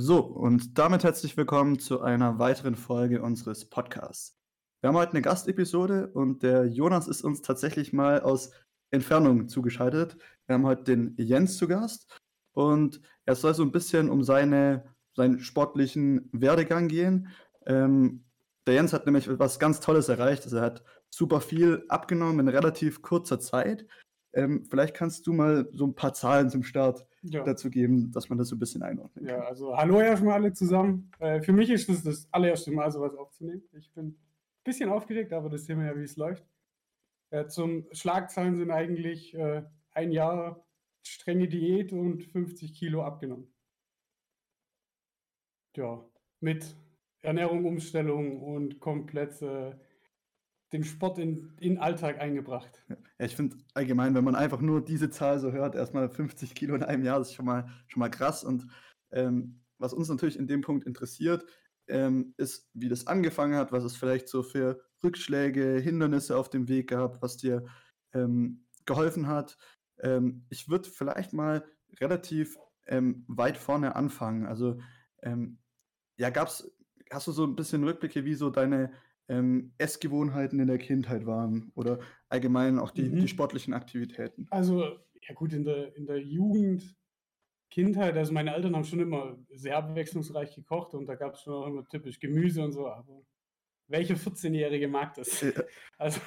So, und damit herzlich willkommen zu einer weiteren Folge unseres Podcasts. Wir haben heute eine Gastepisode und der Jonas ist uns tatsächlich mal aus Entfernung zugeschaltet. Wir haben heute den Jens zu Gast und er soll so ein bisschen um seine, seinen sportlichen Werdegang gehen. Ähm, der Jens hat nämlich etwas ganz Tolles erreicht. Also er hat super viel abgenommen in relativ kurzer Zeit. Ähm, vielleicht kannst du mal so ein paar Zahlen zum Start ja. dazu geben, dass man das so ein bisschen einordnen kann. Ja, also hallo erstmal alle zusammen. Äh, für mich ist das das allererste Mal, sowas aufzunehmen. Ich bin ein bisschen aufgeregt, aber das sehen wir ja, wie es läuft. Äh, zum Schlagzahlen sind eigentlich äh, ein Jahr strenge Diät und 50 Kilo abgenommen. Ja, mit Ernährung, Umstellung und komplett den Sport in den Alltag eingebracht. Ja, ich finde allgemein, wenn man einfach nur diese Zahl so hört, erstmal 50 Kilo in einem Jahr, das ist schon mal, schon mal krass. Und ähm, was uns natürlich in dem Punkt interessiert, ähm, ist, wie das angefangen hat, was es vielleicht so für Rückschläge, Hindernisse auf dem Weg gab, was dir ähm, geholfen hat. Ähm, ich würde vielleicht mal relativ ähm, weit vorne anfangen. Also, ähm, ja, gab's, hast du so ein bisschen Rückblicke, wie so deine ähm, Essgewohnheiten in der Kindheit waren oder allgemein auch die, mhm. die sportlichen Aktivitäten? Also, ja gut, in der, in der Jugend, Kindheit, also meine Eltern haben schon immer sehr abwechslungsreich gekocht und da gab es schon auch immer typisch Gemüse und so, aber welcher 14-Jährige mag das? Ja. Also,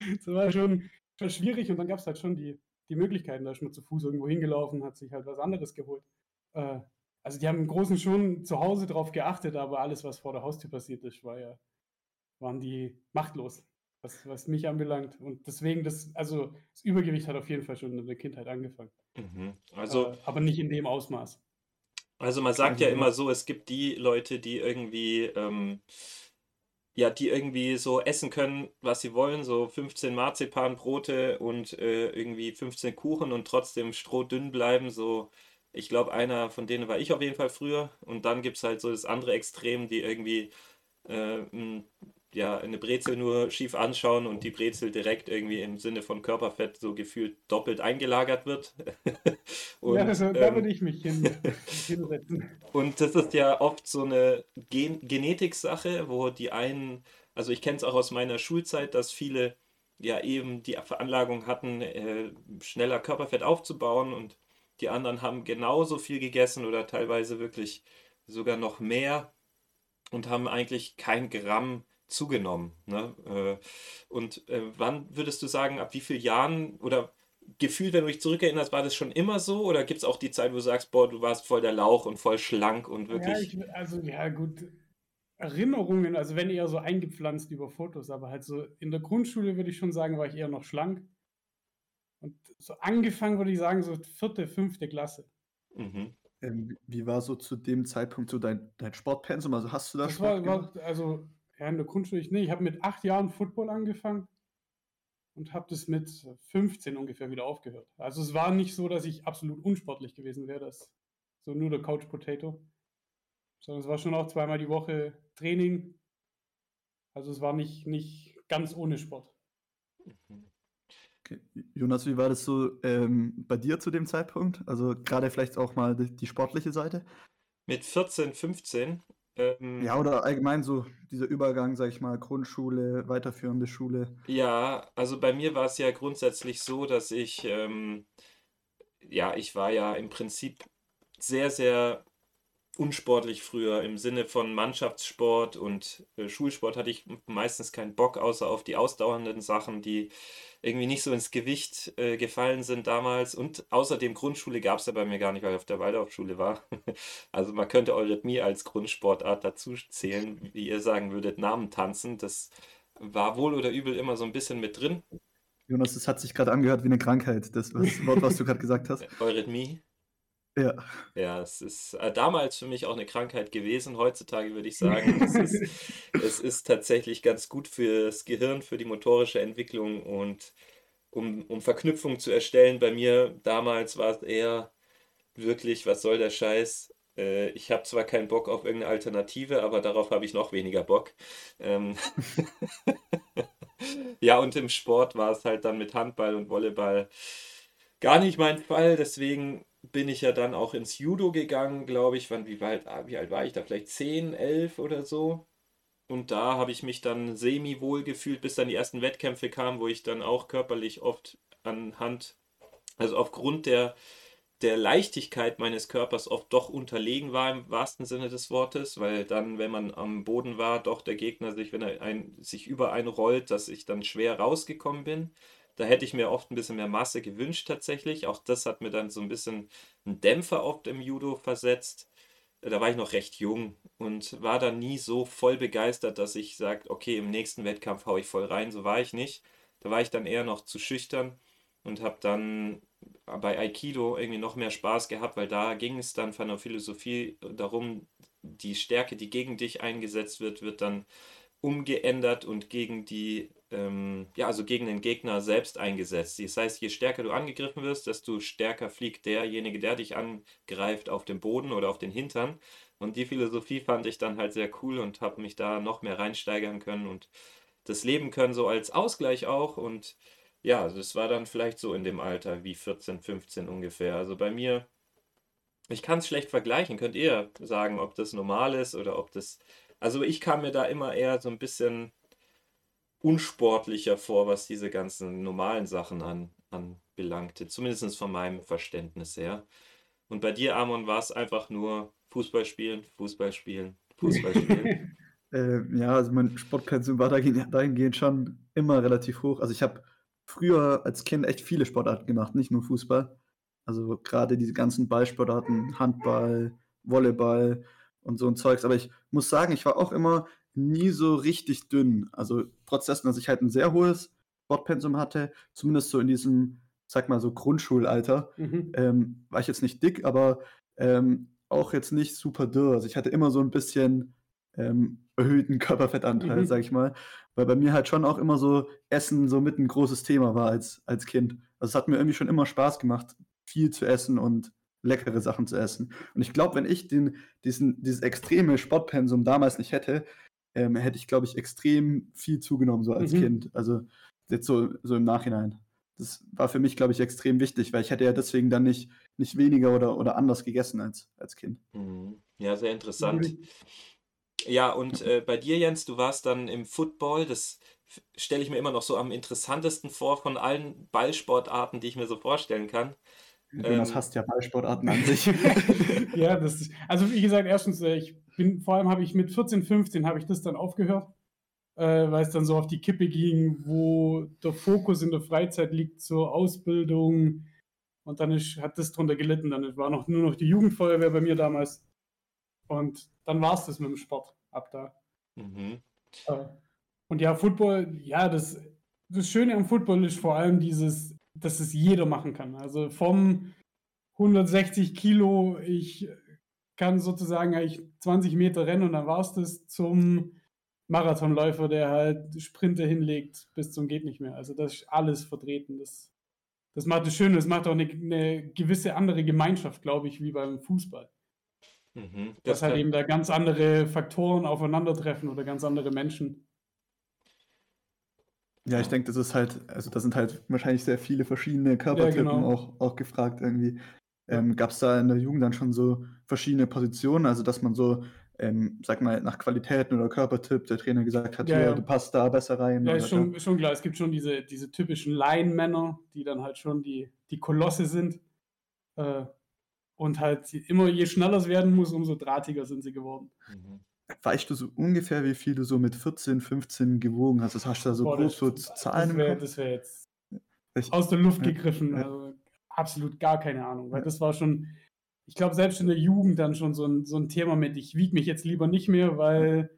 das war schon, schon schwierig und dann gab es halt schon die, die Möglichkeiten, da ist man zu Fuß irgendwo hingelaufen, hat sich halt was anderes geholt. Äh, also die haben im Großen schon zu Hause drauf geachtet, aber alles, was vor der Haustür passiert ist, war ja, waren die machtlos, was, was mich anbelangt. Und deswegen, das, also das Übergewicht hat auf jeden Fall schon in der Kindheit angefangen. Mhm. Also, äh, aber nicht in dem Ausmaß. Also man sagt ja also immer so, es gibt die Leute, die irgendwie, ähm, ja, die irgendwie so essen können, was sie wollen, so 15 Marzipanbrote und äh, irgendwie 15 Kuchen und trotzdem strohdünn bleiben, so ich glaube, einer von denen war ich auf jeden Fall früher. Und dann gibt es halt so das andere Extrem, die irgendwie äh, ja, eine Brezel nur schief anschauen und die Brezel direkt irgendwie im Sinne von Körperfett so gefühlt doppelt eingelagert wird. und, ja, also, da ähm, würde ich mich hin, hinsetzen. Und das ist ja oft so eine Gen Genetik-Sache, wo die einen, also ich kenne es auch aus meiner Schulzeit, dass viele ja eben die Veranlagung hatten, äh, schneller Körperfett aufzubauen und die anderen haben genauso viel gegessen oder teilweise wirklich sogar noch mehr und haben eigentlich kein Gramm zugenommen. Ne? Äh, und äh, wann würdest du sagen, ab wie vielen Jahren oder gefühlt, wenn du dich zurückerinnerst, war das schon immer so? Oder gibt es auch die Zeit, wo du sagst, boah, du warst voll der Lauch und voll schlank und wirklich. Ja, ich, also ja, gut. Erinnerungen, also wenn eher so eingepflanzt über Fotos, aber halt so in der Grundschule würde ich schon sagen, war ich eher noch schlank. Und so angefangen würde ich sagen, so vierte, fünfte Klasse. Mhm. Ähm, wie war so zu dem Zeitpunkt so dein, dein Sportpensum? Also hast du das, das war, war, Also ja, in der Grundschule, ich, nee, ich habe mit acht Jahren Football angefangen und habe das mit 15 ungefähr wieder aufgehört. Also es war nicht so, dass ich absolut unsportlich gewesen wäre, das so nur der Couch Potato, sondern es war schon auch zweimal die Woche Training. Also es war nicht, nicht ganz ohne Sport. Mhm. Jonas, wie war das so ähm, bei dir zu dem Zeitpunkt? Also gerade vielleicht auch mal die, die sportliche Seite? Mit 14, 15. Ähm, ja, oder allgemein so dieser Übergang, sag ich mal, Grundschule, weiterführende Schule. Ja, also bei mir war es ja grundsätzlich so, dass ich, ähm, ja, ich war ja im Prinzip sehr, sehr unsportlich früher im Sinne von Mannschaftssport und äh, Schulsport hatte ich meistens keinen Bock, außer auf die ausdauernden Sachen, die irgendwie nicht so ins Gewicht äh, gefallen sind damals. Und außerdem Grundschule gab es ja bei mir gar nicht, weil ich auf der Waldorfschule war. also man könnte Eurythmie als Grundsportart dazu zählen, wie ihr sagen würdet, Namen tanzen. Das war wohl oder übel immer so ein bisschen mit drin. Jonas, das hat sich gerade angehört wie eine Krankheit, das Wort, was du gerade gesagt hast. Eurythmie. Ja. Ja, es ist äh, damals für mich auch eine Krankheit gewesen. Heutzutage würde ich sagen, es ist, es ist tatsächlich ganz gut fürs Gehirn, für die motorische Entwicklung und um, um Verknüpfungen zu erstellen. Bei mir damals war es eher wirklich, was soll der Scheiß? Äh, ich habe zwar keinen Bock auf irgendeine Alternative, aber darauf habe ich noch weniger Bock. Ähm ja, und im Sport war es halt dann mit Handball und Volleyball gar nicht mein Fall. Deswegen bin ich ja dann auch ins Judo gegangen, glaube ich. Wann, wie, alt, wie alt war ich da? Vielleicht 10, 11 oder so. Und da habe ich mich dann semi-wohl gefühlt, bis dann die ersten Wettkämpfe kamen, wo ich dann auch körperlich oft anhand, also aufgrund der, der Leichtigkeit meines Körpers oft doch unterlegen war im wahrsten Sinne des Wortes, weil dann, wenn man am Boden war, doch der Gegner sich, wenn er ein, sich über einen rollt, dass ich dann schwer rausgekommen bin. Da hätte ich mir oft ein bisschen mehr Masse gewünscht tatsächlich. Auch das hat mir dann so ein bisschen einen Dämpfer oft im Judo versetzt. Da war ich noch recht jung und war dann nie so voll begeistert, dass ich sage, okay, im nächsten Wettkampf haue ich voll rein. So war ich nicht. Da war ich dann eher noch zu schüchtern und habe dann bei Aikido irgendwie noch mehr Spaß gehabt, weil da ging es dann von der Philosophie darum, die Stärke, die gegen dich eingesetzt wird, wird dann umgeändert und gegen die, ähm, ja, also gegen den Gegner selbst eingesetzt. Das heißt, je stärker du angegriffen wirst, desto stärker fliegt derjenige, der dich angreift, auf den Boden oder auf den Hintern. Und die Philosophie fand ich dann halt sehr cool und habe mich da noch mehr reinsteigern können und das leben können, so als Ausgleich auch. Und ja, das war dann vielleicht so in dem Alter wie 14, 15 ungefähr. Also bei mir, ich kann es schlecht vergleichen. Könnt ihr sagen, ob das normal ist oder ob das also ich kam mir da immer eher so ein bisschen unsportlicher vor, was diese ganzen normalen Sachen an, anbelangte. Zumindest von meinem Verständnis her. Und bei dir, Amon, war es einfach nur Fußball spielen, Fußball spielen, Fußball spielen. äh, ja, also mein Sportpensum war dahingehend schon immer relativ hoch. Also ich habe früher als Kind echt viele Sportarten gemacht, nicht nur Fußball. Also gerade diese ganzen Ballsportarten, Handball, Volleyball, und so ein Zeugs. Aber ich muss sagen, ich war auch immer nie so richtig dünn. Also trotz dessen, dass ich halt ein sehr hohes Sportpensum hatte, zumindest so in diesem, sag mal so Grundschulalter, mhm. ähm, war ich jetzt nicht dick, aber ähm, auch jetzt nicht super dürr. Also ich hatte immer so ein bisschen ähm, erhöhten Körperfettanteil, mhm. sag ich mal. Weil bei mir halt schon auch immer so Essen so mit ein großes Thema war als, als Kind. Also es hat mir irgendwie schon immer Spaß gemacht, viel zu essen und leckere Sachen zu essen. Und ich glaube, wenn ich den, diesen, dieses extreme Sportpensum damals nicht hätte, ähm, hätte ich, glaube ich, extrem viel zugenommen, so als mhm. Kind. Also jetzt so, so im Nachhinein. Das war für mich, glaube ich, extrem wichtig, weil ich hätte ja deswegen dann nicht, nicht weniger oder, oder anders gegessen als, als Kind. Mhm. Ja, sehr interessant. Ja, und äh, bei dir, Jens, du warst dann im Football. Das stelle ich mir immer noch so am interessantesten vor von allen Ballsportarten, die ich mir so vorstellen kann. Jonas ähm, hasst ja Ballsportarten an sich. ja, das ist, also wie gesagt, erstens, äh, ich bin, vor allem habe ich mit 14, 15 habe ich das dann aufgehört, äh, weil es dann so auf die Kippe ging, wo der Fokus in der Freizeit liegt zur Ausbildung und dann ist, hat das drunter gelitten. Dann war noch nur noch die Jugendfeuerwehr bei mir damals und dann war es das mit dem Sport ab da. Mhm. Äh, und ja, Football, ja, das, das Schöne am Football ist vor allem dieses dass es jeder machen kann. Also vom 160 Kilo, ich kann sozusagen eigentlich 20 Meter rennen und dann war es das zum Marathonläufer, der halt Sprinte hinlegt bis zum geht nicht mehr. Also das ist alles vertreten. Das, das macht es schön. Das macht auch eine, eine gewisse andere Gemeinschaft, glaube ich, wie beim Fußball. Mhm, das Dass halt eben da ganz andere Faktoren aufeinandertreffen oder ganz andere Menschen. Ja, ich denke, das ist halt, also da sind halt wahrscheinlich sehr viele verschiedene Körpertypen ja, genau. auch, auch gefragt irgendwie. Ähm, Gab es da in der Jugend dann schon so verschiedene Positionen, also dass man so, ähm, sag mal, nach Qualitäten oder Körpertyp der Trainer gesagt hat, ja, ja. du passt da besser rein? Ja, ist schon, schon klar. Es gibt schon diese, diese typischen Laienmänner, die dann halt schon die, die Kolosse sind. Äh, und halt immer, je schneller es werden muss, umso drahtiger sind sie geworden. Mhm. Weißt du so ungefähr, wie viel du so mit 14, 15 gewogen hast? Das hast du da so Boah, groß so Zahlen Das wäre wär jetzt ich, aus der Luft gegriffen. Ja. Also absolut gar keine Ahnung. Weil ja. das war schon, ich glaube, selbst in der Jugend dann schon so ein, so ein Thema mit, ich wiege mich jetzt lieber nicht mehr, weil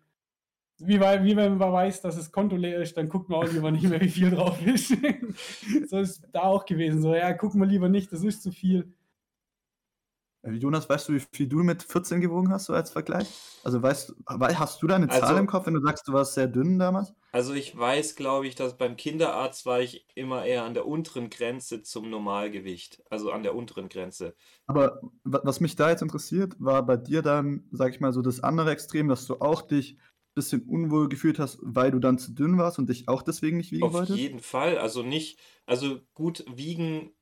wie, wie wenn man weiß, dass das Konto leer ist, dann guckt man auch lieber nicht mehr, wie viel drauf ist. so ist da auch gewesen. So, ja, gucken wir lieber nicht, das ist zu viel. Äh, Jonas, weißt du, wie viel du mit 14 gewogen hast, so als Vergleich? Also weißt hast du da eine Zahl also, im Kopf, wenn du sagst, du warst sehr dünn damals? Also ich weiß, glaube ich, dass beim Kinderarzt war ich immer eher an der unteren Grenze zum Normalgewicht. Also an der unteren Grenze. Aber was mich da jetzt interessiert, war bei dir dann, sag ich mal, so das andere Extrem, dass du auch dich ein bisschen unwohl gefühlt hast, weil du dann zu dünn warst und dich auch deswegen nicht wiegen Auf wolltest? Auf jeden Fall. Also nicht, also gut wiegen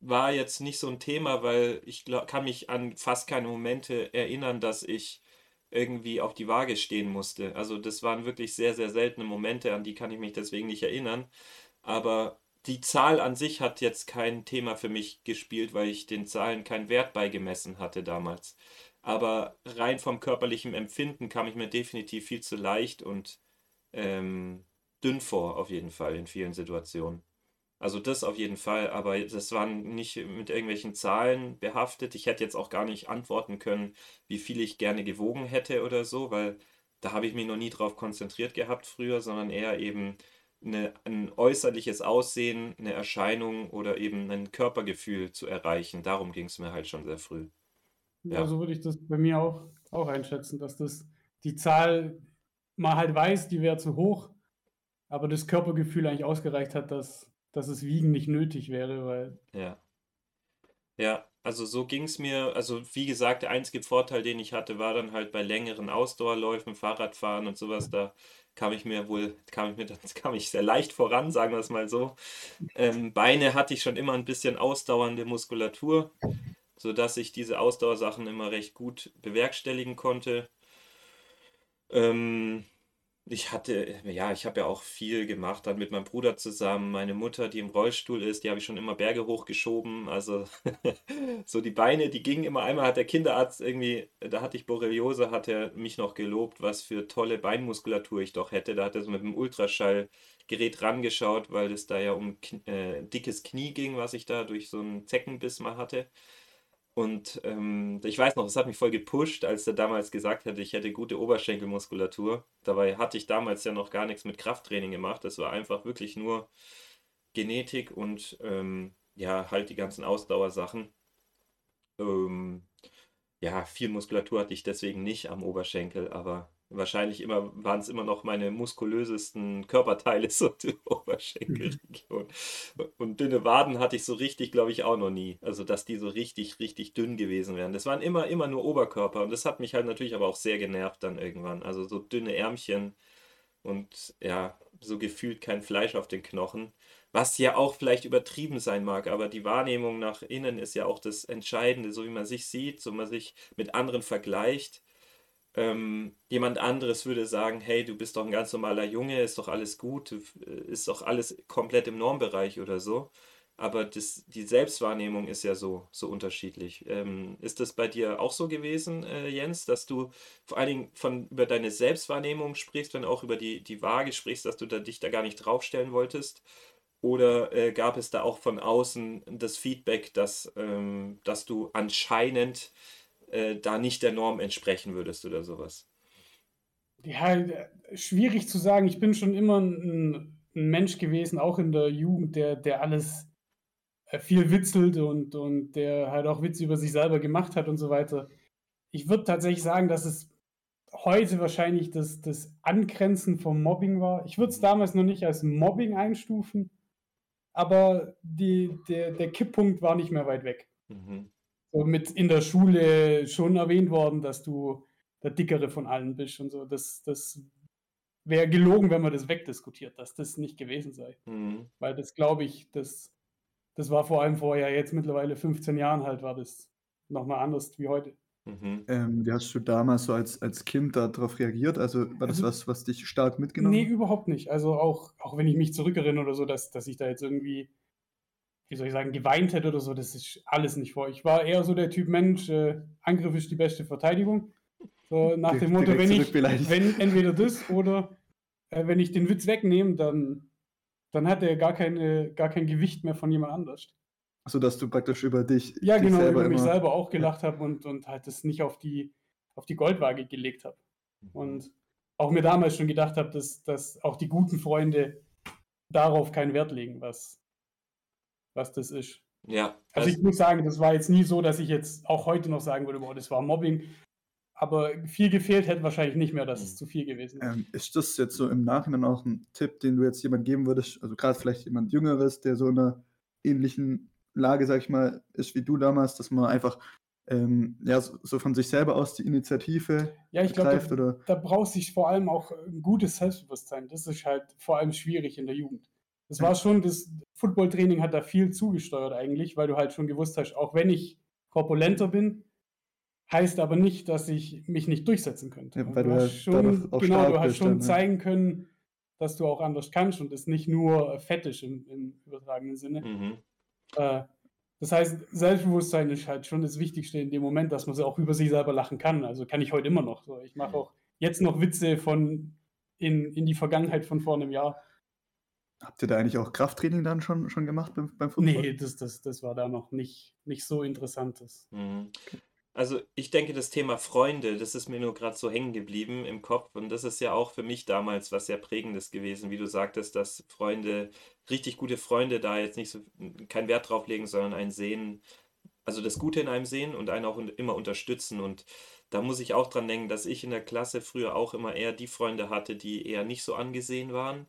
war jetzt nicht so ein Thema, weil ich glaub, kann mich an fast keine Momente erinnern, dass ich irgendwie auf die Waage stehen musste. Also das waren wirklich sehr, sehr seltene Momente, an die kann ich mich deswegen nicht erinnern. Aber die Zahl an sich hat jetzt kein Thema für mich gespielt, weil ich den Zahlen keinen Wert beigemessen hatte damals. Aber rein vom körperlichen Empfinden kam ich mir definitiv viel zu leicht und ähm, dünn vor, auf jeden Fall in vielen Situationen. Also das auf jeden Fall, aber das waren nicht mit irgendwelchen Zahlen behaftet. Ich hätte jetzt auch gar nicht antworten können, wie viel ich gerne gewogen hätte oder so, weil da habe ich mich noch nie drauf konzentriert gehabt früher, sondern eher eben eine, ein äußerliches Aussehen, eine Erscheinung oder eben ein Körpergefühl zu erreichen. Darum ging es mir halt schon sehr früh. Ja, so würde ich das bei mir auch, auch einschätzen, dass das die Zahl man halt weiß, die wäre zu hoch, aber das Körpergefühl eigentlich ausgereicht hat, dass, dass es Wiegen nicht nötig wäre, weil. Ja. Ja, also so ging es mir. Also wie gesagt, der einzige Vorteil, den ich hatte, war dann halt bei längeren Ausdauerläufen, Fahrradfahren und sowas, da kam ich mir wohl, kam ich mir, kam ich sehr leicht voran, sagen wir es mal so. Ähm, Beine hatte ich schon immer ein bisschen ausdauernde Muskulatur, sodass ich diese Ausdauersachen immer recht gut bewerkstelligen konnte. Ähm, ich hatte, ja, ich habe ja auch viel gemacht, dann mit meinem Bruder zusammen. Meine Mutter, die im Rollstuhl ist, die habe ich schon immer Berge hochgeschoben. Also so die Beine, die gingen immer. Einmal hat der Kinderarzt irgendwie, da hatte ich Borreliose, hat er mich noch gelobt, was für tolle Beinmuskulatur ich doch hätte. Da hat er so mit dem Ultraschallgerät rangeschaut, weil es da ja um äh, dickes Knie ging, was ich da durch so einen Zeckenbiss mal hatte. Und ähm, ich weiß noch, es hat mich voll gepusht, als er damals gesagt hat, ich hätte gute Oberschenkelmuskulatur. Dabei hatte ich damals ja noch gar nichts mit Krafttraining gemacht. Das war einfach wirklich nur Genetik und ähm, ja, halt die ganzen Ausdauersachen. Ähm, ja, viel Muskulatur hatte ich deswegen nicht am Oberschenkel, aber wahrscheinlich immer waren es immer noch meine muskulösesten Körperteile, so die Oberschenkelregion. Und dünne Waden hatte ich so richtig, glaube ich, auch noch nie. Also, dass die so richtig, richtig dünn gewesen wären. Das waren immer, immer nur Oberkörper. Und das hat mich halt natürlich aber auch sehr genervt dann irgendwann. Also so dünne Ärmchen und ja, so gefühlt kein Fleisch auf den Knochen. Was ja auch vielleicht übertrieben sein mag, aber die Wahrnehmung nach innen ist ja auch das Entscheidende, so wie man sich sieht, so man sich mit anderen vergleicht ähm, jemand anderes würde sagen, hey, du bist doch ein ganz normaler Junge, ist doch alles gut, äh, ist doch alles komplett im Normbereich oder so. Aber das, die Selbstwahrnehmung ist ja so, so unterschiedlich. Ähm, ist das bei dir auch so gewesen, äh, Jens, dass du vor allen Dingen von, über deine Selbstwahrnehmung sprichst, wenn auch über die, die Waage sprichst, dass du da, dich da gar nicht draufstellen wolltest? Oder äh, gab es da auch von außen das Feedback, dass, ähm, dass du anscheinend äh, da nicht der Norm entsprechen würdest oder sowas? Ja, schwierig zu sagen. Ich bin schon immer ein, ein Mensch gewesen, auch in der Jugend, der, der alles äh, viel witzelt und, und der halt auch Witze über sich selber gemacht hat und so weiter. Ich würde tatsächlich sagen, dass es heute wahrscheinlich das, das Angrenzen vom Mobbing war. Ich würde es damals noch nicht als Mobbing einstufen, aber die, der, der Kipppunkt war nicht mehr weit weg. Mhm so mit in der Schule schon erwähnt worden, dass du der Dickere von allen bist und so. Das, das wäre gelogen, wenn man das wegdiskutiert, dass das nicht gewesen sei. Mhm. Weil das glaube ich, das, das war vor allem vorher, jetzt mittlerweile 15 Jahren halt, war das nochmal anders wie heute. Mhm. Ähm, wie hast du damals so als, als Kind darauf reagiert? Also war das also, was, was dich stark mitgenommen hat? Nee, überhaupt nicht. Also auch, auch wenn ich mich zurückerinnere oder so, dass, dass ich da jetzt irgendwie wie soll ich sagen, geweint hätte oder so, das ist alles nicht vor. Ich war eher so der Typ Mensch, äh, Angriff ist die beste Verteidigung. So nach dem Motto, wenn ich, wenn entweder das oder äh, wenn ich den Witz wegnehme, dann, dann hat er gar, keine, gar kein Gewicht mehr von jemand anders. Also dass du praktisch über dich. Ja, dich genau, über mich selber auch gelacht ja. habe und, und halt das nicht auf die, auf die Goldwaage gelegt habe. Mhm. Und auch mir damals schon gedacht habe, dass, dass auch die guten Freunde darauf keinen Wert legen, was, was das ist. Ja. Also, ich muss sagen, das war jetzt nie so, dass ich jetzt auch heute noch sagen würde, boah, das war Mobbing. Aber viel gefehlt hätte wahrscheinlich nicht mehr, dass es mhm. zu viel gewesen ist. Ähm, ist das jetzt so im Nachhinein auch ein Tipp, den du jetzt jemand geben würdest? Also gerade vielleicht jemand Jüngeres, der so in einer ähnlichen Lage, sag ich mal, ist wie du damals, dass man einfach ähm, ja, so von sich selber aus die Initiative ja, ich glaube, da, da braucht sich vor allem auch ein gutes Selbstbewusstsein. Das ist halt vor allem schwierig in der Jugend. Das war schon, das Footballtraining hat da viel zugesteuert eigentlich, weil du halt schon gewusst hast, auch wenn ich korpulenter bin, heißt aber nicht, dass ich mich nicht durchsetzen könnte. Ja, weil du du hast halt schon, genau, du hast bist schon dann, ja. zeigen können, dass du auch anders kannst und es nicht nur fettisch im, im übertragenen Sinne. Mhm. Äh, das heißt, Selbstbewusstsein ist halt schon das Wichtigste in dem Moment, dass man so auch über sich selber lachen kann. Also kann ich heute immer noch. So. Ich mache auch jetzt noch Witze von in, in die Vergangenheit von vor einem Jahr. Habt ihr da eigentlich auch Krafttraining dann schon, schon gemacht beim, beim Fußball? Nee, das, das, das war da noch nicht, nicht so interessant. Das, Mhm. Also ich denke, das Thema Freunde, das ist mir nur gerade so hängen geblieben im Kopf und das ist ja auch für mich damals was sehr Prägendes gewesen, wie du sagtest, dass Freunde, richtig gute Freunde da jetzt nicht so keinen Wert drauf legen, sondern einen sehen, also das Gute in einem sehen und einen auch immer unterstützen und da muss ich auch dran denken, dass ich in der Klasse früher auch immer eher die Freunde hatte, die eher nicht so angesehen waren.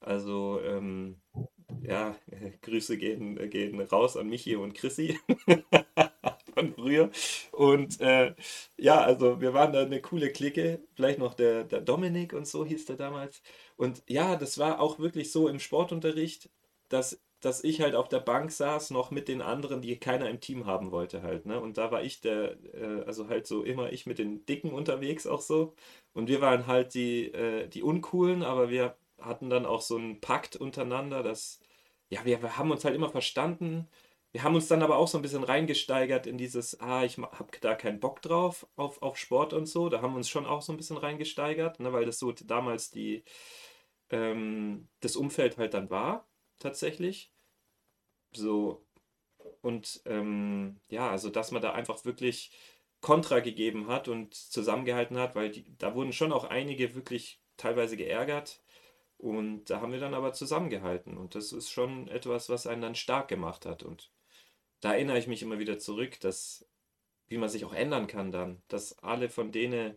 Also ähm, ja, Grüße gehen, gehen raus an Michi und Chrissy von früher. Und äh, ja, also wir waren da eine coole Clique. Vielleicht noch der, der Dominik und so hieß der damals. Und ja, das war auch wirklich so im Sportunterricht, dass, dass ich halt auf der Bank saß, noch mit den anderen, die keiner im Team haben wollte halt. Ne? Und da war ich der, äh, also halt so immer ich mit den Dicken unterwegs auch so. Und wir waren halt die, äh, die Uncoolen, aber wir hatten dann auch so einen Pakt untereinander, dass, ja, wir, wir haben uns halt immer verstanden. Wir haben uns dann aber auch so ein bisschen reingesteigert in dieses, ah, ich ma- hab da keinen Bock drauf auf, auf Sport und so. Da haben wir uns schon auch so ein bisschen reingesteigert, ne, weil das so damals die, ähm, das Umfeld halt dann war, tatsächlich. So, und ähm, ja, also dass man da einfach wirklich Kontra gegeben hat und zusammengehalten hat, weil die, da wurden schon auch einige wirklich teilweise geärgert. Und da haben wir dann aber zusammengehalten. Und das ist schon etwas, was einen dann stark gemacht hat. Und da erinnere ich mich immer wieder zurück, dass, wie man sich auch ändern kann dann, dass alle von denen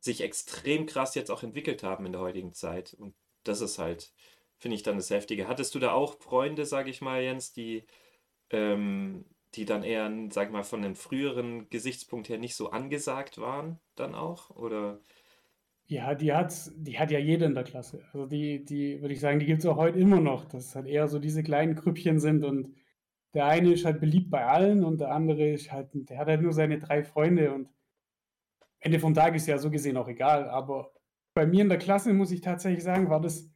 sich extrem krass jetzt auch entwickelt haben in der heutigen Zeit. Und das ist halt, finde ich dann das Heftige. Hattest du da auch Freunde, sage ich mal, Jens, die, ähm, die dann eher, sag ich mal, von einem früheren Gesichtspunkt her nicht so angesagt waren, dann auch? Oder? Ja, die hat, die hat ja jede in der Klasse. Also die, die würde ich sagen, die gibt es auch heute immer noch, dass es halt eher so diese kleinen Grüppchen sind und der eine ist halt beliebt bei allen und der andere ist halt, der hat halt nur seine drei Freunde und Ende vom Tag ist ja so gesehen auch egal, aber bei mir in der Klasse muss ich tatsächlich sagen, war das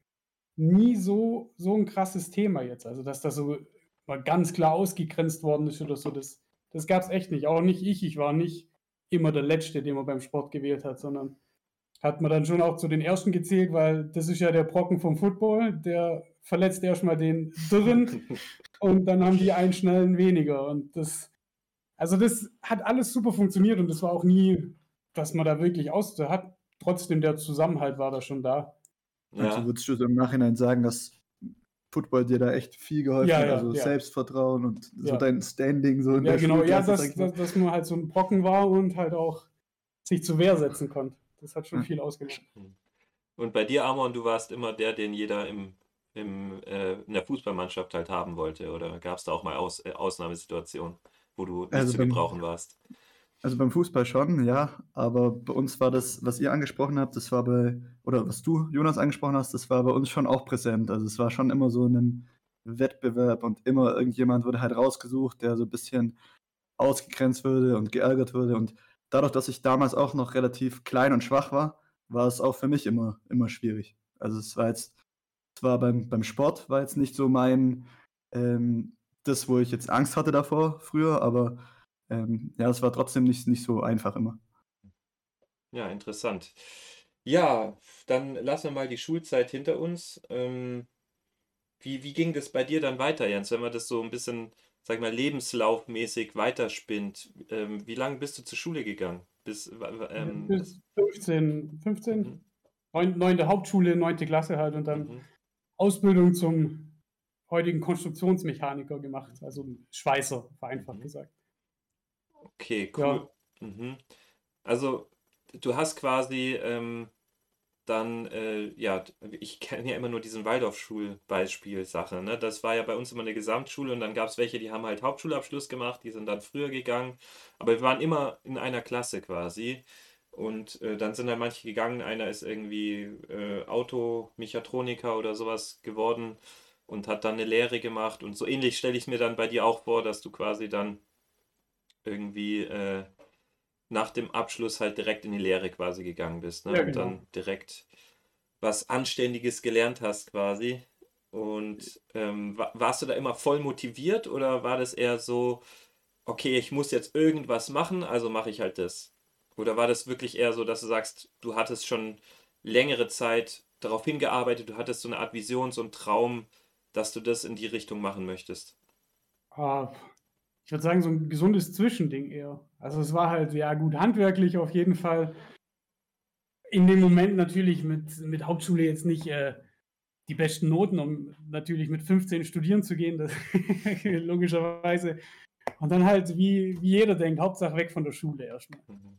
nie so, so ein krasses Thema jetzt. Also, dass das so mal ganz klar ausgegrenzt worden ist oder so, das, das gab es echt nicht. Auch nicht ich, ich war nicht immer der Letzte, den man beim Sport gewählt hat, sondern hat man dann schon auch zu den Ersten gezählt, weil das ist ja der Brocken vom Football, der verletzt erstmal den Dürren und dann haben die einen schnellen weniger. Und das, also das hat alles super funktioniert und das war auch nie, dass man da wirklich aus hat. Trotzdem der Zusammenhalt war da schon da. Also Ja, würdest du so im Nachhinein sagen, dass Football dir da echt viel geholfen Ja, hat? ja, Also ja. Selbstvertrauen und so Ja. dein Standing so in Ja, der genau, ja, Schulklasse, dass, dass, dass man halt so ein Brocken war und halt auch sich zur Wehr setzen konnte. Das hat schon Ja. viel ausgemacht. Und bei dir, Amon, du warst immer der, den jeder im, im, äh, in der Fußballmannschaft halt haben wollte, oder gab es da auch mal Aus, äh, Ausnahmesituationen, wo du nicht Also zu beim- gebrauchen warst? Also beim Fußball schon, ja, aber bei uns war das, was ihr angesprochen habt, das war bei, oder was du, Jonas, angesprochen hast, das war bei uns schon auch präsent. Also es war schon immer so ein Wettbewerb und immer irgendjemand wurde halt rausgesucht, der so ein bisschen ausgegrenzt würde und geärgert wurde. Und dadurch, dass ich damals auch noch relativ klein und schwach war, war es auch für mich immer, immer schwierig. Also es war jetzt, es war beim, beim Sport, war jetzt nicht so mein, ähm, das, wo ich jetzt Angst hatte davor früher, aber ähm, ja, es war trotzdem nicht, nicht so einfach immer. Ja, interessant. Ja, dann lassen wir mal die Schulzeit hinter uns. Ähm, wie, wie ging das bei dir dann weiter, Jens, wenn man das so ein bisschen, sag mal, lebenslaufmäßig weiterspinnt? Ähm, wie lange bist du zur Schule gegangen? Bis, ähm, Bis 15, 15, mhm, neun- neunte Hauptschule, neunte Klasse halt und dann mhm. Ausbildung zum heutigen Konstruktionsmechaniker gemacht, also Schweißer, vereinfacht Mhm. gesagt. Okay, Ja. cool. Mhm. Also, du hast quasi ähm, dann, äh, ja, ich kenne ja immer nur diesen Waldorfschul-Beispiel-Sache, ne? Das war ja bei uns immer eine Gesamtschule und dann gab es welche, die haben halt Hauptschulabschluss gemacht, die sind dann früher gegangen, aber wir waren immer in einer Klasse quasi und äh, dann sind dann manche gegangen, einer ist irgendwie äh, Automechatroniker oder sowas geworden und hat dann eine Lehre gemacht. Und so ähnlich stelle ich mir dann bei dir auch vor, dass du quasi dann irgendwie äh, nach dem Abschluss halt direkt in die Lehre quasi gegangen bist. Ne? Ja, Und genau. dann direkt was Anständiges gelernt hast quasi. Und ähm, wa- warst du da immer voll motiviert oder war das eher so, okay, ich muss jetzt irgendwas machen, also mache ich halt das? Oder war das wirklich eher so, dass du sagst, du hattest schon längere Zeit darauf hingearbeitet, du hattest so eine Art Vision, so einen Traum, dass du das in die Richtung machen möchtest? Ah, ich würde sagen, so ein gesundes Zwischending eher. Also es war halt, ja gut, handwerklich auf jeden Fall. In dem Moment natürlich mit, mit Hauptschule jetzt nicht äh, die besten Noten, um natürlich mit 15 studieren zu gehen, das, logischerweise. Und dann halt, wie, wie jeder denkt, Hauptsache weg von der Schule erstmal. Mhm.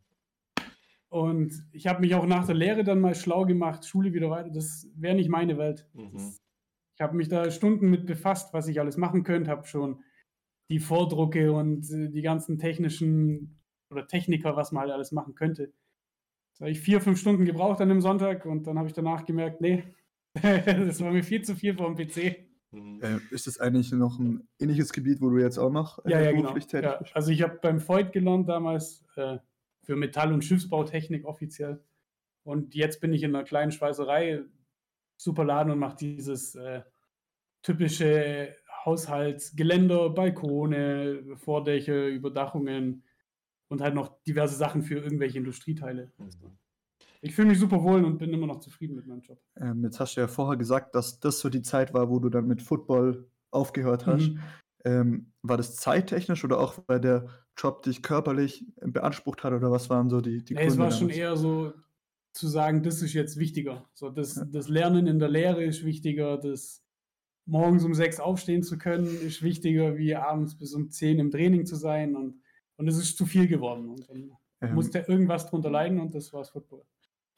Und ich habe mich auch nach der Lehre dann mal schlau gemacht, Schule wieder weiter, das wäre nicht meine Welt. Mhm. Das, ich habe mich da Stunden mit befasst, was ich alles machen könnte, habe schon die Vordrucke und äh, die ganzen technischen oder Techniker, was man halt alles machen könnte. Da habe ich vier, fünf Stunden gebraucht an dem Sonntag und dann habe ich danach gemerkt, nee, das war mir viel zu viel vom PC. Mhm. Äh, ist das eigentlich noch ein ähnliches Gebiet, wo du jetzt auch noch äh, Ja, ja, genau. beruflich tätig Ja, bist? also ich habe beim Voigt gelernt damals äh, für Metall- und Schiffsbautechnik offiziell. Und jetzt bin ich in einer kleinen Schweißerei, super Laden und mache dieses äh, typische Haushaltsgeländer, Balkone, Vordächer, Überdachungen und halt noch diverse Sachen für irgendwelche Industrieteile. Mhm. Ich fühle mich super wohl und bin immer noch zufrieden mit meinem Job. Ähm, jetzt hast du ja vorher gesagt, dass das so die Zeit war, wo du dann mit Football aufgehört hast. Mhm. Ähm, war das zeittechnisch oder auch weil der Job dich körperlich beansprucht hat oder was waren so die, die Nee, es war schon damals? eher so zu sagen, das ist jetzt wichtiger. So, das, Ja. das Lernen in der Lehre ist wichtiger, das morgens um sechs aufstehen zu können, ist wichtiger, wie abends bis um zehn im Training zu sein. Und, und es ist zu viel geworden. Und dann Ähm, musste irgendwas drunter leiden und das war das Football.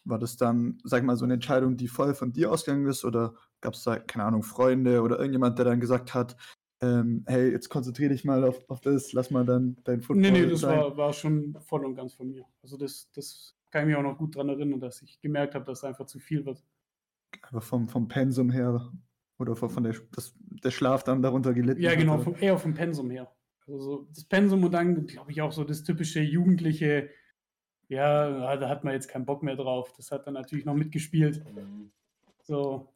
War das dann, sag mal, so eine Entscheidung, die voll von dir ausgegangen ist oder gab es da, keine Ahnung, Freunde oder irgendjemand, der dann gesagt hat, ähm, hey, jetzt konzentriere dich mal auf, auf das, lass mal dann dein Football Nee, nee, das sein. war, war schon voll und ganz von mir. Also das, das kann ich mich auch noch gut daran erinnern, dass ich gemerkt habe, dass es einfach zu viel wird. Aber vom, vom Pensum her oder von, der, das, der Schlaf dann darunter gelitten Ja, genau, vom, eher vom Pensum her. Also so das Pensum und dann, glaube ich, auch so das typische jugendliche, ja, da hat man jetzt keinen Bock mehr drauf. Das hat dann natürlich noch mitgespielt. So,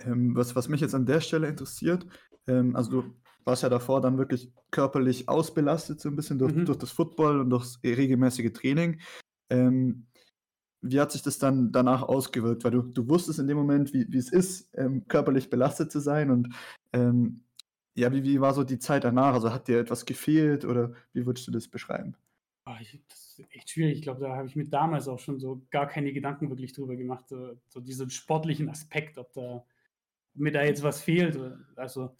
Ähm, was, was mich jetzt an der Stelle interessiert, ähm, also du warst ja davor dann wirklich körperlich ausbelastet, so ein bisschen durch, Mhm. durch das Football und durchs regelmäßige Training. Ähm, wie hat sich das dann danach ausgewirkt? Weil du, du wusstest in dem Moment, wie, wie es ist, ähm, körperlich belastet zu sein und ähm, ja, wie, wie war so die Zeit danach? Also hat dir etwas gefehlt oder wie würdest du das beschreiben? ah, ich, das ist echt schwierig. Ich glaube, da habe ich mir damals auch schon so gar keine Gedanken wirklich drüber gemacht. So, so diesen sportlichen Aspekt, ob da ob mir da jetzt was fehlt. Also,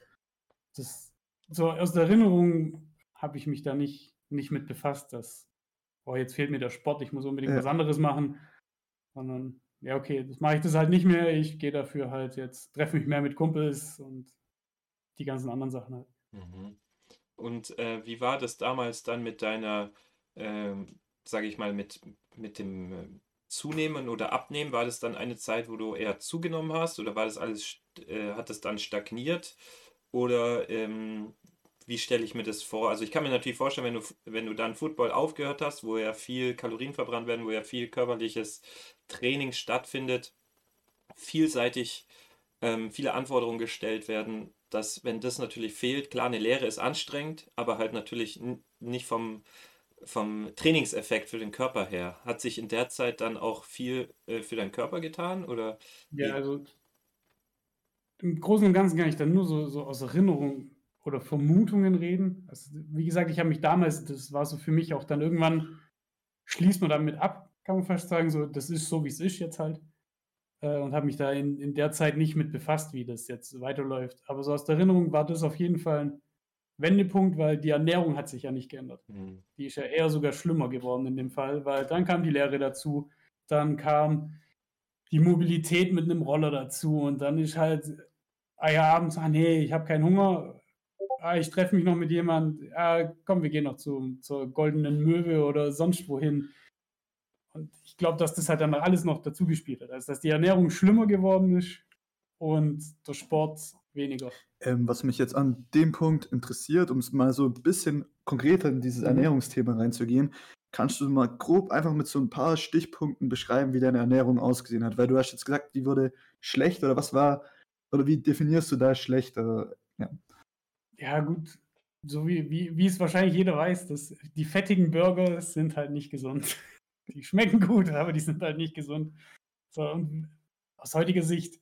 das, so aus der Erinnerung habe ich mich da nicht, nicht mit befasst, dass, oh, jetzt fehlt mir der Sport, ich muss unbedingt Ja. was anderes machen. Sondern, ja, okay, das mache ich das halt nicht mehr. Ich gehe dafür halt jetzt, treffe mich mehr mit Kumpels und die ganzen anderen Sachen halt. Mhm. Und äh, wie war das damals dann mit deiner, ähm, sage ich mal, mit, mit dem äh, Zunehmen oder Abnehmen? War das dann eine Zeit, wo du eher zugenommen hast oder war das alles, äh, hat das dann stagniert? Oder ähm, wie stelle ich mir das vor? Also ich kann mir natürlich vorstellen, wenn du, wenn du dann Football aufgehört hast, wo ja viel Kalorien verbrannt werden, wo ja viel körperliches Training stattfindet, vielseitig ähm, viele Anforderungen gestellt werden, dass wenn das natürlich fehlt, klar, eine Lehre ist anstrengend, aber halt natürlich nicht vom, vom Trainingseffekt für den Körper her. Hat sich in der Zeit dann auch viel äh, für deinen Körper getan oder? Ja, also im Großen und Ganzen kann ich dann nur so, so aus Erinnerung oder Vermutungen reden. Also, wie gesagt, ich habe mich damals, das war so für mich auch dann irgendwann, schließt man damit ab, kann man fast sagen, so, das ist so, wie es ist jetzt halt. Äh, und habe mich da in, in der Zeit nicht mit befasst, wie das jetzt weiterläuft. Aber so aus der Erinnerung war das auf jeden Fall ein Wendepunkt, weil die Ernährung hat sich ja nicht geändert. Hm, Die ist ja eher sogar schlimmer geworden in dem Fall, weil dann kam die Lehre dazu, dann kam die Mobilität mit einem Roller dazu und dann ist halt, ah ja, abends, ah nee, ich habe keinen Hunger, ah, ich treffe mich noch mit jemand, ah, komm, wir gehen noch zum, zur Goldenen Möwe oder sonst wohin. Und ich glaube, dass das halt dann alles noch dazu gespielt hat. Also, dass die Ernährung schlimmer geworden ist und der Sport weniger. Ähm, was mich jetzt an dem Punkt interessiert, um es mal so ein bisschen konkreter in dieses Mhm. Ernährungsthema reinzugehen, kannst du mal grob einfach mit so ein paar Stichpunkten beschreiben, wie deine Ernährung ausgesehen hat? Weil du hast jetzt gesagt, die wurde schlecht oder was war, oder wie definierst du da schlecht? Ja, gut. So wie, wie, wie es wahrscheinlich jeder weiß, dass die fettigen Burger sind halt nicht gesund. Die schmecken gut, aber die sind halt nicht gesund. So, und aus heutiger Sicht,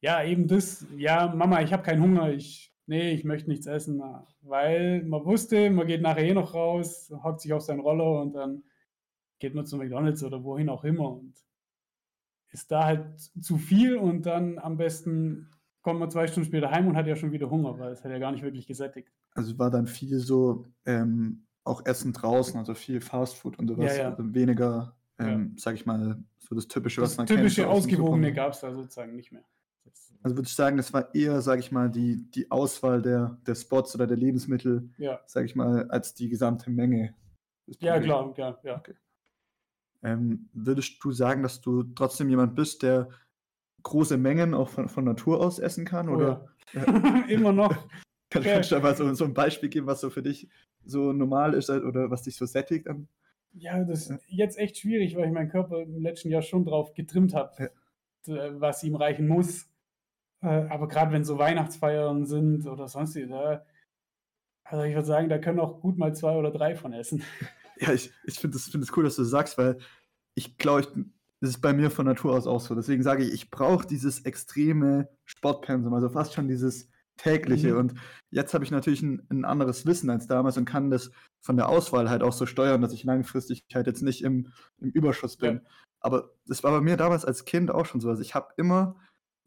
ja, eben das, ja, Mama, ich habe keinen Hunger, ich, nee, ich möchte nichts essen, weil man wusste, man geht nachher eh noch raus, hockt sich auf seinen Roller und dann geht man zu McDonalds oder wohin auch immer und ist da halt zu viel und dann am besten kommt man zwei Stunden später heim und hat ja schon wieder Hunger, weil es hat ja gar nicht wirklich gesättigt. Also war dann viel so ähm, auch Essen draußen, also viel Fastfood und sowas, Ja, ja. also weniger, ähm, sag ich mal, so das Typische, was Das man kennt. typische aus dem Ausgewogene gab es da sozusagen nicht mehr. Das, Also würde ich sagen, es war eher, sag ich mal, die, die Auswahl der, der Spots oder der Lebensmittel, ja, sag ich mal, als die gesamte Menge. das ja, klar, ja, ja. Ähm, würdest du sagen, dass du trotzdem jemand bist, der große Mengen auch von, von Natur aus essen kann? Oh, Oder ja. Immer noch. kann, ja. kannst du da mal so, so ein Beispiel geben, was so für dich so normal ist oder was dich so sättigt? An? Ja, das Ja. ist jetzt echt schwierig, weil ich meinen Körper im letzten Jahr schon drauf getrimmt habe, was ihm reichen muss. Äh, Aber gerade wenn so Weihnachtsfeiern sind oder sonstige, da, also ich würde sagen, da können auch gut mal zwei oder drei von essen. Ja, ich, ich finde es find es cool, dass du das sagst, weil ich glaube, ich, das ist bei mir von Natur aus auch so. Deswegen sage ich, ich brauche dieses extreme Sportpensum, also fast schon dieses tägliche. Mhm. Und jetzt habe ich natürlich ein, ein anderes Wissen als damals und kann das von der Auswahl halt auch so steuern, dass ich langfristig halt jetzt nicht im, im Überschuss bin. Ja. Aber das war bei mir damals als Kind auch schon so. Also ich habe immer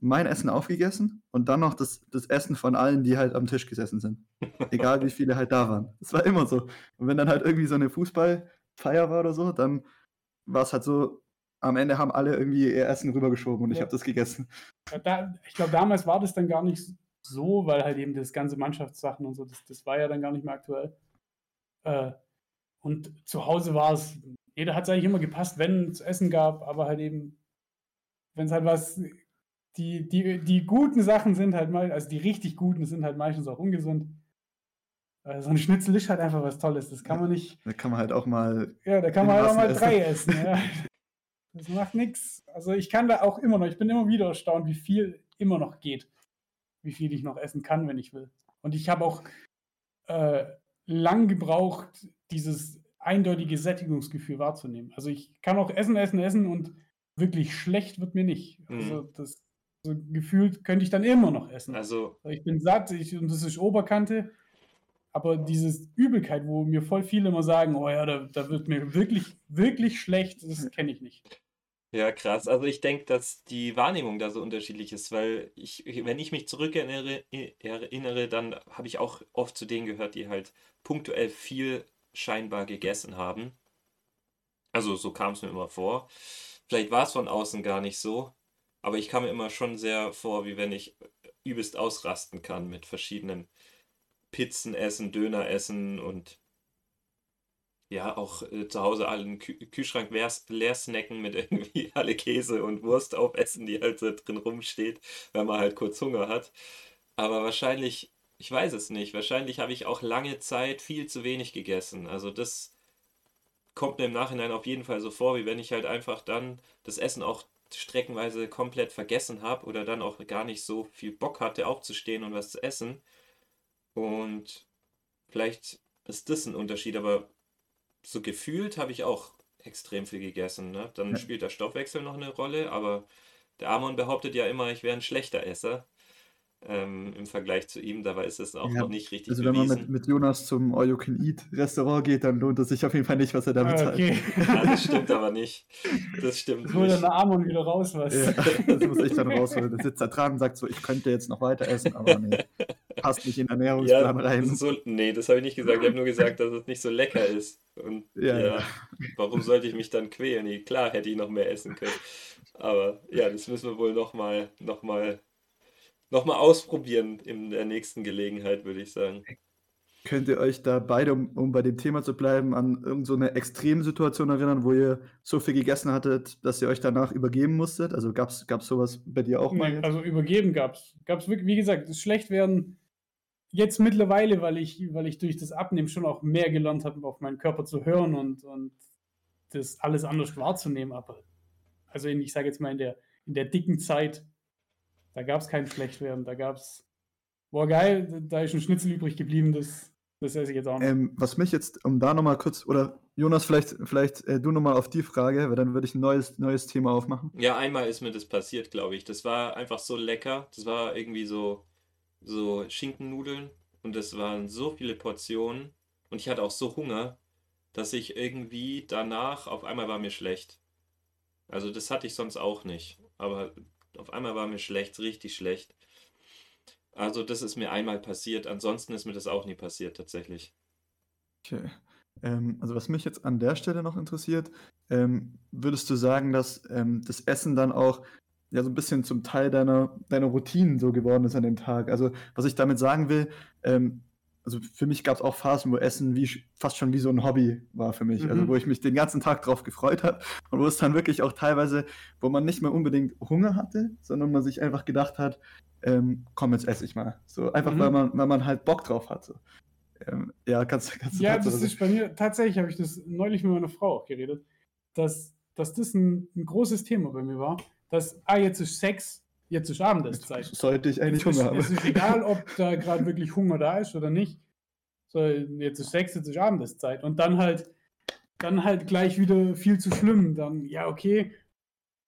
mein Essen aufgegessen und dann noch das, das Essen von allen, die halt am Tisch gesessen sind. Egal wie viele halt da waren. Das war immer so. Und wenn dann halt irgendwie so eine Fußballfeier war oder so, dann war es halt so, am Ende haben alle irgendwie ihr Essen rübergeschoben und ich Ja. habe das gegessen. Da, ich glaube, damals war das dann gar nicht so, weil halt eben das ganze Mannschaftssachen und so, das, das war ja dann gar nicht mehr aktuell. Äh, und zu Hause war es, jeder hat es eigentlich immer gepasst, wenn es Essen gab, aber halt eben, wenn es halt was, die, die, die guten Sachen sind halt mal, also die richtig guten sind halt meistens auch ungesund. Äh, so ein Schnitzel ist halt einfach was Tolles, das kann man nicht, Da kann man halt auch mal. ja, da kann man halt auch mal essen. drei essen. Ja. Das macht nichts. Also ich kann da auch immer noch, ich bin immer wieder erstaunt, wie viel immer noch geht. Wie viel ich noch essen kann, wenn ich will. Und ich habe auch äh, lang gebraucht, dieses eindeutige Sättigungsgefühl wahrzunehmen. Also ich kann auch essen, essen, essen und wirklich schlecht wird mir nicht. Also das so gefühlt könnte ich dann immer noch essen. Also, Ich bin satt ich, und das ist Oberkante. Aber dieses Übelkeit, wo mir voll viele immer sagen, oh ja, da, da wird mir wirklich, wirklich schlecht, das kenne ich nicht. ja, krass. Also ich denke, dass die Wahrnehmung da so unterschiedlich ist, weil ich, wenn ich mich zurückerinnere, erinnere, dann habe ich auch oft zu denen gehört, die halt punktuell viel scheinbar gegessen haben. Also so kam es mir immer vor. Vielleicht war es von außen gar nicht so, aber ich kam mir immer schon sehr vor, wie wenn ich übelst ausrasten kann mit verschiedenen Pizzen essen, Döner essen und ja, auch äh, zu Hause allen Kü Kühlschrank leer, snacken mit irgendwie alle Käse und Wurst aufessen, die halt so drin rumsteht, wenn man halt kurz Hunger hat. Aber wahrscheinlich, ich weiß es nicht, wahrscheinlich habe ich auch lange Zeit viel zu wenig gegessen. Also das kommt mir im Nachhinein auf jeden Fall so vor, wie wenn ich halt einfach dann das Essen auch streckenweise komplett vergessen habe oder dann auch gar nicht so viel Bock hatte, aufzustehen und was zu essen. Und vielleicht ist das ein Unterschied, aber so gefühlt habe ich auch extrem viel gegessen. Ne? Dann Ja. spielt der Stoffwechsel noch eine Rolle, aber der Amon behauptet ja immer, ich wäre ein schlechter Esser ähm, im Vergleich zu ihm. Dabei ist es auch Ja, noch nicht richtig Also wenn man bewiesen. mit, mit Jonas zum All You Can Eat Restaurant geht, dann lohnt es sich auf jeden Fall nicht, was er da Ah, bezahlt. okay. Ja, das stimmt aber nicht. Das stimmt Jetzt holt eine Amon wieder raus, was. Ja, das muss ich dann rausholen. Der sitzt da dran und sagt so, ich könnte jetzt noch weiter essen, aber nee, passt nicht in den Ja, Ernährungsplan rein. so, nee, das habe ich nicht gesagt. Ich habe nur gesagt, dass es nicht so lecker ist. Und Ja, ja, ja. warum sollte ich mich dann quälen? Nee, klar hätte ich noch mehr essen können. Aber ja, das müssen wir wohl nochmal noch mal, noch mal ausprobieren in der nächsten Gelegenheit, würde ich sagen. Könnt ihr euch da beide, um, um bei dem Thema zu bleiben, an irgendeine so Extremsituation erinnern, wo ihr so viel gegessen hattet, dass ihr euch danach übergeben musstet? Also gab es sowas bei dir auch mal? Nee, also übergeben gab es. Gab es wirklich, wie gesagt, das Schlechtwerden jetzt mittlerweile, weil ich, weil ich durch das Abnehmen schon auch mehr gelernt habe, auf meinen Körper zu hören und, und das alles anders wahrzunehmen. Aber also in, ich sage jetzt mal in der, in der dicken Zeit, da gab es kein Schlechtwerden. Da gab es, boah geil, da ist ein Schnitzel übrig geblieben, das, das esse ich jetzt auch noch. Ähm, was mich jetzt, um da nochmal kurz, oder Jonas, vielleicht, vielleicht äh, du nochmal auf die Frage, weil dann würde ich ein neues, neues Thema aufmachen. Ja, einmal ist mir das passiert, glaube ich. Das war einfach so lecker. Das war irgendwie so, so Schinkennudeln und es waren so viele Portionen und ich hatte auch so Hunger, dass ich irgendwie danach auf einmal war mir schlecht. Also das hatte ich sonst auch nicht, aber auf einmal war mir schlecht, richtig schlecht. Also das ist mir einmal passiert. Ansonsten ist mir das auch nie passiert tatsächlich. Okay. Ähm, also was mich jetzt an der Stelle noch interessiert, ähm, würdest du sagen, dass ähm, das Essen dann auch ja so ein bisschen zum Teil deiner, deiner Routinen so geworden ist an dem Tag? Also was ich damit sagen will, ähm, also für mich gab es auch Phasen, wo Essen wie, fast schon wie so ein Hobby war für mich. Also mhm. Also wo ich mich den ganzen Tag drauf gefreut habe und wo es dann wirklich auch teilweise, wo man nicht mehr unbedingt Hunger hatte, sondern man sich einfach gedacht hat, ähm, komm, jetzt esse ich mal. So einfach, mhm. weil, man, weil man halt Bock drauf hatte. Ähm, ja, kannst, kannst du Ja, das ist bei mir, tatsächlich habe ich das neulich mit meiner Frau auch geredet, dass, dass das ein, ein großes Thema bei mir war, dass, ah, jetzt ist Sex, jetzt ist Abendeszeit. Sollte ich eigentlich Hunger haben. Es ist egal, ob da gerade wirklich Hunger da ist oder nicht. So, jetzt ist Sex, jetzt ist Abendeszeit. Und dann halt, dann halt gleich wieder viel zu schlimm. Dann, ja, okay,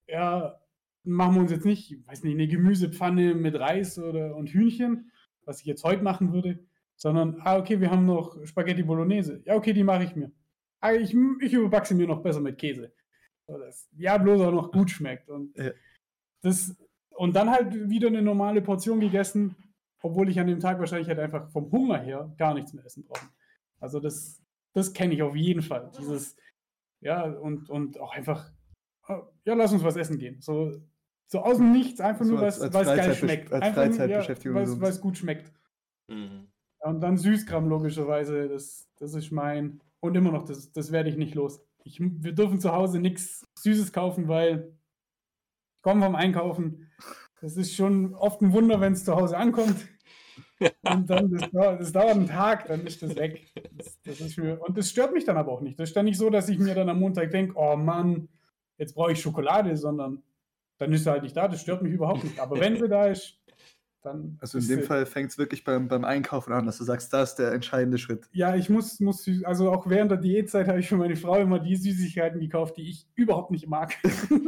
ja, machen wir uns jetzt nicht, weiß nicht, eine Gemüsepfanne mit Reis oder und Hühnchen, was ich jetzt heute machen würde, sondern, ah, okay, wir haben noch Spaghetti Bolognese. Ja, okay, die mache ich mir. Ah, ich, ich überback sie mir noch besser mit Käse. So, das, ja, bloß auch noch gut schmeckt. Und, ja. das, und dann halt wieder eine normale Portion gegessen, obwohl ich an dem Tag wahrscheinlich halt einfach vom Hunger her gar nichts mehr essen brauche. Also das, das kenne ich auf jeden Fall. Dieses, ja, und, und auch einfach, ah, ja, lass uns was essen gehen. So, so aus dem Nichts, einfach so nur, weil es geil schmeckt. Als einfach Freizeitbeschäftigung. Ja, weil es gut schmeckt. Mhm. Und dann Süßkram, logischerweise. Das, das ist mein. Und immer noch, das, das werde ich nicht los. Ich, wir dürfen zu Hause nichts Süßes kaufen, weil ich komme vom Einkaufen. Das ist schon oft ein Wunder, wenn es zu Hause ankommt. Und dann, das dauert, das dauert einen Tag, dann ist das weg. Das, das ist mir, und das stört mich dann aber auch nicht. Das ist dann nicht so, dass ich mir dann am Montag denke, oh Mann, jetzt brauche ich Schokolade, sondern dann ist sie halt nicht da. Das stört mich überhaupt nicht. Aber wenn sie da ist, dann. Also in dem Fall fängt es wirklich beim, beim Einkaufen an, dass du sagst, das ist der entscheidende Schritt. Ja, ich muss, muss, also auch während der Diätzeit habe ich für meine Frau immer die Süßigkeiten gekauft, die ich überhaupt nicht mag.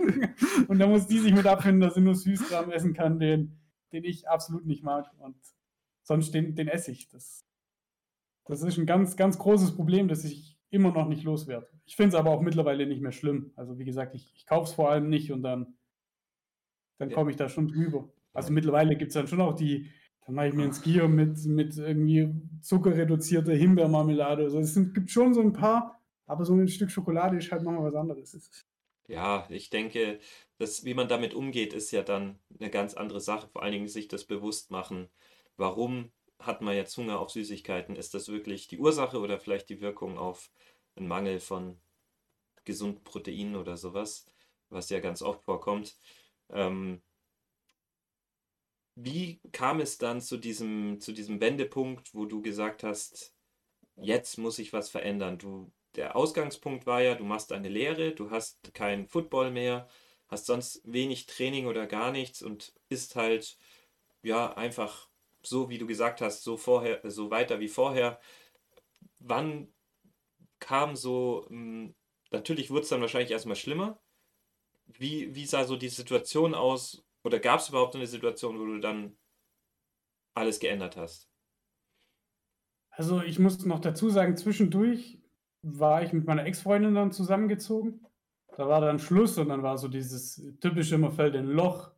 und da muss die sich mit abfinden, dass sie nur Süßkram essen kann, den, den ich absolut nicht mag. Und sonst den, den esse ich. Das, das ist ein ganz, ganz großes Problem, das ich immer noch nicht loswerde. Ich finde es aber auch mittlerweile nicht mehr schlimm. Also wie gesagt, ich, ich kaufe es vor allem nicht und dann dann komme ich da schon drüber. Also mittlerweile gibt es dann schon auch die, dann mache ich mir ein Skier mit, mit irgendwie zuckerreduzierter Himbeermarmelade. Also es sind, gibt schon so ein paar, aber so ein Stück Schokolade ist halt nochmal was anderes. Ja, ich denke, dass, wie man damit umgeht, ist ja dann eine ganz andere Sache. Vor allen Dingen sich das bewusst machen. Warum hat man jetzt Hunger auf Süßigkeiten? Ist das wirklich die Ursache oder vielleicht die Wirkung auf einen Mangel von gesunden Proteinen oder sowas, was ja ganz oft vorkommt? Ähm, wie kam es dann zu diesem, zu diesem Wendepunkt, wo du gesagt hast, jetzt muss ich was verändern? Du, der Ausgangspunkt war ja, du machst eine Lehre, du hast keinen Football mehr, hast sonst wenig Training oder gar nichts und bist halt ja einfach so, wie du gesagt hast, so vorher, so weiter wie vorher. Wann kam so, hm, natürlich wurde es dann wahrscheinlich erstmal schlimmer, wie, wie sah so die Situation aus? Oder gab es überhaupt eine Situation, wo du dann alles geändert hast? Also ich muss noch dazu sagen, zwischendurch war ich mit meiner Ex-Freundin dann zusammengezogen. Da war dann Schluss und dann war so dieses typische, man fällt in ein Loch.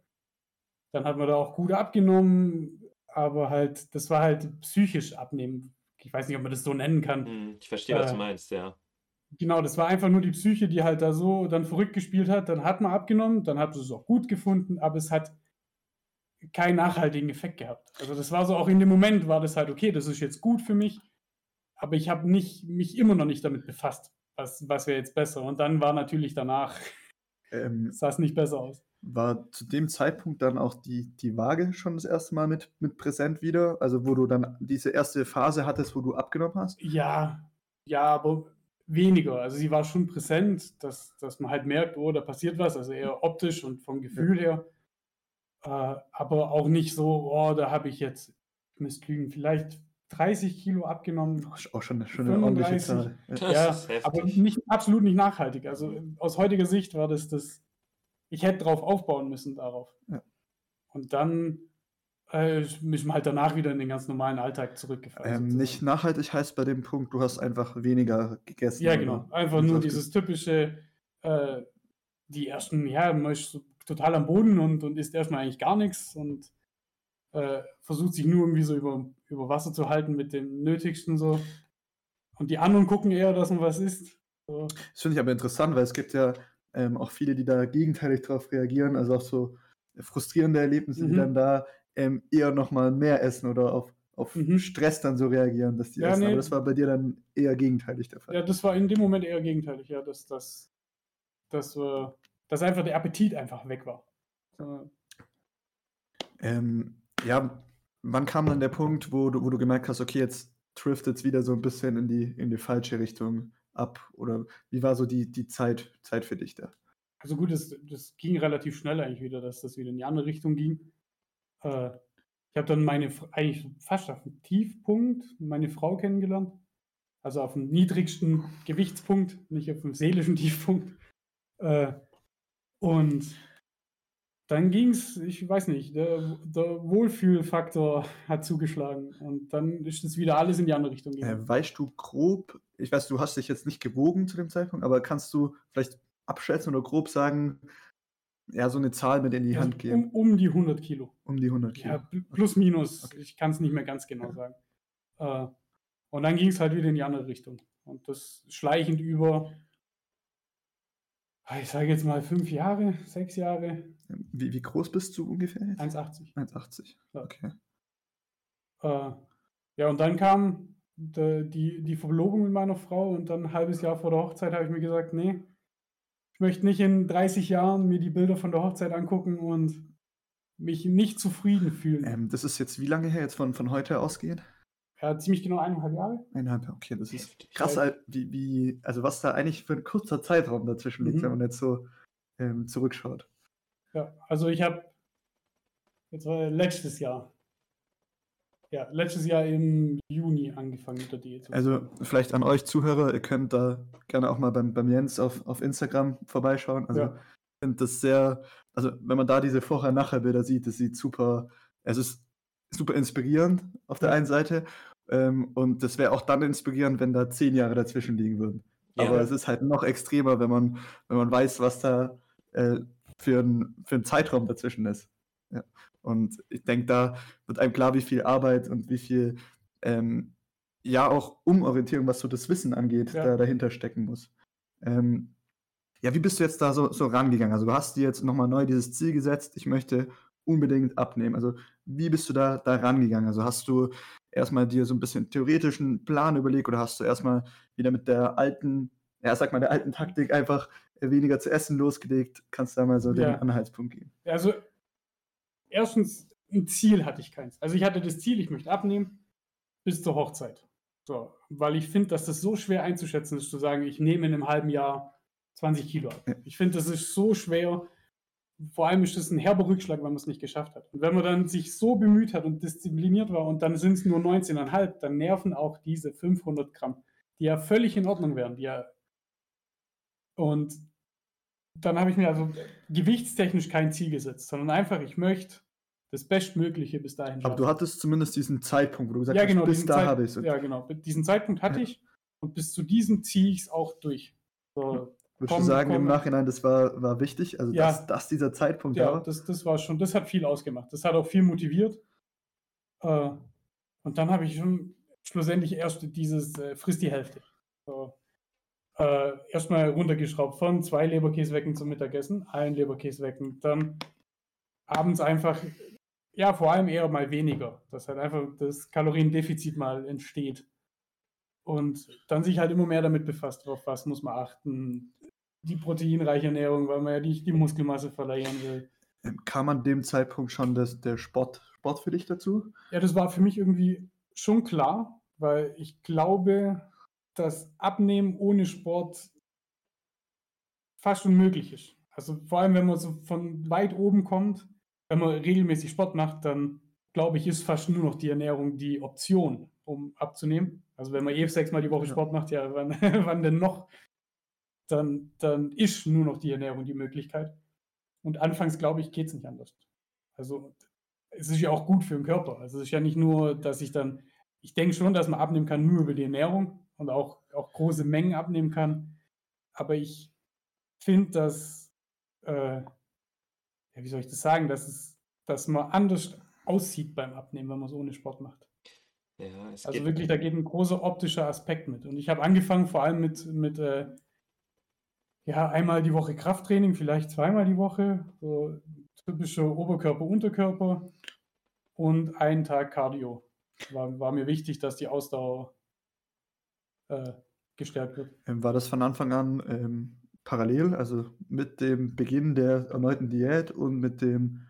Dann hat man da auch gut abgenommen, aber halt, das war halt psychisch abnehmen. Ich weiß nicht, ob man das so nennen kann. Hm, ich verstehe, was du äh, meinst, ja. Genau, das war einfach nur die Psyche, die halt da so dann verrückt gespielt hat. Dann hat man abgenommen, dann hat man es auch gut gefunden, aber es hat keinen nachhaltigen Effekt gehabt. Also das war so auch in dem Moment war das halt okay, das ist jetzt gut für mich, aber ich habe nicht, mich immer noch nicht damit befasst, was, was wäre jetzt besser. Und dann war natürlich danach, Ähm, sah es nicht besser aus. war zu dem Zeitpunkt dann auch die, die Waage schon das erste Mal mit, mit präsent wieder? Also wo du dann diese erste Phase hattest, wo du abgenommen hast? Ja, ja, aber weniger. Also sie war schon präsent, dass, dass man halt merkt, oh, da passiert was, also eher optisch und vom Gefühl her. Äh, aber auch nicht so, oh, da habe ich jetzt, ich müsste lügen, vielleicht 30 Kilo abgenommen. Auch schon, schon eine ordentliche 35. Zahl. Ja. Das ja, aber nicht, absolut nicht nachhaltig. Also aus heutiger Sicht war das das, ich hätte drauf aufbauen müssen darauf. Ja. Und dann äh, man halt danach wieder in den ganz normalen Alltag zurückgefallen. Ähm, nicht nachhaltig heißt bei dem Punkt, du hast einfach weniger gegessen. Ja, genau. Einfach nur dieses typische, äh, die ersten, ja, man ist total am Boden und, und isst erstmal eigentlich gar nichts und äh, versucht sich nur irgendwie so über, über Wasser zu halten mit dem Nötigsten so. Und die anderen gucken eher, dass man was isst. So. Das finde ich aber interessant, weil es gibt ja ähm, auch viele, die da gegenteilig drauf reagieren, also auch so frustrierende Erlebnisse, die Mhm. dann da ähm, eher nochmal mehr essen oder auf, auf Mhm. Stress dann so reagieren, dass die Ja, essen. nee. Aber das war bei dir dann eher gegenteilig der Fall. Ja, das war in dem Moment eher gegenteilig, ja, dass, dass, dass, äh, dass einfach der Appetit einfach weg war. Äh, Ähm, ja, wann kam dann der Punkt, wo du, wo du gemerkt hast, okay, jetzt driftet es wieder so ein bisschen in die, in die falsche Richtung ab? Oder wie war so die, die Zeit, Zeit für dich da? Also gut, das, das ging relativ schnell eigentlich wieder, dass das wieder in die andere Richtung ging. Äh, ich habe dann meine, eigentlich fast auf dem Tiefpunkt meine Frau kennengelernt. Also auf dem niedrigsten Gewichtspunkt, nicht auf dem seelischen Tiefpunkt. Äh, und dann ging es, ich weiß nicht, der, der Wohlfühlfaktor hat zugeschlagen. Und dann ist es wieder alles in die andere Richtung gegangen. Äh, weißt du grob, ich weiß, du hast dich jetzt nicht gewogen zu dem Zeitpunkt, aber kannst du vielleicht abschätzen oder grob sagen, ja, so eine Zahl mit in die Also Hand geben? um, um die 100 Kilo. Um die 100 Kilo. Ja, pl- plus minus. Okay. Ich kann es nicht mehr ganz genau Ja. sagen. Äh, und dann ging es halt wieder in die andere Richtung. Und das schleichend über, ah, ich sage jetzt mal fünf Jahre, sechs Jahre, Wie, wie groß bist du ungefähr jetzt? 1,80. 1,80. Ja. Okay. Äh, ja, und dann kam die, die Verlobung mit meiner Frau und dann ein halbes Jahr vor der Hochzeit habe ich mir gesagt, nee, ich möchte nicht in 30 Jahren mir die Bilder von der Hochzeit angucken und mich nicht zufrieden fühlen. Ähm, das ist jetzt wie lange her, jetzt von, von heute ausgehend? Ja, ziemlich genau eineinhalb Jahre. Eineinhalb, okay, das ist Heftig. krass, halt, wie, wie, also was da eigentlich für ein kurzer Zeitraum dazwischen liegt, Mhm. wenn man jetzt so ähm, zurückschaut. Ja, also ich habe jetzt war letztes Jahr. Ja, letztes Jahr im Juni angefangen mit der Diät. Also vielleicht an euch Zuhörer, ihr könnt da gerne auch mal beim, beim Jens auf, auf Instagram vorbeischauen. Also Ja. ich finde das sehr, also wenn man da diese Vorher-Nachher-Bilder sieht, das sieht super, es ist super inspirierend auf der Ja. einen Seite ähm, und das wäre auch dann inspirierend, wenn da zehn Jahre dazwischen liegen würden. Ja. Aber es ist halt noch extremer, wenn man, wenn man weiß, was da äh, für, ein, für ein Zeitraum dazwischen ist. Ja. Und ich denke, da wird einem klar, wie viel Arbeit und wie viel, ähm, ja, auch Umorientierung, was so das Wissen angeht, Ja. da dahinter stecken muss. Ähm, ja, wie bist du jetzt da so, so rangegangen? Also, du hast dir jetzt nochmal neu dieses Ziel gesetzt, ich möchte unbedingt abnehmen. Also, wie bist du da, da rangegangen? Also, hast du erstmal dir so ein bisschen theoretischen Plan überlegt oder hast du erstmal wieder mit der alten, ja, sag mal, der alten Taktik einfach äh, weniger zu essen losgelegt? Kannst du da mal so Ja. den Anhaltspunkt geben? Also, erstens, ein Ziel hatte ich keins. Also, ich hatte das Ziel, ich möchte abnehmen bis zur Hochzeit. So, weil ich finde, dass das so schwer einzuschätzen ist, zu sagen, ich nehme in einem halben Jahr 20 Kilo ab. Ich finde, das ist so schwer. Vor allem ist das ein herber Rückschlag, wenn man es nicht geschafft hat. Und wenn man dann sich so bemüht hat und diszipliniert war und dann sind es nur 19,5, dann nerven auch diese 500 Gramm, die ja völlig in Ordnung wären. Die ja und dann habe ich mir also gewichtstechnisch kein Ziel gesetzt, sondern einfach, ich möchte das Bestmögliche bis dahin Aber du hattest zumindest diesen Zeitpunkt, wo du gesagt ja, hast, genau, bis diesen da Zeit- habe ich es. Ja, genau. Diesen Zeitpunkt hatte Ja. ich und bis zu diesem ziehe ich es auch durch. So, Würdest komm, du sagen, im komm. Nachhinein, das war, war wichtig? Also, Ja. dass, dass dieser Zeitpunkt ja, da war? das, das war schon, das hat viel ausgemacht. Das hat auch viel motiviert. Äh, und dann habe ich schon schlussendlich erst dieses äh, frisst die Hälfte. So, äh, erstmal runtergeschraubt von zwei Leberkäsewecken zum Mittagessen, ein Leberkäsewecken, dann abends einfach, ja, vor allem eher mal weniger, dass halt einfach das Kaloriendefizit mal entsteht. und dann sich halt immer mehr damit befasst, auf was muss man achten. Die proteinreiche Ernährung, weil man ja nicht die Muskelmasse verleihen will. Ähm, kam an dem Zeitpunkt schon das, der Sport, Sport für dich dazu? Ja, das war für mich irgendwie schon klar, weil ich glaube, dass Abnehmen ohne Sport fast unmöglich ist. Also vor allem, wenn man so von weit oben kommt, wenn man regelmäßig Sport macht, dann glaube ich, ist fast nur noch die Ernährung die Option, um abzunehmen. Also wenn man eh sechsmal die Woche Sport macht, ja, wann, wann denn noch? Dann, dann ist nur noch die Ernährung die Möglichkeit. Und anfangs, glaube ich, geht es nicht anders. Also es ist ja auch gut für den Körper. Also es ist ja nicht nur, dass ich dann, ich denke schon, dass man abnehmen kann nur über die Ernährung und auch, auch große Mengen abnehmen kann. Aber ich finde, dass, äh, ja, wie soll ich das sagen, dass, es, dass man anders aussieht beim Abnehmen, wenn man es ohne Sport macht. Ja, also wirklich, da geht ein großer optischer Aspekt mit. Und ich habe angefangen vor allem mit, mit äh, ja, einmal die Woche Krafttraining, vielleicht zweimal die Woche, so typische Oberkörper, Unterkörper und einen Tag Cardio. War, war mir wichtig, dass die Ausdauer äh, gestärkt wird. Ähm, war das von Anfang an ähm, parallel, also mit dem Beginn der erneuten Diät und mit dem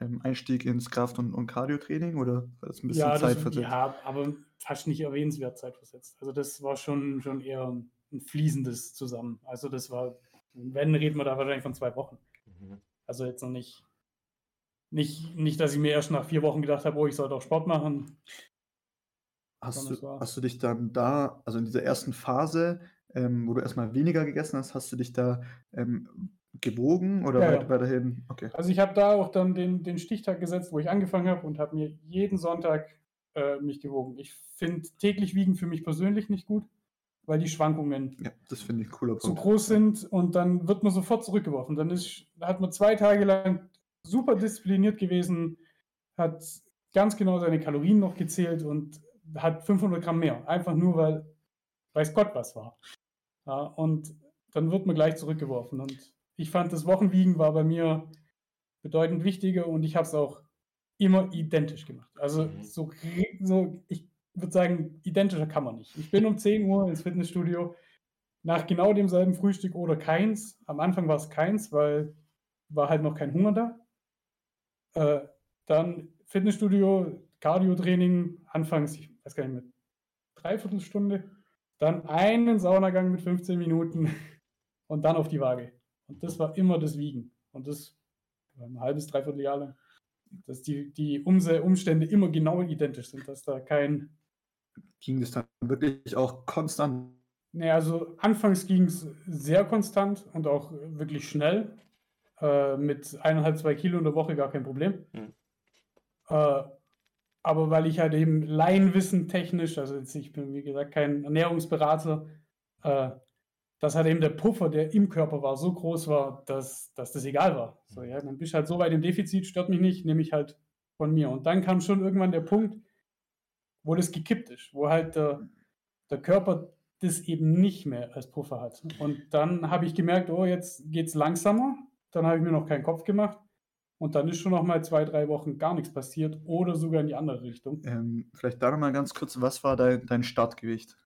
ähm, Einstieg ins Kraft- und, und Cardio-Training oder war das ein bisschen ja, zeitversetzt? Ja, aber fast nicht erwähnenswert zeitversetzt. Also das war schon, schon eher ein fließendes zusammen. Also das war, wenn reden wir da wahrscheinlich von zwei Wochen. Mhm. Also jetzt noch nicht, nicht, nicht, dass ich mir erst nach vier Wochen gedacht habe, oh, ich sollte auch Sport machen. Hast du, hast du dich dann da, also in dieser ersten Phase, ähm, wo du erstmal weniger gegessen hast, hast du dich da ähm, gewogen oder ja, weit, weiterhin? Okay. Also ich habe da auch dann den, den Stichtag gesetzt, wo ich angefangen habe und habe mir jeden Sonntag äh, mich gewogen. Ich finde täglich wiegen für mich persönlich nicht gut, weil die Schwankungen ja, das ich cooler zu groß sind und dann wird man sofort zurückgeworfen. Dann ist, hat man zwei Tage lang super diszipliniert gewesen, hat ganz genau seine Kalorien noch gezählt und hat 500 Gramm mehr. Einfach nur, weil weiß Gott was war. Ja, und dann wird man gleich zurückgeworfen. Und ich fand, das Wochenwiegen war bei mir bedeutend wichtiger und ich habe es auch immer identisch gemacht. Also mhm. so, so ich würde sagen, identischer kann man nicht. Ich bin um 10 Uhr ins Fitnessstudio nach genau demselben Frühstück oder keins. Am Anfang war es keins, weil war halt noch kein Hunger da. Äh, dann Fitnessstudio, Cardio-Training, anfangs, ich weiß gar nicht mehr, dreiviertel Stunde. Dann einen Saunagang mit 15 Minuten und dann auf die Waage. Und das war immer das Wiegen. Und das war ein halbes, dreiviertel Jahr lang. Dass die, die Umstände immer genau identisch sind, dass da kein. Ging es dann wirklich auch konstant? Nee, also anfangs ging es sehr konstant und auch wirklich schnell. Äh, mit eineinhalb, zwei Kilo in der Woche gar kein Problem. Mhm. Äh, aber weil ich halt eben Laienwissen technisch, also jetzt, ich bin wie gesagt kein Ernährungsberater, äh, dass halt eben der Puffer, der im Körper war, so groß war, dass, dass das egal war. So, ja, dann bist du halt so weit im Defizit, stört mich nicht, nehme ich halt von mir. Und dann kam schon irgendwann der Punkt, wo das gekippt ist, wo halt der, der Körper das eben nicht mehr als Puffer hat. Und dann habe ich gemerkt, oh, jetzt geht es langsamer. Dann habe ich mir noch keinen Kopf gemacht. Und dann ist schon noch mal zwei, drei Wochen gar nichts passiert oder sogar in die andere Richtung. Ähm, vielleicht da noch mal ganz kurz, was war dein, dein Startgewicht?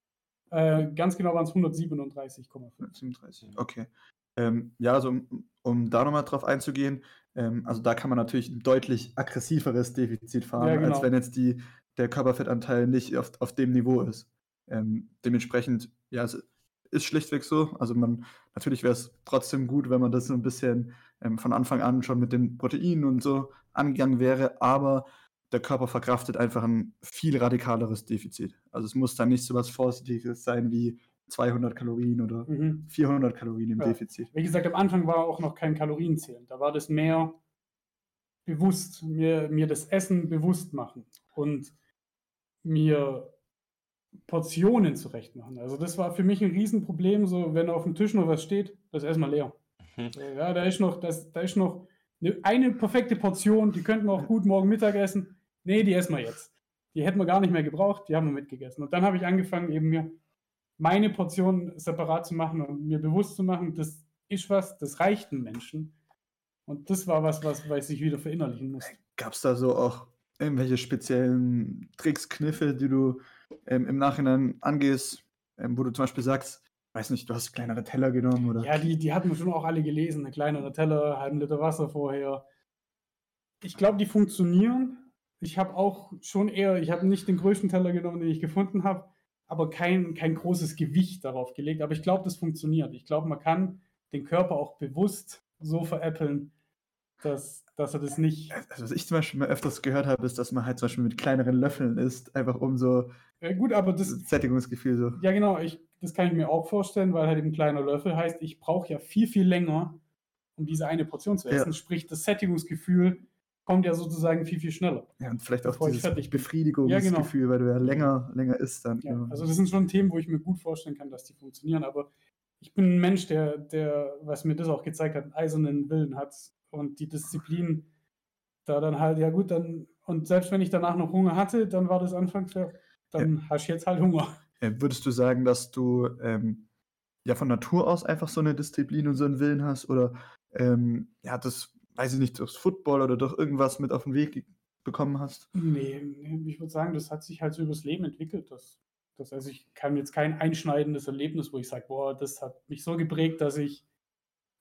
Äh, ganz genau waren es 137,5. 137, okay. Ähm, ja, also um, um da nochmal drauf einzugehen, ähm, also da kann man natürlich ein deutlich aggressiveres Defizit fahren, ja, genau. als wenn jetzt die, der Körperfettanteil nicht auf, auf dem Niveau ist. Ähm, dementsprechend, ja, es ist schlichtweg so. Also man, natürlich wäre es trotzdem gut, wenn man das so ein bisschen ähm, von Anfang an schon mit den Proteinen und so angegangen wäre, aber der Körper verkraftet einfach ein viel radikaleres Defizit. Also es muss dann nicht so was Vorsichtiges sein wie 200 Kalorien oder mhm. 400 Kalorien im ja. Defizit. Wie gesagt, am Anfang war auch noch kein Kalorienzählen. Da war das mehr bewusst, mir, mir das Essen bewusst machen und mir Portionen zurecht machen. Also das war für mich ein Riesenproblem, so wenn auf dem Tisch noch was steht, das erstmal leer. Mhm. Ja, da ist noch, das, da ist noch eine, eine perfekte Portion, die könnten wir auch gut morgen Mittag essen. Nee, die essen wir jetzt. Die hätten wir gar nicht mehr gebraucht, die haben wir mitgegessen. Und dann habe ich angefangen, eben mir meine Portion separat zu machen und mir bewusst zu machen, das ist was, das reicht den Menschen. Und das war was, was, was ich wieder verinnerlichen musste. Gab es da so auch irgendwelche speziellen Tricks, Kniffe, die du ähm, im Nachhinein angehst, ähm, wo du zum Beispiel sagst, weiß nicht, du hast kleinere Teller genommen oder. Ja, die, die hatten wir schon auch alle gelesen. Eine kleinere Teller, halben Liter Wasser vorher. Ich glaube, die funktionieren. Ich habe auch schon eher, ich habe nicht den größten Teller genommen, den ich gefunden habe, aber kein, kein großes Gewicht darauf gelegt. Aber ich glaube, das funktioniert. Ich glaube, man kann den Körper auch bewusst so veräppeln, dass, dass er das nicht. Also, was ich zum Beispiel mal öfters gehört habe, ist, dass man halt zum Beispiel mit kleineren Löffeln isst, einfach um so. Ja, gut, aber das. Sättigungsgefühl so. Ja, genau. Ich, das kann ich mir auch vorstellen, weil halt ein kleiner Löffel heißt, ich brauche ja viel, viel länger, um diese eine Portion zu essen. Ja. Sprich, das Sättigungsgefühl kommt ja sozusagen viel, viel schneller. Ja, und vielleicht auch dieses Befriedigungsgefühl, ja, genau. weil du ja länger, länger isst dann. Ja. Also das sind schon Themen, wo ich mir gut vorstellen kann, dass die funktionieren, aber ich bin ein Mensch, der, der, was mir das auch gezeigt hat, einen eisernen Willen hat und die Disziplin da dann halt, ja gut, dann, und selbst wenn ich danach noch Hunger hatte, dann war das anfangs ja, dann ja. hast du jetzt halt Hunger. Ja, würdest du sagen, dass du ähm, ja von Natur aus einfach so eine Disziplin und so einen Willen hast oder ähm, ja, das weiß ich nicht, durchs Football oder durch irgendwas mit auf den Weg bekommen hast? Nee, ich würde sagen, das hat sich halt so übers Leben entwickelt. Das, das, also ich kann jetzt kein einschneidendes Erlebnis, wo ich sage, boah, das hat mich so geprägt, dass ich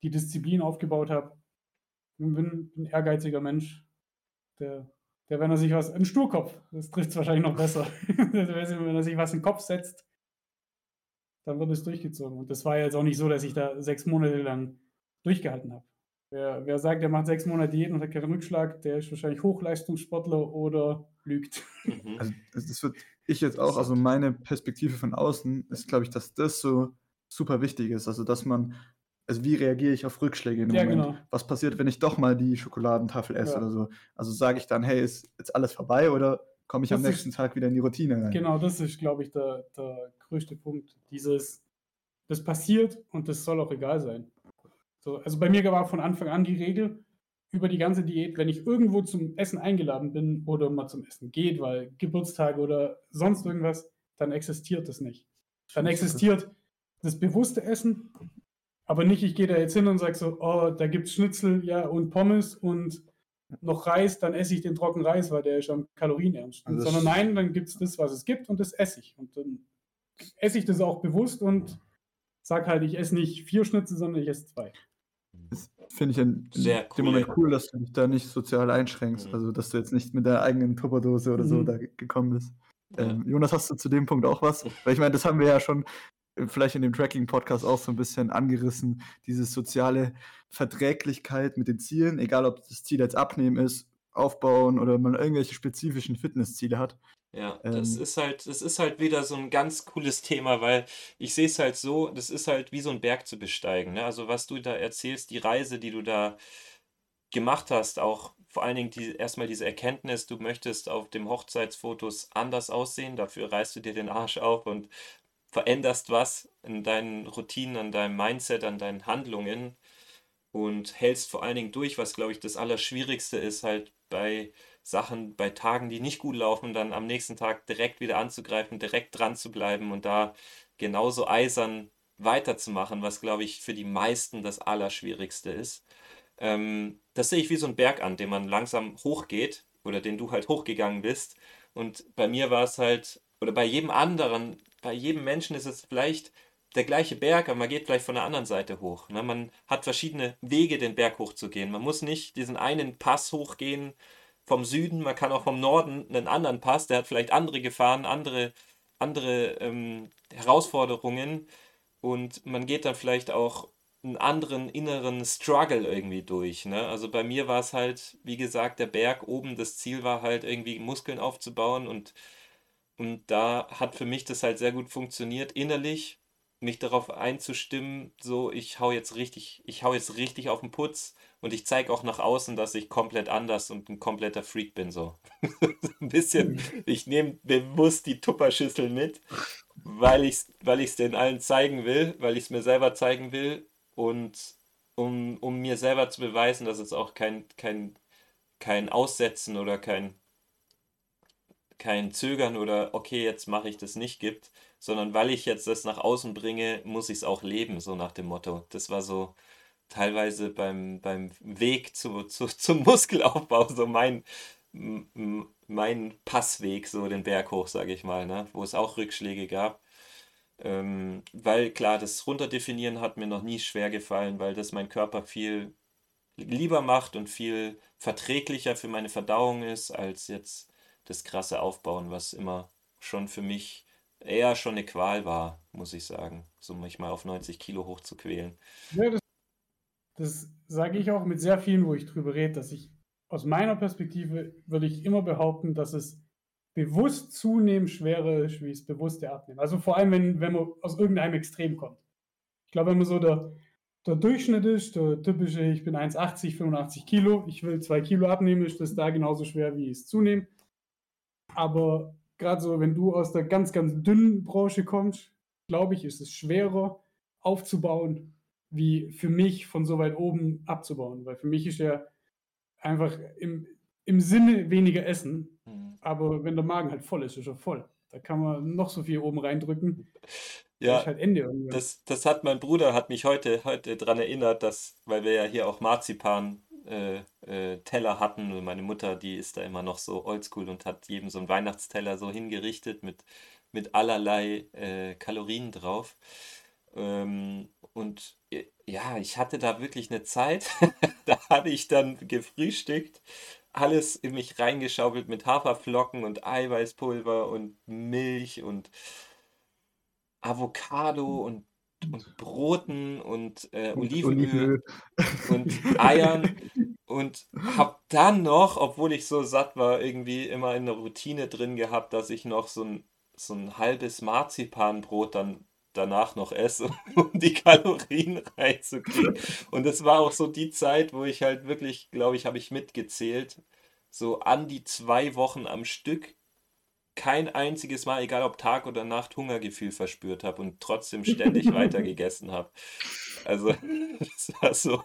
die Disziplin aufgebaut habe. Ich bin ein ehrgeiziger Mensch, der, der, wenn er sich was, ein Sturkopf, das trifft es wahrscheinlich noch besser. wenn er sich was in den Kopf setzt, dann wird es durchgezogen. Und das war jetzt auch nicht so, dass ich da sechs Monate lang durchgehalten habe. Wer, wer sagt, er macht sechs Monate Diät und hat keinen Rückschlag, der ist wahrscheinlich Hochleistungssportler oder lügt. Mhm. Also das wird ich jetzt auch, also meine Perspektive von außen ist, glaube ich, dass das so super wichtig ist. Also dass man, also wie reagiere ich auf Rückschläge im ja, Moment? Genau. Was passiert, wenn ich doch mal die Schokoladentafel esse ja. oder so? Also sage ich dann, hey, ist jetzt alles vorbei oder komme ich das am nächsten ist, Tag wieder in die Routine rein? Genau, das ist, glaube ich, der, der größte Punkt. Dieses, das passiert und das soll auch egal sein. So, also bei mir war von Anfang an die Regel, über die ganze Diät, wenn ich irgendwo zum Essen eingeladen bin oder mal zum Essen geht, weil Geburtstag oder sonst irgendwas, dann existiert das nicht. Dann existiert das bewusste Essen, aber nicht, ich gehe da jetzt hin und sage so, oh, da gibt es Schnitzel, ja, und Pommes und noch Reis, dann esse ich den trockenen Reis, weil der ist am kalorienärmsten. Also Sondern nein, dann gibt es das, was es gibt und das esse ich. Und dann esse ich das auch bewusst und sage halt, ich esse nicht vier Schnitzel, sondern ich esse zwei. Das finde ich in, in dem cool, Moment cool, dass du dich da nicht sozial einschränkst. Mhm. Also, dass du jetzt nicht mit der eigenen Tupperdose oder so mhm. da gekommen bist. Ähm, Jonas, hast du zu dem Punkt auch was? Weil ich meine, das haben wir ja schon vielleicht in dem Tracking-Podcast auch so ein bisschen angerissen, diese soziale Verträglichkeit mit den Zielen, egal ob das Ziel jetzt abnehmen ist, aufbauen oder man irgendwelche spezifischen Fitnessziele hat. Ja, das ähm, ist halt, das ist halt wieder so ein ganz cooles Thema, weil ich sehe es halt so, das ist halt wie so ein Berg zu besteigen. Ne? Also was du da erzählst, die Reise, die du da gemacht hast, auch vor allen Dingen die, erstmal diese Erkenntnis, du möchtest auf dem Hochzeitsfotos anders aussehen, dafür reißt du dir den Arsch auf und veränderst was in deinen Routinen, an deinem Mindset, an deinen Handlungen und hältst vor allen Dingen durch, was glaube ich das Allerschwierigste ist, halt bei Sachen bei Tagen, die nicht gut laufen, dann am nächsten Tag direkt wieder anzugreifen, direkt dran zu bleiben und da genauso eisern weiterzumachen, was glaube ich für die meisten das Allerschwierigste ist. Ähm, das sehe ich wie so ein Berg an, den man langsam hochgeht oder den du halt hochgegangen bist. Und bei mir war es halt, oder bei jedem anderen, bei jedem Menschen ist es vielleicht der gleiche Berg, aber man geht vielleicht von der anderen Seite hoch. Ne? Man hat verschiedene Wege, den Berg hochzugehen. Man muss nicht diesen einen Pass hochgehen, vom Süden, man kann auch vom Norden einen anderen Pass, der hat vielleicht andere Gefahren, andere, andere ähm, Herausforderungen und man geht dann vielleicht auch einen anderen inneren Struggle irgendwie durch. Ne? Also bei mir war es halt, wie gesagt, der Berg oben, das Ziel war halt irgendwie Muskeln aufzubauen und, und da hat für mich das halt sehr gut funktioniert innerlich mich darauf einzustimmen, so ich hau jetzt richtig, ich hau jetzt richtig auf den Putz und ich zeige auch nach außen, dass ich komplett anders und ein kompletter Freak bin. So ein bisschen, ich nehme bewusst die Tupperschüssel mit, weil ich es weil ich's den allen zeigen will, weil ich es mir selber zeigen will und um, um mir selber zu beweisen, dass es auch kein, kein, kein Aussetzen oder kein, kein Zögern oder okay, jetzt mache ich das nicht gibt, sondern weil ich jetzt das nach außen bringe, muss ich es auch leben, so nach dem Motto. Das war so teilweise beim, beim Weg zu, zu, zum Muskelaufbau so mein, mein Passweg, so den Berg hoch, sage ich mal, ne? wo es auch Rückschläge gab. Ähm, weil klar, das Runterdefinieren hat mir noch nie schwer gefallen, weil das mein Körper viel lieber macht und viel verträglicher für meine Verdauung ist, als jetzt das krasse Aufbauen, was immer schon für mich eher schon eine Qual war, muss ich sagen, so mich mal auf 90 Kilo hochzuquälen. Ja, das, das sage ich auch mit sehr vielen, wo ich drüber rede, dass ich aus meiner Perspektive würde ich immer behaupten, dass es bewusst zunehmend schwerer ist, wie es bewusste Abnehmen. Also vor allem, wenn, wenn man aus irgendeinem Extrem kommt. Ich glaube, wenn man so der, der Durchschnitt ist, der typische, ich bin 1,80, 85 Kilo, ich will 2 Kilo abnehmen, ist das da genauso schwer, wie es zunehmen. Aber gerade so, wenn du aus der ganz, ganz dünnen Branche kommst, glaube ich, ist es schwerer aufzubauen, wie für mich von so weit oben abzubauen. Weil für mich ist ja einfach im, im Sinne weniger essen. Mhm. Aber wenn der Magen halt voll ist, ist er voll. Da kann man noch so viel oben reindrücken. Ja, halt Ende das, das hat mein Bruder hat mich heute, heute daran erinnert, dass, weil wir ja hier auch Marzipan äh, äh, Teller hatten und meine Mutter, die ist da immer noch so oldschool und hat jedem so einen Weihnachtsteller so hingerichtet mit, mit allerlei äh, Kalorien drauf. Ähm, und äh, ja, ich hatte da wirklich eine Zeit, da habe ich dann gefrühstückt, alles in mich reingeschaukelt mit Haferflocken und Eiweißpulver und Milch und Avocado und, und Broten und äh, Olivenöl und Eiern und habe dann noch, obwohl ich so satt war, irgendwie immer in der Routine drin gehabt, dass ich noch so ein, so ein halbes Marzipanbrot dann danach noch esse, um die Kalorien reinzukriegen. Und es war auch so die Zeit, wo ich halt wirklich, glaube ich, habe ich mitgezählt, so an die zwei Wochen am Stück kein einziges Mal, egal ob Tag oder Nacht, Hungergefühl verspürt habe und trotzdem ständig weiter gegessen habe. Also das war so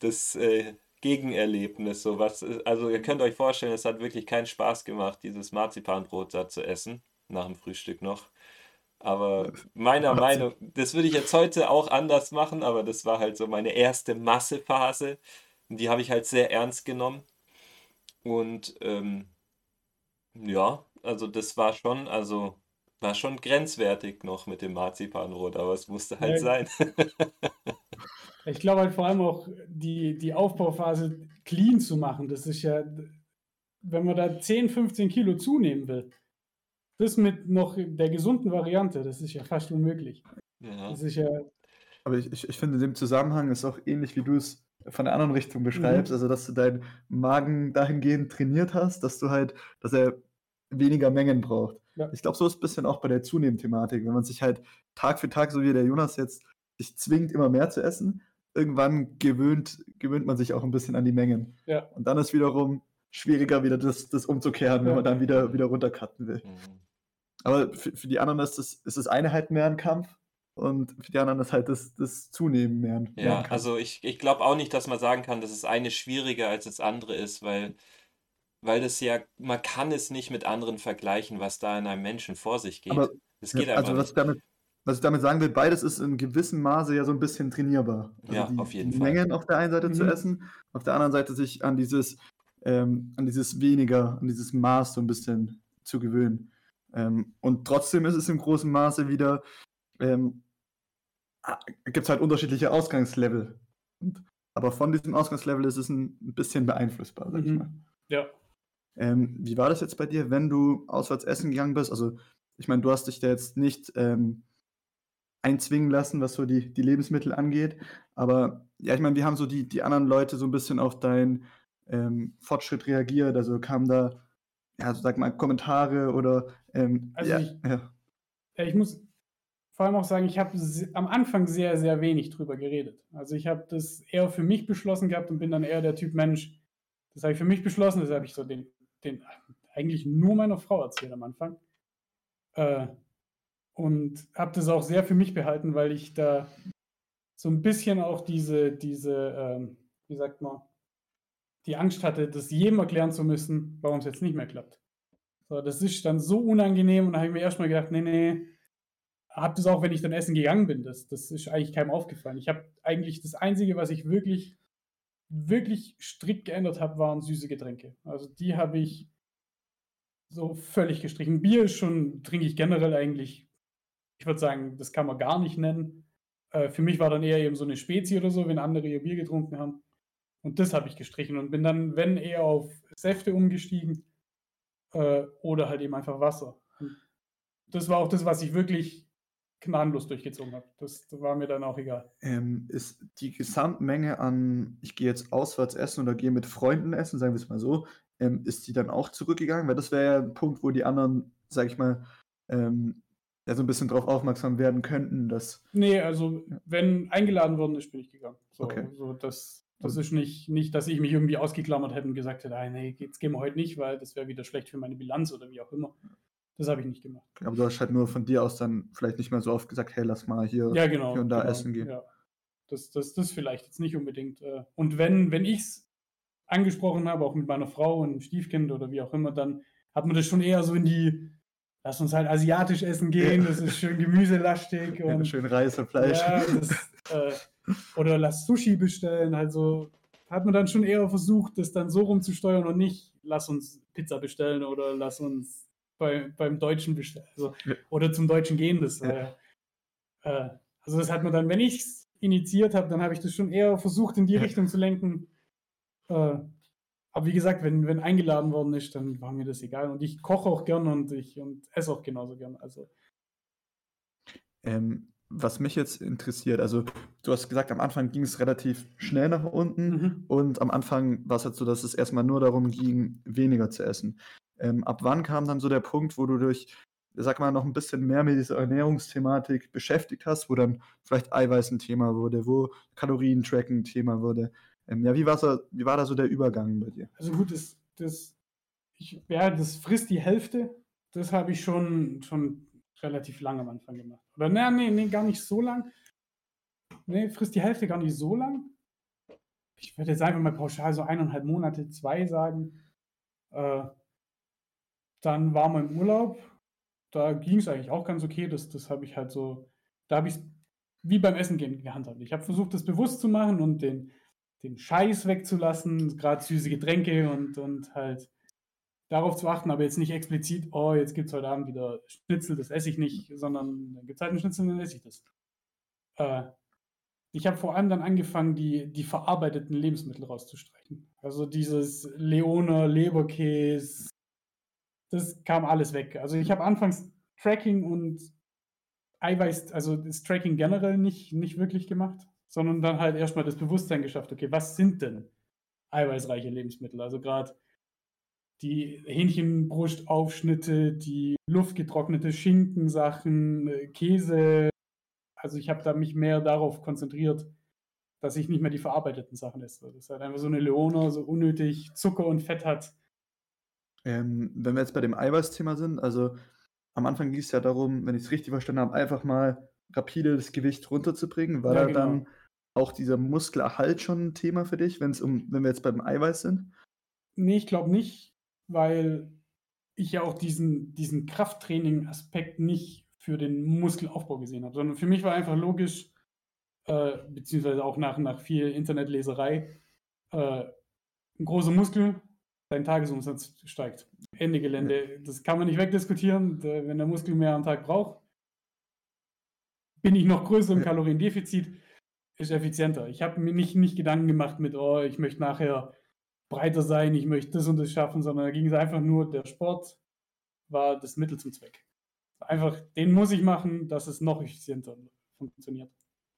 das äh, Gegenerlebnis. So was, also ihr könnt euch vorstellen, es hat wirklich keinen Spaß gemacht, dieses Marzipanbrot da zu essen, nach dem Frühstück noch. Aber meiner Meinung, das würde ich jetzt heute auch anders machen, aber das war halt so meine erste Massephase. Und die habe ich halt sehr ernst genommen. Und ähm, ja, also das war schon, also war schon grenzwertig noch mit dem Marzipanrot, aber es musste halt ja, sein. ich glaube halt vor allem auch die, die Aufbauphase clean zu machen. Das ist ja, wenn man da 10, 15 Kilo zunehmen will, das mit noch der gesunden Variante, das ist ja fast unmöglich. Ja. Das ist ja. Aber ich, ich, ich finde, in dem Zusammenhang ist auch ähnlich, wie du es von der anderen Richtung beschreibst, mhm. also dass du deinen Magen dahingehend trainiert hast, dass du halt, dass er weniger Mengen braucht. Ja. Ich glaube, so ist es ein bisschen auch bei der Zunehmend-Thematik, wenn man sich halt Tag für Tag, so wie der Jonas jetzt, sich zwingt, immer mehr zu essen, irgendwann gewöhnt, gewöhnt man sich auch ein bisschen an die Mengen. Ja. Und dann ist wiederum schwieriger, wieder das, das umzukehren, ja. wenn man dann wieder, wieder runtercutten will. Mhm. Aber für, für, die anderen ist das, ist das eine halt mehr ein Kampf und für die anderen ist halt das, das Zunehmen mehr ein, ja, Kampf. also ich, ich glaube auch nicht, dass man sagen kann, dass das eine schwieriger als das andere ist, weil, weil das ja, man kann es nicht mit anderen vergleichen, was da in einem Menschen vor sich geht. Aber, das geht ja, also was ich, damit, was ich damit sagen will, beides ist in gewissem Maße ja so ein bisschen trainierbar. Also ja, die, auf jeden die Fall. Mengen auf der einen Seite mhm. zu essen, auf der anderen Seite sich an dieses, ähm, an dieses weniger, an dieses Maß so ein bisschen zu gewöhnen. Ähm, und trotzdem ist es im großen Maße wieder, ähm, ah, gibt es halt unterschiedliche Ausgangslevel. Und, aber von diesem Ausgangslevel ist es ein, bisschen beeinflussbar, sag ich mhm. mal. Ja. Ähm, wie war das jetzt bei dir, wenn du auswärts essen gegangen bist? Also, ich meine, du hast dich da jetzt nicht ähm, einzwingen lassen, was so die, die Lebensmittel angeht. Aber ja, ich meine, wie haben so die, die anderen Leute so ein bisschen auf deinen ähm, Fortschritt reagiert? Also kamen da ja, sag mal, Kommentare oder. Ähm, also ja, ich, ja. ich muss vor allem auch sagen, ich habe am Anfang sehr, sehr wenig drüber geredet. Also ich habe das eher für mich beschlossen gehabt und bin dann eher der Typ Mensch, das habe ich für mich beschlossen, das habe ich so den, den eigentlich nur meiner Frau erzählt am Anfang. Äh, und habe das auch sehr für mich behalten, weil ich da so ein bisschen auch diese, diese, ähm, wie sagt man, die Angst hatte, das jedem erklären zu müssen, warum es jetzt nicht mehr klappt. So, das ist dann so unangenehm und da habe ich mir erstmal gedacht, nee, nee, habe das auch, wenn ich dann essen gegangen bin, das, das ist eigentlich keinem aufgefallen. Ich habe eigentlich das Einzige, was ich wirklich, wirklich strikt geändert habe, waren süße Getränke. Also die habe ich so völlig gestrichen. Bier ist schon, trinke ich generell eigentlich ich würde sagen, das kann man gar nicht nennen. Äh, für mich war dann eher eben so eine Spezie oder so, wenn andere ihr Bier getrunken haben. Und das habe ich gestrichen und bin dann, wenn eher auf Säfte umgestiegen äh, oder halt eben einfach Wasser. Und das war auch das, was ich wirklich gnadenlos durchgezogen habe. Das, war mir dann auch egal. Ähm, ist die Gesamtmenge an, ich gehe jetzt auswärts essen oder gehe mit Freunden essen, sagen wir es mal so, ähm, ist die dann auch zurückgegangen? Weil das wäre ja ein Punkt, wo die anderen, sag ich mal, ähm, ja, so ein bisschen darauf aufmerksam werden könnten, dass. Nee, also wenn eingeladen worden ist, bin ich gegangen. So, okay. so das, das ist nicht, nicht, dass ich mich irgendwie ausgeklammert hätte und gesagt hätte, nee, jetzt gehen wir heute nicht, weil das wäre wieder schlecht für meine Bilanz oder wie auch immer. Das habe ich nicht gemacht. Aber du hast halt nur von dir aus dann vielleicht nicht mehr so oft gesagt, hey, lass mal hier, ja, genau, hier und da genau, essen gehen. Ja. Das, das, das vielleicht jetzt nicht unbedingt. Äh, und wenn, wenn ich es angesprochen habe, auch mit meiner Frau und Stiefkind oder wie auch immer, dann hat man das schon eher so in die, lass uns halt asiatisch essen gehen, das ist schön gemüselastig. Und, ja, schön Reis und Fleisch. Ja, das, äh, oder lass Sushi bestellen, also hat man dann schon eher versucht, das dann so rumzusteuern und nicht, lass uns Pizza bestellen oder lass uns bei, beim Deutschen bestellen. Also. Oder zum Deutschen gehen. Das, ja. äh, also das hat man dann, wenn ich es initiiert habe, dann habe ich das schon eher versucht, in die Richtung zu lenken. Äh, aber wie gesagt, wenn, wenn eingeladen worden ist, dann war mir das egal. Und ich koche auch gern und ich und esse auch genauso gern. Also. Ähm, was mich jetzt interessiert, also du hast gesagt, am Anfang ging es relativ schnell nach unten mhm. und am Anfang war es halt so, dass es erstmal nur darum ging, weniger zu essen. Ähm, ab wann kam dann so der Punkt, wo du dich, sag mal, noch ein bisschen mehr mit dieser Ernährungsthematik beschäftigt hast, wo dann vielleicht Eiweiß ein Thema wurde, wo Kalorien-Tracken ein Thema wurde? Ähm, ja, wie, wie war da so der Übergang bei dir? Also gut, das, das, ich, ja, das frisst die Hälfte. Das habe ich schon, schon relativ lang am Anfang gemacht. Oder nee, nee, nee, gar nicht so lang. Nee, frisst die Hälfte gar nicht so lang. Ich würde jetzt einfach mal pauschal so eineinhalb Monate, zwei sagen. Äh, dann waren wir im Urlaub. Da ging es eigentlich auch ganz okay. Das, das habe ich halt so, da habe ich es wie beim Essen gehen gehandhabt. Ich habe versucht, das bewusst zu machen und den, den Scheiß wegzulassen, gerade süße Getränke und, und halt darauf zu achten, aber jetzt nicht explizit, oh, jetzt gibt es heute Abend wieder Schnitzel, das esse ich nicht, sondern dann gibt es halt einen Schnitzel, dann esse ich das. Äh, ich habe vor allem dann angefangen, die, die verarbeiteten Lebensmittel rauszustreichen. Also dieses Leoner, Leberkäse, das kam alles weg. Also ich habe anfangs Tracking und Eiweiß, also das Tracking generell nicht, nicht wirklich gemacht, sondern dann halt erstmal das Bewusstsein geschafft, okay, was sind denn eiweißreiche Lebensmittel? Also gerade die Hähnchenbrustaufschnitte, die luftgetrocknete Schinkensachen, äh, Käse. Also ich habe da mich mehr darauf konzentriert, dass ich nicht mehr die verarbeiteten Sachen esse. Das ist halt einfach so eine Leona, so unnötig Zucker und Fett hat. Ähm, wenn wir jetzt bei dem Eiweißthema sind, also am Anfang ging es ja darum, wenn ich es richtig verstanden habe, einfach mal rapide das Gewicht runterzubringen. War ja, da genau. dann auch dieser Muskelerhalt schon ein Thema für dich, wenn's um, wenn wir jetzt beim Eiweiß sind? Nee, ich glaube nicht, weil ich ja auch diesen, diesen Krafttraining-Aspekt nicht für den Muskelaufbau gesehen habe, sondern für mich war einfach logisch, äh, beziehungsweise auch nach, nach viel Internetleserei, äh, ein großer Muskel dein Tagesumsatz steigt. Ende Gelände. Das kann man nicht wegdiskutieren. Wenn der Muskel mehr am Tag braucht, bin ich noch größer im Kaloriendefizit, ist effizienter. Ich habe mir nicht, nicht Gedanken gemacht mit, oh, ich möchte nachher breiter sein, ich möchte das und das schaffen, sondern da ging es einfach nur, der Sport war das Mittel zum Zweck. Einfach, den muss ich machen, dass es noch effizienter funktioniert.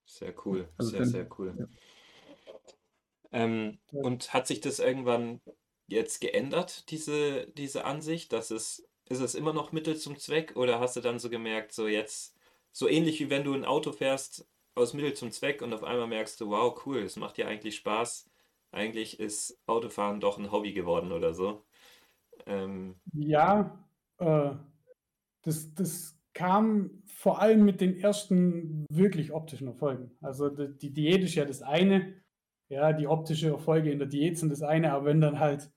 Sehr cool, also sehr, sehr cool. Ja. Ähm, und hat sich das irgendwann jetzt geändert, diese, diese Ansicht? Dass es, ist es immer noch Mittel zum Zweck oder hast du dann so gemerkt, so jetzt, so ähnlich wie wenn du ein Auto fährst aus Mittel zum Zweck und auf einmal merkst du, wow, cool, es macht dir eigentlich Spaß. Eigentlich ist Autofahren doch ein Hobby geworden oder so. Ähm, ja, äh, das, das kam vor allem mit den ersten wirklich optischen Erfolgen. Also die, Diät ist ja das eine, ja, die optische Erfolge in der Diät sind das eine, aber wenn dann halt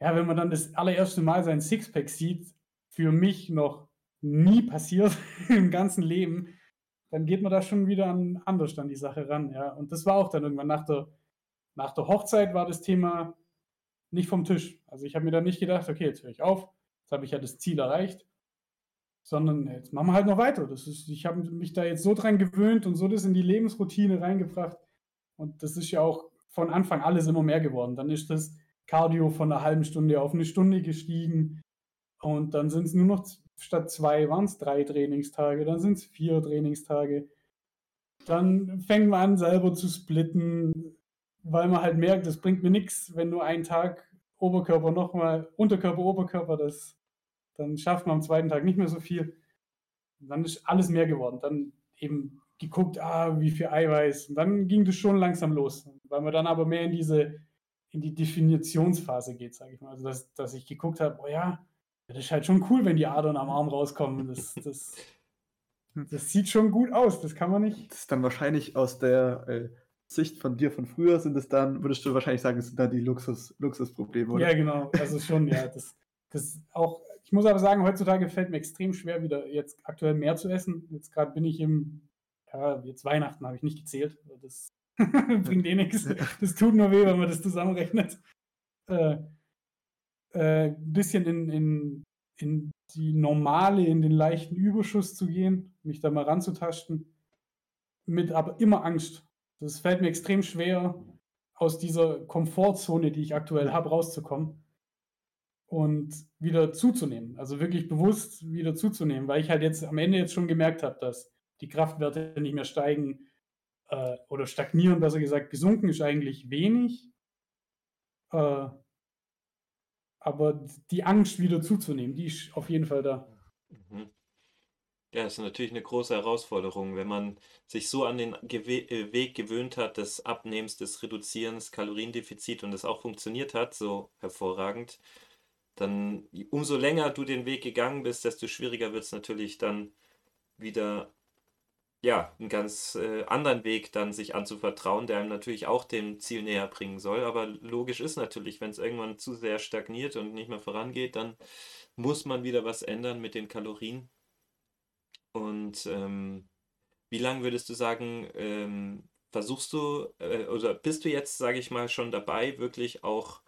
ja, wenn man dann das allererste Mal sein Sixpack sieht, für mich noch nie passiert im ganzen Leben, dann geht man da schon wieder an, anders an die Sache ran. Ja. Und das war auch dann irgendwann nach der, nach der Hochzeit war das Thema nicht vom Tisch. Also ich habe mir dann nicht gedacht, okay, jetzt höre ich auf, jetzt habe ich ja das Ziel erreicht, sondern jetzt machen wir halt noch weiter. Das ist, ich habe mich da jetzt so dran gewöhnt und so das in die Lebensroutine reingebracht. Und das ist ja auch von Anfang alles immer mehr geworden. Dann ist das Cardio von einer halben Stunde auf eine Stunde gestiegen. Und dann sind es nur noch statt zwei waren es drei Trainingstage, dann sind es vier Trainingstage. Dann fängt man an, selber zu splitten, weil man halt merkt, das bringt mir nichts, wenn nur einen Tag Oberkörper nochmal, Unterkörper, Oberkörper, das, dann schafft man am zweiten Tag nicht mehr so viel. dann ist alles mehr geworden. Dann eben geguckt, ah, wie viel Eiweiß. Und dann ging das schon langsam los, weil man dann aber mehr in diese, in die Definitionsphase geht, sage ich mal. Also, dass, dass ich geguckt habe, oh ja, das ist halt schon cool, wenn die Adern am Arm rauskommen. Das, das, das sieht schon gut aus, das kann man nicht. Das ist dann wahrscheinlich aus der äh, Sicht von dir von früher, sind es dann, würdest du wahrscheinlich sagen, sind dann die Luxus, Luxusprobleme, oder? Ja, genau. Also schon, ja. Das, das auch, ich muss aber sagen, heutzutage fällt mir extrem schwer, wieder jetzt aktuell mehr zu essen. Jetzt gerade bin ich im, ja, jetzt Weihnachten habe ich nicht gezählt. Das bringt eh nichts. Das tut nur weh, wenn man das zusammenrechnet. Äh, äh, bisschen in, in, in die normale, in den leichten Überschuss zu gehen, mich da mal ranzutasten, mit aber immer Angst. Das fällt mir extrem schwer, aus dieser Komfortzone, die ich aktuell habe, rauszukommen und wieder zuzunehmen. Also wirklich bewusst wieder zuzunehmen, weil ich halt jetzt am Ende jetzt schon gemerkt habe, dass die Kraftwerte nicht mehr steigen äh, oder stagnieren, besser gesagt, gesunken ist eigentlich wenig. Äh, aber die Angst wieder zuzunehmen, die ist auf jeden Fall da. Mhm. Ja, ist natürlich eine große Herausforderung, wenn man sich so an den Gewe äh, Weg gewöhnt hat des Abnehmens, des Reduzierens, Kaloriendefizit und es auch funktioniert hat, so hervorragend, dann umso länger du den Weg gegangen bist, desto schwieriger wird es natürlich dann wieder ja, einen ganz äh, anderen Weg dann sich anzuvertrauen, der einem natürlich auch dem Ziel näher bringen soll. Aber logisch ist natürlich, wenn es irgendwann zu sehr stagniert und nicht mehr vorangeht, dann muss man wieder was ändern mit den Kalorien. Und ähm, wie lange würdest du sagen, ähm, versuchst du äh, oder bist du jetzt, sage ich mal, schon dabei, wirklich auch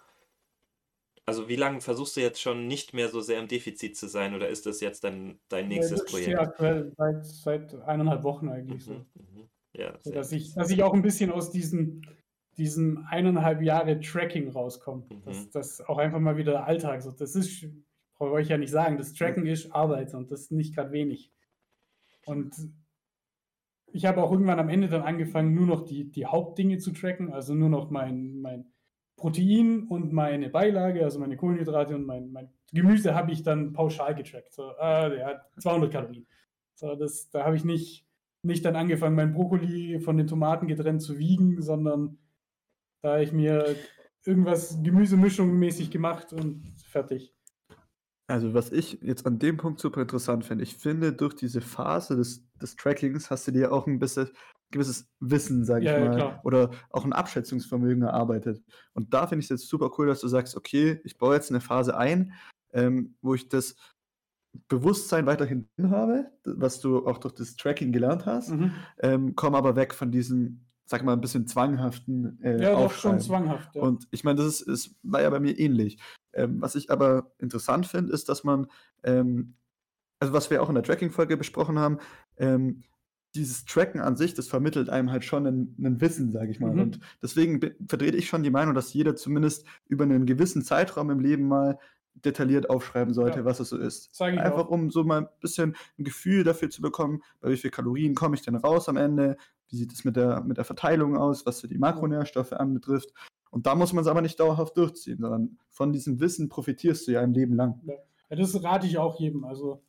also wie lange versuchst du jetzt schon nicht mehr so sehr im Defizit zu sein oder ist das jetzt dein, dein nächstes ja, Projekt? aktuell seit, seit eineinhalb Wochen eigentlich mhm, so. Mhm. Ja, so dass, ich, dass ich auch ein bisschen aus diesem, diesem eineinhalb Jahre Tracking rauskomme. Mhm. Dass das auch einfach mal wieder Alltag so. Das ist, ich brauche euch ja nicht sagen, das Tracken ist Arbeit und das ist nicht gerade wenig. Und ich habe auch irgendwann am Ende dann angefangen, nur noch die, die Hauptdinge zu tracken, also nur noch mein, mein Protein und meine Beilage, also meine Kohlenhydrate und mein, mein Gemüse habe ich dann pauschal getrackt. So, äh, ja, 200 Kalorien. So, das, da habe ich nicht, nicht dann angefangen, mein Brokkoli von den Tomaten getrennt zu wiegen, sondern da habe ich mir irgendwas Gemüsemischung mäßig gemacht und fertig. Also was ich jetzt an dem Punkt super interessant finde, ich finde, durch diese Phase des, des Trackings hast du dir auch ein bisschen gewisses Wissen, sage ich ja, mal, ja, oder auch ein Abschätzungsvermögen erarbeitet. Und da finde ich es jetzt super cool, dass du sagst, okay, ich baue jetzt eine Phase ein, ähm, wo ich das Bewusstsein weiterhin habe, was du auch durch das Tracking gelernt hast, mhm. ähm, komme aber weg von diesem, sag mal, ein bisschen zwanghaften äh, Ja, doch schon zwanghaft. Ja. Und ich meine, das ist, ist, war ja bei mir ähnlich. Ähm, was ich aber interessant finde, ist, dass man, ähm, also was wir auch in der Tracking-Folge besprochen haben, ähm, dieses Tracken an sich, das vermittelt einem halt schon ein, Wissen, sage ich mal. Mhm. Und deswegen vertrete ich schon die Meinung, dass jeder zumindest über einen gewissen Zeitraum im Leben mal detailliert aufschreiben sollte, ja. was es so ist. Einfach auch. um so mal ein bisschen ein Gefühl dafür zu bekommen, bei wie viel Kalorien komme ich denn raus am Ende, wie sieht es mit der, mit der Verteilung aus, was für die Makronährstoffe anbetrifft. Und da muss man es aber nicht dauerhaft durchziehen, sondern von diesem Wissen profitierst du ja ein Leben lang. Ja, das rate ich auch jedem. Also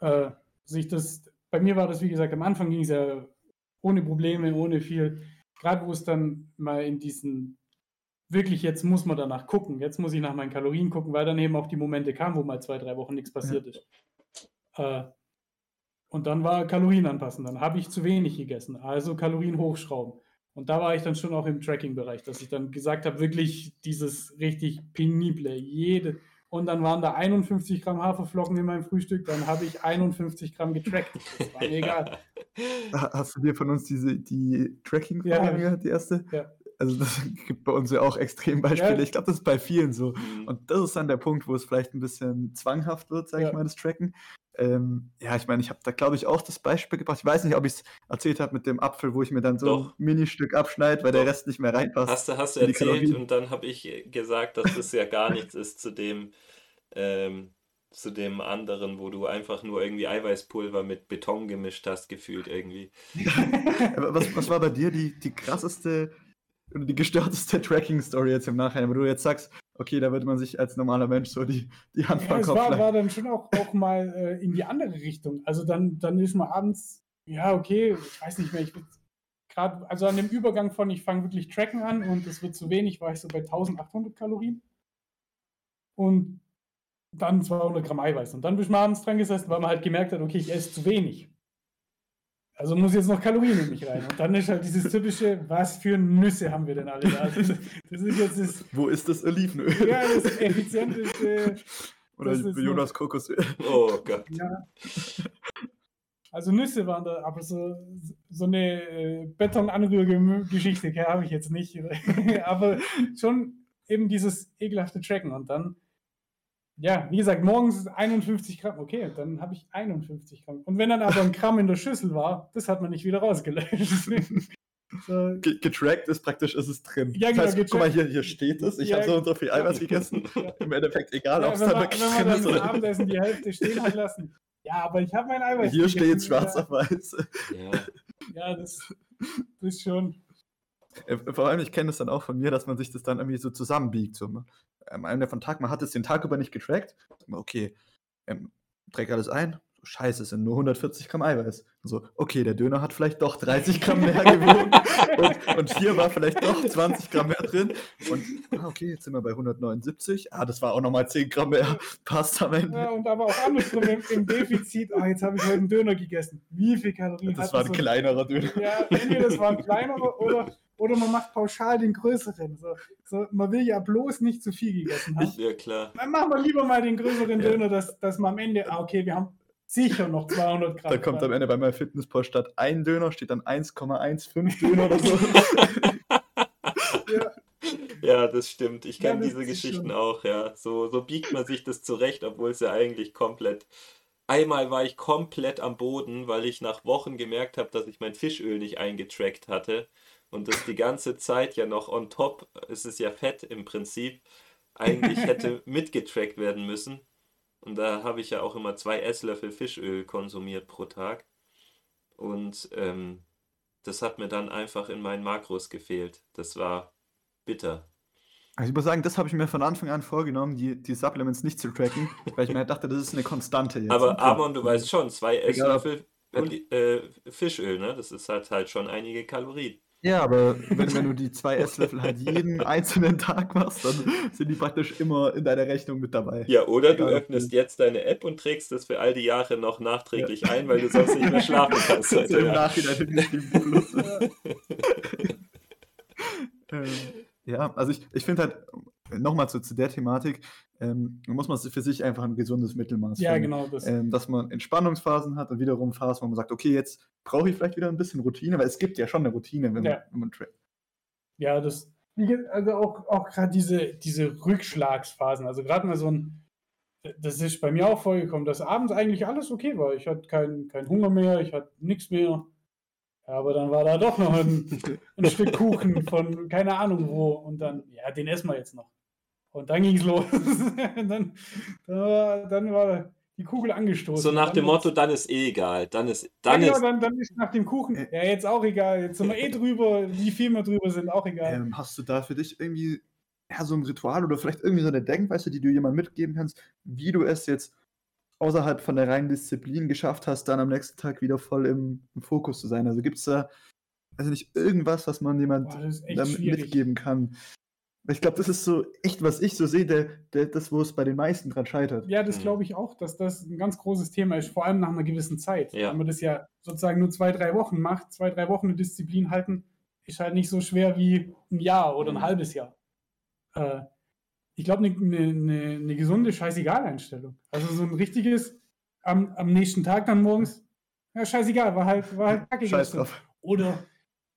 äh, sich das bei mir war das, wie gesagt, am Anfang ging es ja ohne Probleme, ohne viel. Gerade wo es dann mal in diesen, wirklich jetzt muss man danach gucken, jetzt muss ich nach meinen Kalorien gucken, weil dann eben auch die Momente kamen, wo mal zwei, drei Wochen nichts passiert ja. ist. Äh, und dann war Kalorien anpassen. Dann habe ich zu wenig gegessen, also Kalorien hochschrauben. Und da war ich dann schon auch im Tracking-Bereich, dass ich dann gesagt habe, wirklich dieses richtig penible, jede, und dann waren da 51 Gramm Haferflocken in meinem Frühstück, dann habe ich 51 Gramm getrackt. Das war mir egal. Hast du dir von uns diese, die Tracking-Frage, ja, die erste? Ja. Also das gibt bei uns ja auch extrem Beispiele. Ja. Ich glaube, das ist bei vielen so. Mhm. Und das ist dann der Punkt, wo es vielleicht ein bisschen zwanghaft wird, sage ja. ich mal, das Tracken. Ähm, ja, ich meine, ich habe da, glaube ich, auch das Beispiel gebracht. Ich weiß nicht, ob ich es erzählt habe mit dem Apfel, wo ich mir dann so Doch. ein Ministück abschneide, weil der Doch. Rest nicht mehr reinpasst. Hast du, hast du erzählt Kalorien. und dann habe ich gesagt, dass das ja gar nichts ist zu dem, ähm, zu dem anderen, wo du einfach nur irgendwie Eiweißpulver mit Beton gemischt hast, gefühlt irgendwie. Was, was war bei dir die, die krasseste oder die gestörteste Tracking-Story jetzt im Nachhinein, wo du jetzt sagst, okay, da würde man sich als normaler Mensch so die, die Hand Ja, es Kopf war, war dann schon auch, auch mal äh, in die andere Richtung. Also dann, dann ist man abends, ja, okay, ich weiß nicht mehr, ich bin gerade, also an dem Übergang von, ich fange wirklich Tracken an und es wird zu wenig, war ich so bei 1800 Kalorien. Und dann 200 Gramm Eiweiß. Und dann bin ich mal abends dran gesessen, weil man halt gemerkt hat, okay, ich esse zu wenig. Also muss jetzt noch Kalorien in mich rein. Und dann ist halt dieses typische, was für Nüsse haben wir denn alle da? Das, das ist jetzt das, Wo ist das Olivenöl? ja, das effizienteste. Oder das Jonas Kokosöl? Oh Gott. Ja. Also Nüsse waren da, aber so, so eine äh, Betonanrührgeschichte habe ich jetzt nicht. aber schon eben dieses ekelhafte Tracken und dann, ja, wie gesagt, morgens 51 Gramm, okay, dann habe ich 51 Gramm. Und wenn dann aber ein Gramm in der Schüssel war, das hat man nicht wieder rausgelöscht. so, Ge- Getrackt ist praktisch, ist es drin. Ja, das genau, heißt, guck mal, hier, hier steht es. Ich Ja, habe so und so viel Eiweiß gegessen. Im Endeffekt egal, ja, ob es wenn, da man, wirklich wenn man drin dann ist oder Abendessen die Hälfte stehen hat lassen. Ja, aber ich habe mein Eiweiß Hier steht schwarz auf weiß. Ja. Ja, das, das ist schon. Äh, Vor allem, ich kenne das dann auch von mir, dass man sich das dann irgendwie so zusammenbiegt. So, ne? Am Ende von Tag, man hat es den Tag über nicht getrackt. Okay, ähm, trägt alles ein. Scheiße, es sind nur 140 Gramm Eiweiß. Und so, okay, der Döner hat vielleicht doch 30 Gramm mehr gewogen. und, und hier war vielleicht doch 20 Gramm mehr drin. Und, ah, okay, jetzt sind wir bei 179. Ah, das war auch nochmal 10 Gramm mehr. Passt am Ende. Ja, und aber auch andersrum im, im Defizit. Ah, jetzt habe ich heute einen Döner gegessen. Wie viel Kalorien Das hat war ein so- kleinerer Döner. Ja, entweder das war ein kleinerer oder, oder man macht pauschal den größeren. So, so, man will ja bloß nicht zu viel gegessen haben. Ja, klar. Dann machen wir lieber mal den größeren Ja. Döner, dass, dass man am Ende, ah, okay, wir haben sicher noch 200 Gramm. Da kommt am Ende bei meinem Fitnesspol statt ein Döner, steht dann 1,15 Döner oder so. Ja, Ja, das stimmt. Ich Ja, kenne das diese Geschichten schon- auch, ja. So, so biegt man sich das zurecht, obwohl es ja eigentlich komplett. Einmal war ich komplett am Boden, weil ich nach Wochen gemerkt habe, dass ich mein Fischöl nicht eingetrackt hatte. Und das die ganze Zeit ja noch on top, es ist ja Fett im Prinzip, eigentlich hätte mitgetrackt werden müssen. Und da habe ich ja auch immer zwei Esslöffel Fischöl konsumiert pro Tag. Und ähm, das hat mir dann einfach in meinen Makros gefehlt. Das war bitter. Also ich muss sagen, das habe ich mir von Anfang an vorgenommen, die, die Supplements nicht zu tracken, weil ich mir dachte, das ist eine Konstante jetzt. Aber Und, Amon, du weißt schon, zwei Esslöffel Oli- äh, Fischöl, ne? Das ist halt halt schon einige Kalorien. Ja, aber wenn, wenn du die zwei Esslöffel halt jeden einzelnen Tag machst, dann sind die praktisch immer in deiner Rechnung mit dabei. Ja, oder du Egal, öffnest jetzt deine App und trägst das für all die Jahre noch nachträglich ein, weil du sonst nicht mehr schlafen kannst. So heute im. Nachhinein ähm, ja, also ich, ich finde halt, nochmal zu, zu der Thematik, ähm, muss man für sich einfach ein gesundes Mittelmaß ja finden. genau. Das, ähm, dass man Entspannungsphasen hat und wiederum Phasen, wo man sagt, okay, jetzt brauche ich vielleicht wieder ein bisschen Routine, weil es gibt ja schon eine Routine, wenn man, Ja. wenn man tra- Ja, das, also auch, auch gerade diese, diese Rückschlagsphasen, also gerade mal so ein, das ist bei mir auch vorgekommen, dass abends eigentlich alles okay war. Ich hatte keinen keinen Hunger mehr, ich hatte nichts mehr. Ja, aber dann war da doch noch ein, ein Stück Kuchen von keine Ahnung wo und dann, ja, den essen wir jetzt noch. Und dann ging es los. dann, dann, war, dann war die Kugel angestoßen. So nach Dann dem Motto, dann ist eh egal. Dann ist, ja, dann genau, ist, dann, dann ist nach dem Kuchen, Äh. ja, jetzt auch egal. Jetzt sind wir eh drüber, wie viel wir drüber sind, auch egal. ähm, hast du da für dich irgendwie ja, so ein Ritual oder vielleicht irgendwie so eine Denkweise, die du jemandem mitgeben kannst, wie du es jetzt außerhalb von der reinen Disziplin geschafft hast, dann am nächsten Tag wieder voll im, im Fokus zu sein? Also gibt es da also nicht irgendwas, was man jemand Boah, mitgeben kann? Ich glaube, das ist so echt, was ich so sehe, der, der, das, wo es bei den meisten dran scheitert. Ja, das Mhm. glaube ich auch, dass das ein ganz großes Thema ist, vor allem nach einer gewissen Zeit. Ja. Wenn man das ja sozusagen nur zwei, drei Wochen macht, zwei, drei Wochen eine Disziplin halten, ist halt nicht so schwer wie ein Jahr oder ein Mhm. halbes Jahr. Äh, ich glaube, eine ne, ne, ne gesunde Scheißegal-Einstellung. Also so ein richtiges am, am nächsten Tag dann morgens, ja, scheißegal, war halt, war halt kacke Scheiß drauf. Oder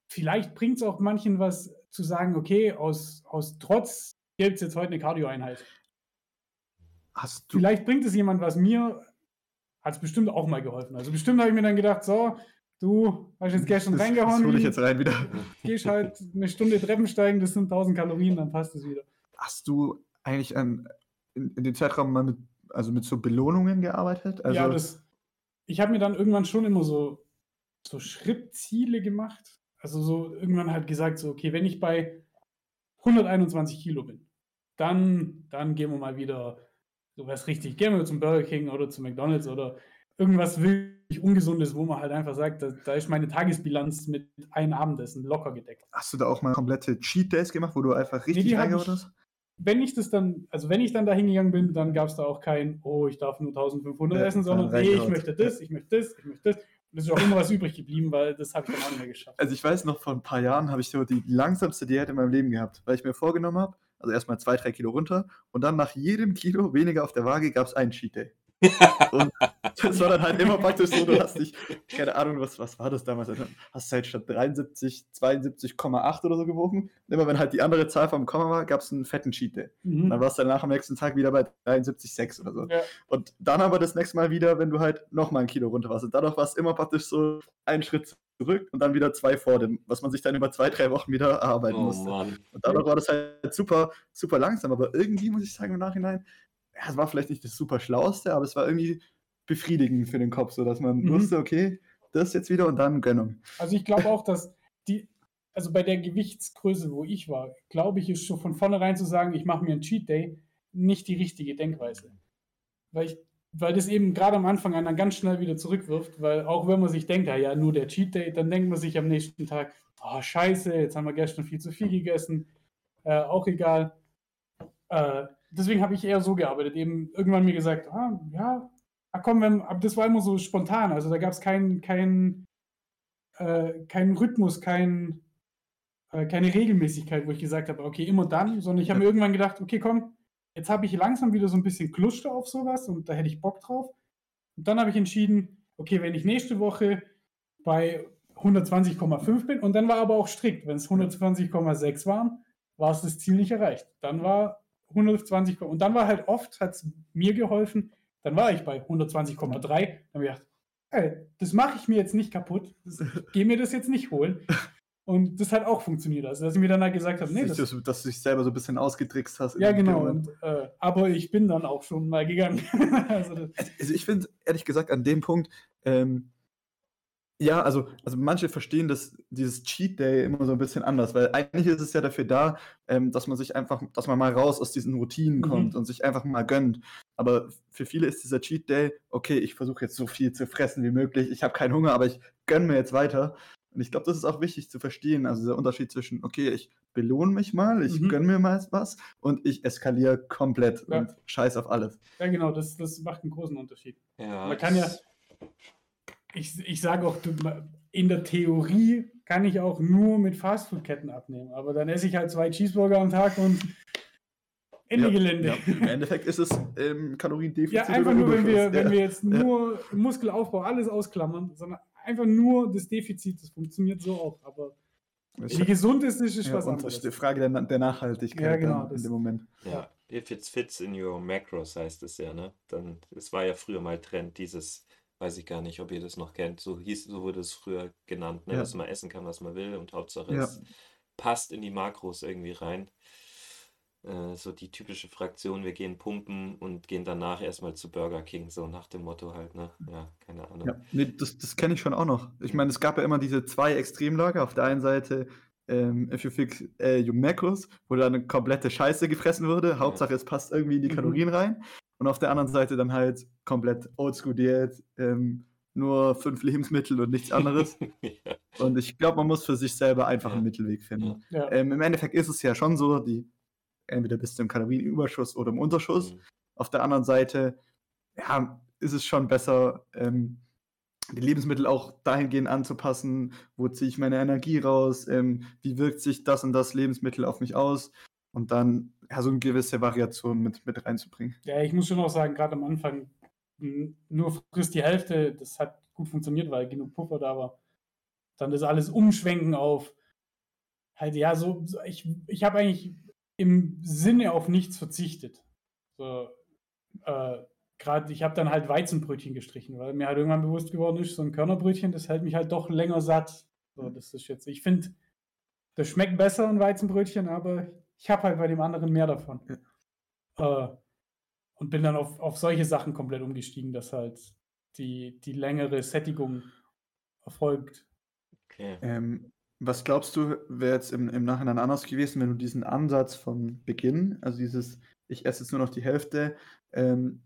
vielleicht bringt es auch manchen was zu sagen, okay, aus, aus Trotz gibt es jetzt heute eine Cardio-Einheit. Hast du, Vielleicht bringt es jemand was mir hat es bestimmt auch mal geholfen. Also bestimmt habe ich mir dann gedacht, so, du hast jetzt gestern Das, reingehauen. das ich jetzt rein wieder. Gehst halt eine Stunde Treppen steigen, das sind 1000 Kalorien, dann passt es wieder. Hast du eigentlich an, in, in dem Zeitraum mal mit, also mit so Belohnungen gearbeitet? Also, ja, das, ich habe mir dann irgendwann schon immer so, so Schrittziele gemacht. Also so irgendwann halt gesagt, so, okay, wenn ich bei 121 Kilo bin, dann, dann gehen wir mal wieder sowas richtig. Gehen wir zum Burger King oder zu McDonalds oder irgendwas wirklich Ungesundes, wo man halt einfach sagt, da, da ist meine Tagesbilanz mit einem Abendessen locker gedeckt. hast du da auch mal komplette Cheat Days gemacht, wo du einfach richtig hab reingehauen hast? Wenn ich das dann, also wenn ich dann da hingegangen bin, dann gab es da auch kein, oh, ich darf nur 1500 Ja, essen, sondern nee, ich möchte das, ich möchte das, ich möchte das. Und es ist auch immer was übrig geblieben, weil das habe ich dann auch nicht mehr geschafft. Also ich weiß noch, vor ein paar Jahren habe ich so die langsamste Diät in meinem Leben gehabt, weil ich mir vorgenommen habe, also erstmal zwei, drei Kilo runter und dann nach jedem Kilo weniger auf der Waage gab es einen Cheat Day. Und das war dann halt immer praktisch so, du hast dich, keine Ahnung, was, was war das damals? Also Hast halt statt 73, 72,8 oder so gewogen. Und immer wenn halt die andere Zahl vom Komma war, gab es einen fetten Cheat Day. Und Mhm. dann warst du danach am nächsten Tag wieder bei 73,6 oder so. Ja. Und dann aber das nächste Mal wieder, wenn du halt nochmal ein Kilo runter warst. Und dadurch war es immer praktisch so ein Schritt zurück und dann wieder zwei vor dem, was man sich dann über zwei, drei Wochen wieder erarbeiten Oh musste. Mann. Und dadurch war das halt super, super langsam. Aber irgendwie muss ich sagen, im Nachhinein, ja, es war vielleicht nicht das super Schlauste, aber es war irgendwie befriedigend für den Kopf, so dass man Mhm. wusste, okay, das jetzt wieder und dann Gönnung. Also ich glaube auch, dass die, also bei der Gewichtsgröße, wo ich war, glaube ich, ist schon von vornherein zu sagen, ich mache mir einen Cheat Day, nicht die richtige Denkweise. Weil ich, weil das eben gerade am Anfang einen dann ganz schnell wieder zurückwirft, weil auch wenn man sich denkt, ja, ja, nur der Cheat Day, dann denkt man sich am nächsten Tag, oh scheiße, jetzt haben wir gestern viel zu viel gegessen, äh, auch egal. Äh, deswegen habe ich eher so gearbeitet, eben irgendwann mir gesagt, ah, ja, ah, komm, wenn, aber das war immer so spontan, also da gab es keinen kein, äh, keinen Rhythmus, kein, äh, keine Regelmäßigkeit, wo ich gesagt habe, okay, immer dann, sondern ich habe mir irgendwann gedacht, okay, komm, jetzt habe ich langsam wieder so ein bisschen Kluster auf sowas und da hätte ich Bock drauf. Und dann habe ich entschieden, okay, wenn ich nächste Woche bei 120,5 bin und dann war aber auch strikt, wenn es 120,6 waren, war es das Ziel nicht erreicht. Dann war 120, und dann war halt oft, hat es mir geholfen, dann war ich bei 120,3, dann habe ich gedacht, ey, das mache ich mir jetzt nicht kaputt, das, ich gehe mir das jetzt nicht holen. Und das hat auch funktioniert. Also, dass ich mir dann halt gesagt habe, nee, Dass, das, du- dass du dich selber so ein bisschen ausgetrickst hast. ja, genau. Und, äh, aber ich bin dann auch schon mal gegangen. also, das, Also ich finde, ehrlich gesagt, an dem Punkt, ähm, ja, also, also manche verstehen das, dieses Cheat Day immer so ein bisschen anders, weil eigentlich ist es ja dafür da, ähm, dass man sich einfach, dass man mal raus aus diesen Routinen Mhm. kommt und sich einfach mal gönnt. Aber für viele ist dieser Cheat Day, okay, ich versuche jetzt so viel zu fressen wie möglich, ich habe keinen Hunger, aber ich gönne mir jetzt weiter. Und ich glaube, das ist auch wichtig zu verstehen, also der Unterschied zwischen, okay, ich belohne mich mal, ich Mhm. gönne mir mal was und ich eskaliere komplett Ja. und scheiß auf alles. ja, genau, das, das macht einen großen Unterschied. Ja, Man kann ja- Ich, ich sage auch, in der Theorie kann ich auch nur mit Fastfood-Ketten abnehmen. Aber dann esse ich halt zwei Cheeseburger am Tag und Ende Ja, Gelände. Ja, Im Endeffekt ist es ähm, Kaloriendefizit. Ja, einfach nur, wenn wir, Überschuss. wenn ja. wir jetzt nur Muskelaufbau alles ausklammern, sondern einfach nur das Defizit, das funktioniert so auch. Aber wie gesund ist, ist, ist ja, was und anderes. das ist die Frage der, der Nachhaltigkeit Ja, genau, in dem Moment. Ja, if it fits in your macros heißt es ja, ne? Dann, es war ja früher mal Trend, dieses, weiß ich gar nicht, ob ihr das noch kennt, so hieß, so wurde es früher genannt, ne? Ja. Dass man essen kann, was man will und Hauptsache Ja. es passt in die Makros irgendwie rein. Äh, so die typische Fraktion, wir gehen pumpen und gehen danach erstmal zu Burger King, so nach dem Motto halt, ne? Ja, keine Ahnung. Ja, nee, das, das kenne ich schon auch noch. Ich meine, es gab ja immer diese zwei Extremlager. Auf der einen Seite, ähm, if you fix äh, your macros, wo dann eine komplette Scheiße gefressen wurde. Hauptsache, es passt irgendwie in die Mhm. Kalorien rein. Und auf der anderen Seite dann halt komplett Oldschool-Diät, ähm, nur fünf Lebensmittel und nichts anderes. ja. und ich glaube, man muss für sich selber einfach einen Mittelweg finden. Ja. Ähm, Im Endeffekt ist es ja schon so, die entweder bist du im Kalorienüberschuss oder im Unterschuss. Mhm. Auf der anderen Seite, ja, ist es schon besser, ähm, die Lebensmittel auch dahingehend anzupassen, wo ziehe ich meine Energie raus, ähm, wie wirkt sich das und das Lebensmittel auf mich aus und dann ja, so eine gewisse Variation mit, mit reinzubringen. Ja, ich muss schon auch sagen, gerade am Anfang nur frisst die Hälfte, das hat gut funktioniert, weil genug Puffer da war. Dann das alles umschwenken auf halt, ja, so, so ich, ich habe eigentlich im Sinne auf nichts verzichtet. So, äh, gerade, ich habe dann halt Weizenbrötchen gestrichen, weil mir halt irgendwann bewusst geworden ist, so ein Körnerbrötchen, das hält mich halt doch länger satt. So, das ist jetzt, ich finde, das schmeckt besser, ein Weizenbrötchen, aber ich habe halt bei dem anderen mehr davon. Ja. Äh, und bin dann auf, auf solche Sachen komplett umgestiegen, dass halt die, die längere Sättigung erfolgt. Okay. Ähm, was glaubst du, wäre jetzt im, im Nachhinein anders gewesen, wenn du diesen Ansatz von Beginn, also dieses, ich esse jetzt nur noch die Hälfte, ähm,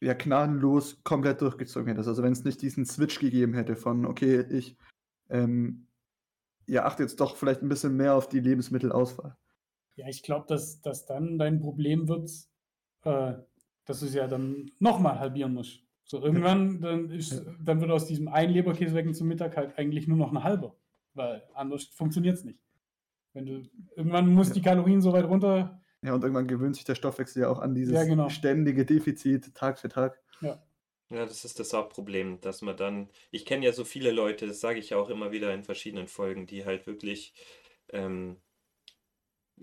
ja gnadenlos komplett durchgezogen hättest? Also wenn es nicht diesen Switch gegeben hätte von, okay, ich ähm, ja, achte jetzt doch vielleicht ein bisschen mehr auf die Lebensmittelauswahl. Ja, ich glaube, dass, dass dann dein Problem wird, äh, dass du es ja dann nochmal halbieren musst. So irgendwann, dann, ist, ja. dann wird aus diesem einen Leberkäsewecken zum Mittag halt eigentlich nur noch ein halber, weil anders funktioniert es nicht. Wenn du, irgendwann muss ja. die Kalorien so weit runter. Ja, und irgendwann gewöhnt sich der Stoffwechsel ja auch an dieses ja, genau. ständige Defizit Tag für Tag. Ja. Ja, das ist das Hauptproblem, dass man dann, ich kenne ja so viele Leute, das sage ich ja auch immer wieder in verschiedenen Folgen, die halt wirklich, ähm,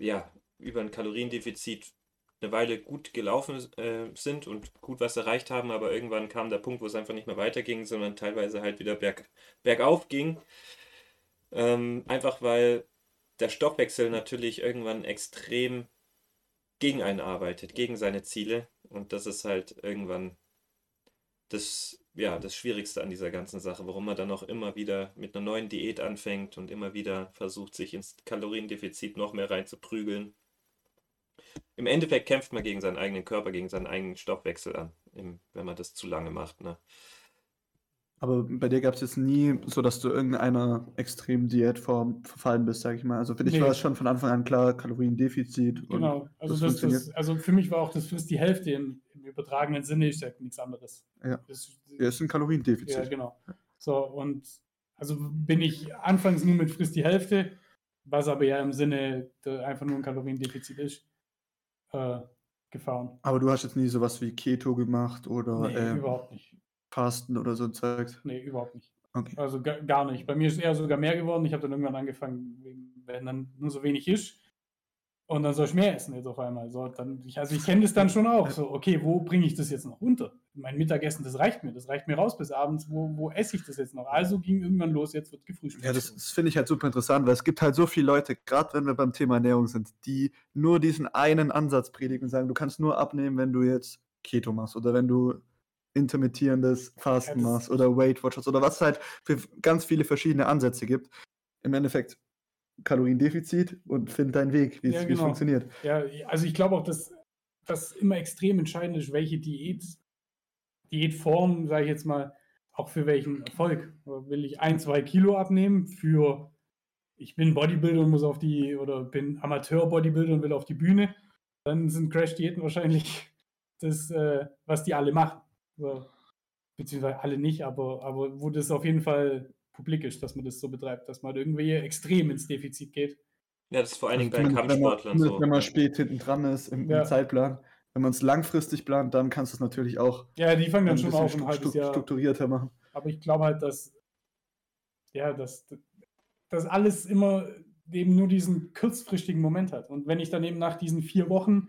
ja, über ein Kaloriendefizit eine Weile gut gelaufen äh, sind und gut was erreicht haben, aber irgendwann kam der Punkt, wo es einfach nicht mehr weiterging, sondern teilweise halt wieder berg, bergauf ging. Ähm, einfach weil der Stoffwechsel natürlich irgendwann extrem gegen einen arbeitet, gegen seine Ziele. Und das ist halt irgendwann das, ja, das Schwierigste an dieser ganzen Sache, warum man dann auch immer wieder mit einer neuen Diät anfängt und immer wieder versucht, sich ins Kaloriendefizit noch mehr reinzuprügeln im Endeffekt kämpft man gegen seinen eigenen Körper, gegen seinen eigenen Stoffwechsel an, wenn man das zu lange macht. Ne? Aber bei dir gab es jetzt nie so, dass du irgendeiner extremen Diätform verfallen bist, sag ich mal. Also für dich nee. war es schon von Anfang an klar, Kaloriendefizit. Genau, also, das, das, das, also für mich war auch das frisst die Hälfte im, im übertragenen Sinne, ist ja nichts anderes. Ja, das, ja, ist ein Kaloriendefizit. Ja, genau. So, und also bin ich anfangs nur mit frisst die Hälfte, was aber ja im Sinne einfach nur ein Kaloriendefizit ist äh, gefahren. Aber du hast jetzt nie sowas wie Keto gemacht oder nee, ähm, überhaupt nicht. Fasten oder so Zeugs? Nee, überhaupt nicht. Okay. Also gar nicht. Bei mir ist eher sogar mehr geworden. Ich habe dann irgendwann angefangen, wenn dann nur so wenig ist, und dann soll ich mehr essen jetzt auf einmal. So, dann, ich, also ich kenne das dann schon auch. So, okay, wo bringe ich das jetzt noch unter? Mein Mittagessen, das reicht mir. Das reicht mir raus bis abends. Wo, wo esse ich das jetzt noch? Also ging irgendwann los, jetzt wird gefrühstückt. Ja, das, das finde ich halt super interessant, weil es gibt halt so viele Leute, gerade wenn wir beim Thema Ernährung sind, die nur diesen einen Ansatz predigen und sagen, du kannst nur abnehmen, wenn du jetzt Keto machst oder wenn du intermittierendes Fasten ja, oder Weight Watchers oder was es halt für ganz viele verschiedene Ansätze gibt. Im Endeffekt Kaloriendefizit und find deinen Weg, wie ja, es genau. funktioniert. Ja, also ich glaube auch, dass das immer extrem entscheidend ist, welche Diät, Diätform, sage ich jetzt mal, auch für welchen Erfolg. Will ich ein, zwei Kilo abnehmen für, ich bin Bodybuilder und muss auf die, oder bin Amateur-Bodybuilder und will auf die Bühne, dann sind Crash-Diäten wahrscheinlich das, äh, was die alle machen. Beziehungsweise alle nicht, aber, aber wo das auf jeden Fall publik ist, dass man das so betreibt, dass man irgendwie extrem ins Defizit geht. Ja, das ist vor allen Dingen also bei Kampfsportlern so. Wenn man spät hinten dran ist im, ja. im Zeitplan. Wenn man es langfristig plant, dann kannst du es natürlich auch. Ja, die fangen dann schon auch ein halbes Jahr strukturierter machen. Aber ich glaube halt, dass ja, dass das alles immer eben nur diesen kurzfristigen Moment hat. Und wenn ich dann eben nach diesen vier Wochen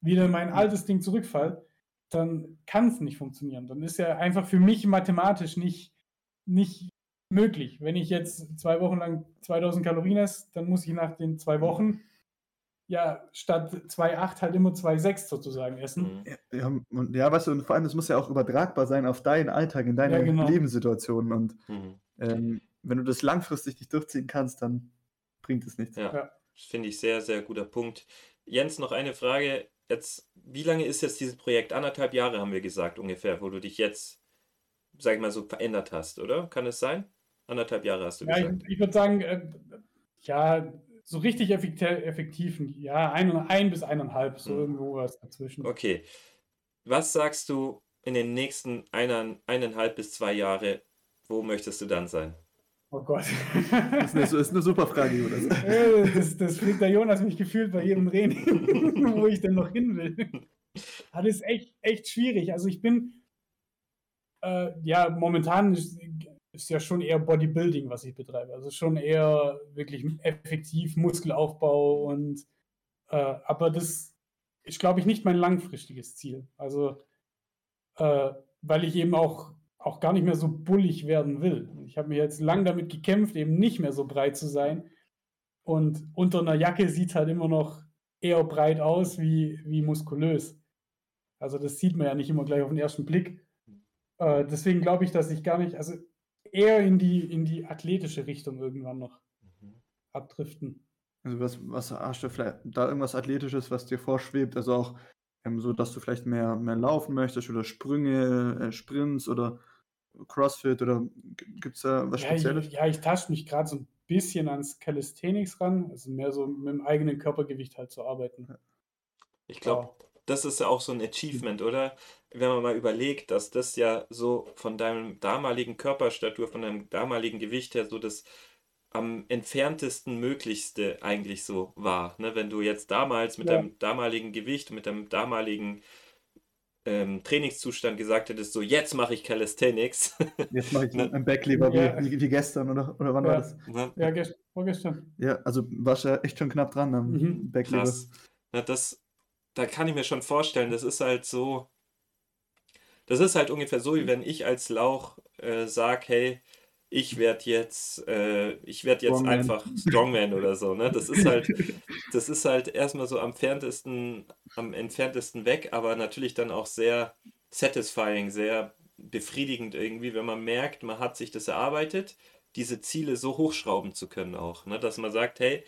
wieder in mein altes Ding zurückfalle, dann kann es nicht funktionieren. Dann ist ja einfach für mich mathematisch nicht, nicht möglich. Wenn ich jetzt zwei Wochen lang 2000 Kalorien esse, dann muss ich nach den zwei Wochen ja statt 2,8 halt immer 2,6 sozusagen essen. Ja, und, ja, weißt du, und vor allem, das muss ja auch übertragbar sein auf deinen Alltag, in deine ja, genau. Lebenssituationen. Und mhm. ähm, wenn du das langfristig nicht durchziehen kannst, dann bringt es nichts. Ja, ja. das finde ich sehr, sehr guter Punkt. Jens, noch eine Frage. Jetzt, wie lange ist jetzt dieses Projekt? Anderthalb Jahre haben wir gesagt ungefähr, wo du dich jetzt, sag ich mal so, verändert hast, oder? Kann es sein? Anderthalb Jahre hast du ja, gesagt. Ich, ich würde sagen, äh, ja, so richtig effektiv, ja, ein, ein bis eineinhalb, so hm. irgendwo was dazwischen. Okay. Was sagst du in den nächsten einer, eineinhalb bis zwei Jahre, wo möchtest du dann sein? Oh Gott. Das ist eine, ist eine super Frage, Jonas. Das, das fragt der Jonas mich gefühlt bei jedem Training, wo ich denn noch hin will. Das ist echt, echt schwierig. Also ich bin, äh, ja, momentan ist, ist ja schon eher Bodybuilding, was ich betreibe. Also schon eher wirklich effektiv Muskelaufbau und äh, aber das ist, glaube ich, nicht mein langfristiges Ziel. Also äh, weil ich eben auch, auch gar nicht mehr so bullig werden will. Ich habe mir jetzt lang damit gekämpft, eben nicht mehr so breit zu sein. Und unter einer Jacke sieht es halt immer noch eher breit aus wie, wie muskulös. Also das sieht man ja nicht immer gleich auf den ersten Blick. Äh, deswegen glaube ich, dass ich gar nicht, also eher in die, in die athletische Richtung irgendwann noch mhm. abdriften. Also was, was hast du vielleicht da irgendwas Athletisches, was dir vorschwebt? Also auch ähm, so, dass du vielleicht mehr, mehr laufen möchtest oder Sprünge, äh, Sprints oder Crossfit oder gibt es da was ja, Spezielles? Ich, ja, ich tasche mich gerade so ein bisschen ans Calisthenics ran, also mehr so mit dem eigenen Körpergewicht halt zu arbeiten. Ich glaube, das ist ja auch so ein Achievement, oder? Wenn man mal überlegt, dass das ja so von deinem damaligen Körperstatur, von deinem damaligen Gewicht her so das am entferntesten möglichste eigentlich so war. Ne? Wenn du jetzt damals mit ja. deinem damaligen Gewicht, mit deinem damaligen ähm, Trainingszustand gesagt hättest, so jetzt mache ich Calisthenics. Jetzt mache ich ne? ein Backlever ja. wie, wie, gestern oder, oder wann ja. war das? Ja, gest vorgestern. Ja, also warst ja echt schon knapp dran am mhm. Backlever. Krass. Na, das, da kann ich mir schon vorstellen, das ist halt so, das ist halt ungefähr so, wie wenn ich als Lauch äh, sage, hey, ich werde jetzt, äh, ich werde jetzt Strongman. einfach Strongman oder so, ne? Das ist halt, das ist halt erstmal so am entferntesten, am entferntesten weg, aber natürlich dann auch sehr satisfying, sehr befriedigend irgendwie, wenn man merkt, man hat sich das erarbeitet, diese Ziele so hochschrauben zu können auch, ne? Dass man sagt, hey,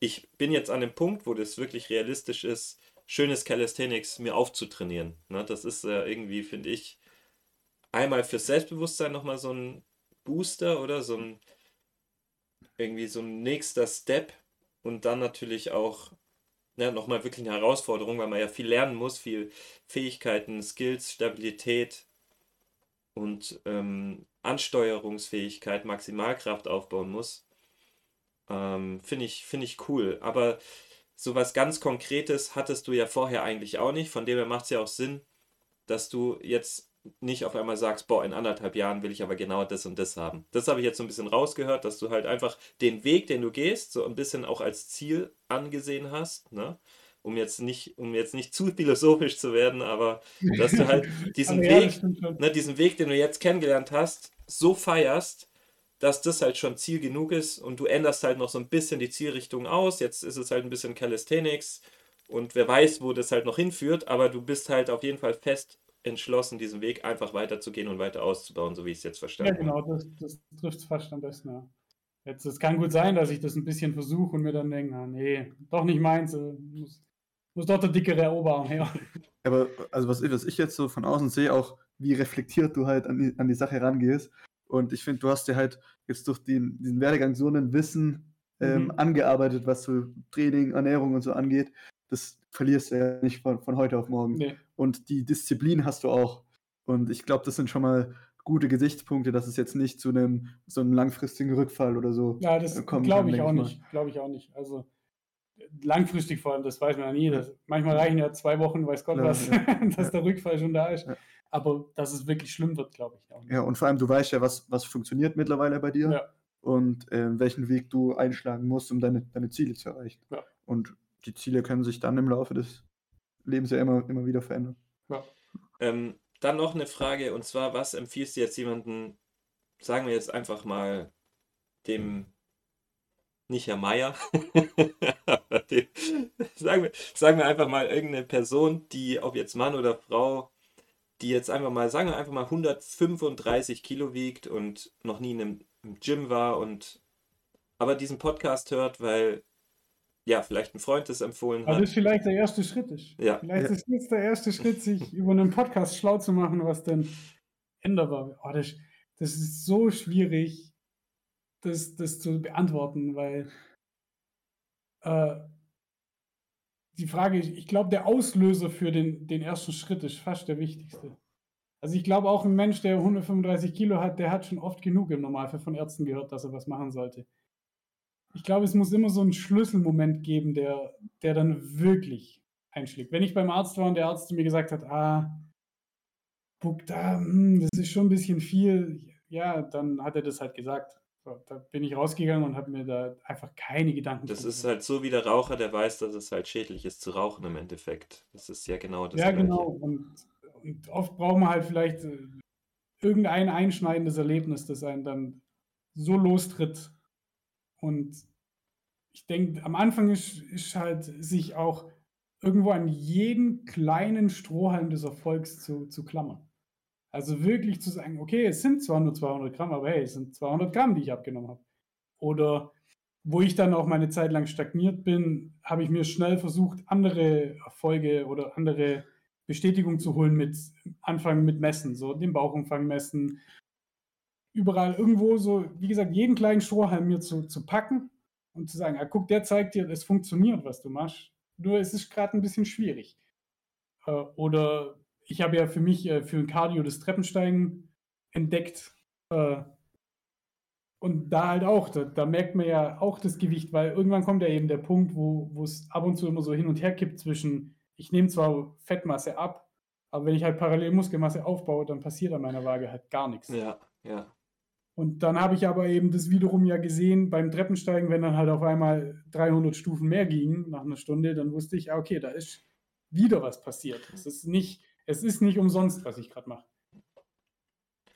ich bin jetzt an dem Punkt, wo das wirklich realistisch ist, schönes Calisthenics mir aufzutrainieren. Ne? Das ist äh, irgendwie, finde ich, einmal fürs Selbstbewusstsein nochmal so ein Booster oder so ein irgendwie so ein nächster Step und dann natürlich auch ja, nochmal wirklich eine Herausforderung, weil man ja viel lernen muss, viel Fähigkeiten, Skills, Stabilität und ähm, Ansteuerungsfähigkeit, Maximalkraft aufbauen muss. Ähm, Finde ich, find ich cool. Aber sowas ganz Konkretes hattest du ja vorher eigentlich auch nicht. Von dem her macht es ja auch Sinn, dass du jetzt nicht auf einmal sagst, boah, in anderthalb Jahren will ich aber genau das und das haben. Das habe ich jetzt so ein bisschen rausgehört, dass du halt einfach den Weg, den du gehst, so ein bisschen auch als Ziel angesehen hast, ne? Um jetzt nicht, um jetzt nicht zu philosophisch zu werden, aber dass du halt diesen ja, Weg, ne, diesen Weg, den du jetzt kennengelernt hast, so feierst, dass das halt schon Ziel genug ist und du änderst halt noch so ein bisschen die Zielrichtung aus. Jetzt ist es halt ein bisschen Calisthenics und wer weiß, wo das halt noch hinführt, aber du bist halt auf jeden Fall fest entschlossen, diesen Weg einfach weiterzugehen und weiter auszubauen, so wie ich es jetzt verstanden habe. Ja, genau, das, das trifft es fast am besten. Ja. Jetzt, es kann gut sein, dass ich das ein bisschen versuche und mir dann denke, ah, nee, doch nicht meins, äh, muss, muss doch der dickere Oberarm her. Aber also was ich, was ich jetzt so von außen sehe, auch wie reflektiert du halt an die, an die Sache rangehst. Und ich finde, du hast dir halt jetzt durch den, diesen Werdegang so ein Wissen ähm, mhm. angearbeitet, was so Training, Ernährung und so angeht, das verlierst du ja nicht von, von heute auf morgen. Nee. Und die Disziplin hast du auch. Und ich glaube, das sind schon mal gute Gesichtspunkte, dass es jetzt nicht zu einem so einem langfristigen Rückfall oder so ja, das kommt. Glaube ich auch nicht. Glaube ich auch nicht. Also langfristig vor allem, das weiß man ja nie. Das, manchmal reichen ja zwei Wochen, weiß Gott ja, was, ja. dass der Rückfall schon da ist. Aber dass es wirklich schlimm wird, glaube ich auch nicht. Ja, und vor allem, du weißt ja, was, was funktioniert mittlerweile bei dir ja. und äh, welchen Weg du einschlagen musst, um deine, deine Ziele zu erreichen. Ja. Und die Ziele können sich dann im Laufe des Lebens ja immer, immer wieder verändern. Ja. Ähm, dann noch eine Frage, und zwar, was empfiehlst du jetzt jemanden, sagen wir jetzt einfach mal dem nicht Herr Meier, sagen, wir, sagen wir einfach mal irgendeine Person, die, ob jetzt Mann oder Frau, die jetzt einfach mal, sagen wir einfach mal 135 Kilo wiegt und noch nie in einem Gym war und aber diesen Podcast hört, weil ja, vielleicht ein Freund das empfohlen hat. Aber das vielleicht der erste Schritt ist. Ja. Vielleicht ist jetzt der erste Schritt, sich über einen Podcast schlau zu machen, was denn änderbar oh, das, das ist so schwierig, das, das zu beantworten, weil äh, die Frage, ich glaube, der Auslöser für den, den ersten Schritt ist fast der wichtigste. Also ich glaube auch ein Mensch, der 135 Kilo hat, der hat schon oft genug im Normalfall von Ärzten gehört, dass er was machen sollte ich glaube, es muss immer so einen Schlüsselmoment geben, der, der dann wirklich einschlägt. Wenn ich beim Arzt war und der Arzt mir gesagt hat, ah, guck da, hm, das ist schon ein bisschen viel, ja, dann hat er das halt gesagt. So, da bin ich rausgegangen und habe mir da einfach keine Gedanken Das ist halt so wie der Raucher, der weiß, dass es halt schädlich ist zu rauchen im Endeffekt. Das ist ja genau das. Ja, Gleiche. genau. Und und oft braucht man halt vielleicht äh, irgendein einschneidendes Erlebnis, das einen dann so lostritt. Und ich denke, am Anfang ist, ist halt sich auch irgendwo an jeden kleinen Strohhalm des Erfolgs zu, zu klammern. Also wirklich zu sagen, okay, es sind zwar nur 200 Gramm, aber hey, es sind 200 Gramm, die ich abgenommen habe. Oder wo ich dann auch meine Zeit lang stagniert bin, habe ich mir schnell versucht, andere Erfolge oder andere Bestätigung zu holen mit Anfangen mit Messen, so den Bauchumfang messen, überall irgendwo so, wie gesagt, jeden kleinen Strohhalm mir zu, zu packen und zu sagen, ah, guck, der zeigt dir, es funktioniert, was du machst. Nur es ist gerade ein bisschen schwierig. Äh, oder ich habe ja für mich äh, für ein Cardio das Treppensteigen entdeckt. Äh, und da halt auch, da, da, merkt man ja auch das Gewicht, weil irgendwann kommt ja eben der Punkt, wo es ab und zu immer so hin und her kippt zwischen, ich nehme zwar Fettmasse ab, aber wenn ich halt parallel Muskelmasse aufbaue, dann passiert an meiner Waage halt gar nichts. Ja, ja. Und dann habe ich aber eben das wiederum ja gesehen beim Treppensteigen, wenn dann halt auf einmal 300 Stufen mehr gingen nach einer Stunde, dann wusste ich, okay, da ist wieder was passiert. Es ist nicht, es ist nicht umsonst, was ich gerade mache.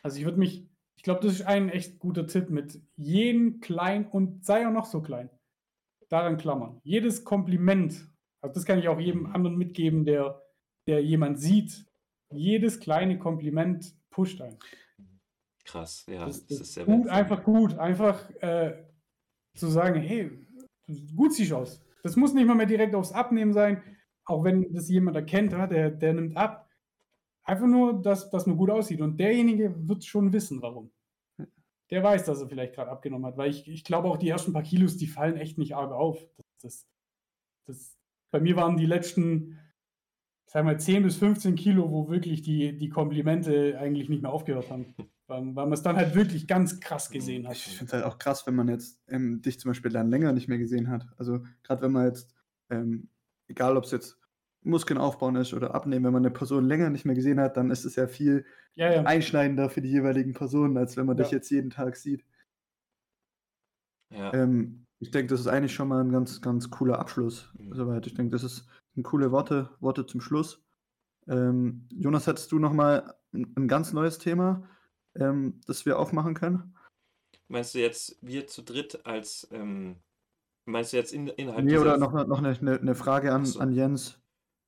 Also ich würde mich ich glaube, das ist ein echt guter Tipp mit jedem klein und sei auch noch so klein. Daran klammern. Jedes Kompliment, also das kann ich auch jedem anderen mitgeben, der, der jemand sieht. Jedes kleine Kompliment pusht einen. Krass, ja. Das, das ist sehr gut, einfach gut. Einfach äh, zu sagen, hey, gut siehst du aus. Das muss nicht mal mehr direkt aufs Abnehmen sein, auch wenn das jemand erkennt, der, der nimmt ab. Einfach nur, dass, dass man gut aussieht. Und derjenige wird schon wissen, warum. Der weiß, dass er vielleicht gerade abgenommen hat. Weil ich, ich glaube auch, die ersten paar Kilos, die fallen echt nicht arg auf. Das, das, das, bei mir waren die letzten, sagen wir 10 bis 15 Kilo, wo wirklich die, die Komplimente eigentlich nicht mehr aufgehört haben. Weil, weil man es dann halt wirklich ganz krass gesehen hat. Ich finde es halt auch krass, wenn man jetzt ähm, dich zum Beispiel dann länger nicht mehr gesehen hat. Also gerade wenn man jetzt, ähm, egal ob es jetzt Muskeln aufbauen ist oder abnehmen, wenn man eine Person länger nicht mehr gesehen hat, dann ist es ja viel ja, ja. einschneidender für die jeweiligen Personen, als wenn man ja. dich jetzt jeden Tag sieht. Ähm, ich denke, das ist eigentlich schon mal ein ganz, ganz cooler Abschluss. Mhm. Soweit. Ich denke, das ist ein coole Worte, Worte zum Schluss. Ähm, Jonas, hättest du noch mal ein, ein ganz neues Thema, ähm, das wir aufmachen können? Meinst du jetzt wir zu dritt als ähm, meinst du jetzt in, innerhalb Nee, oder noch, noch eine, eine Frage an, so. an Jens.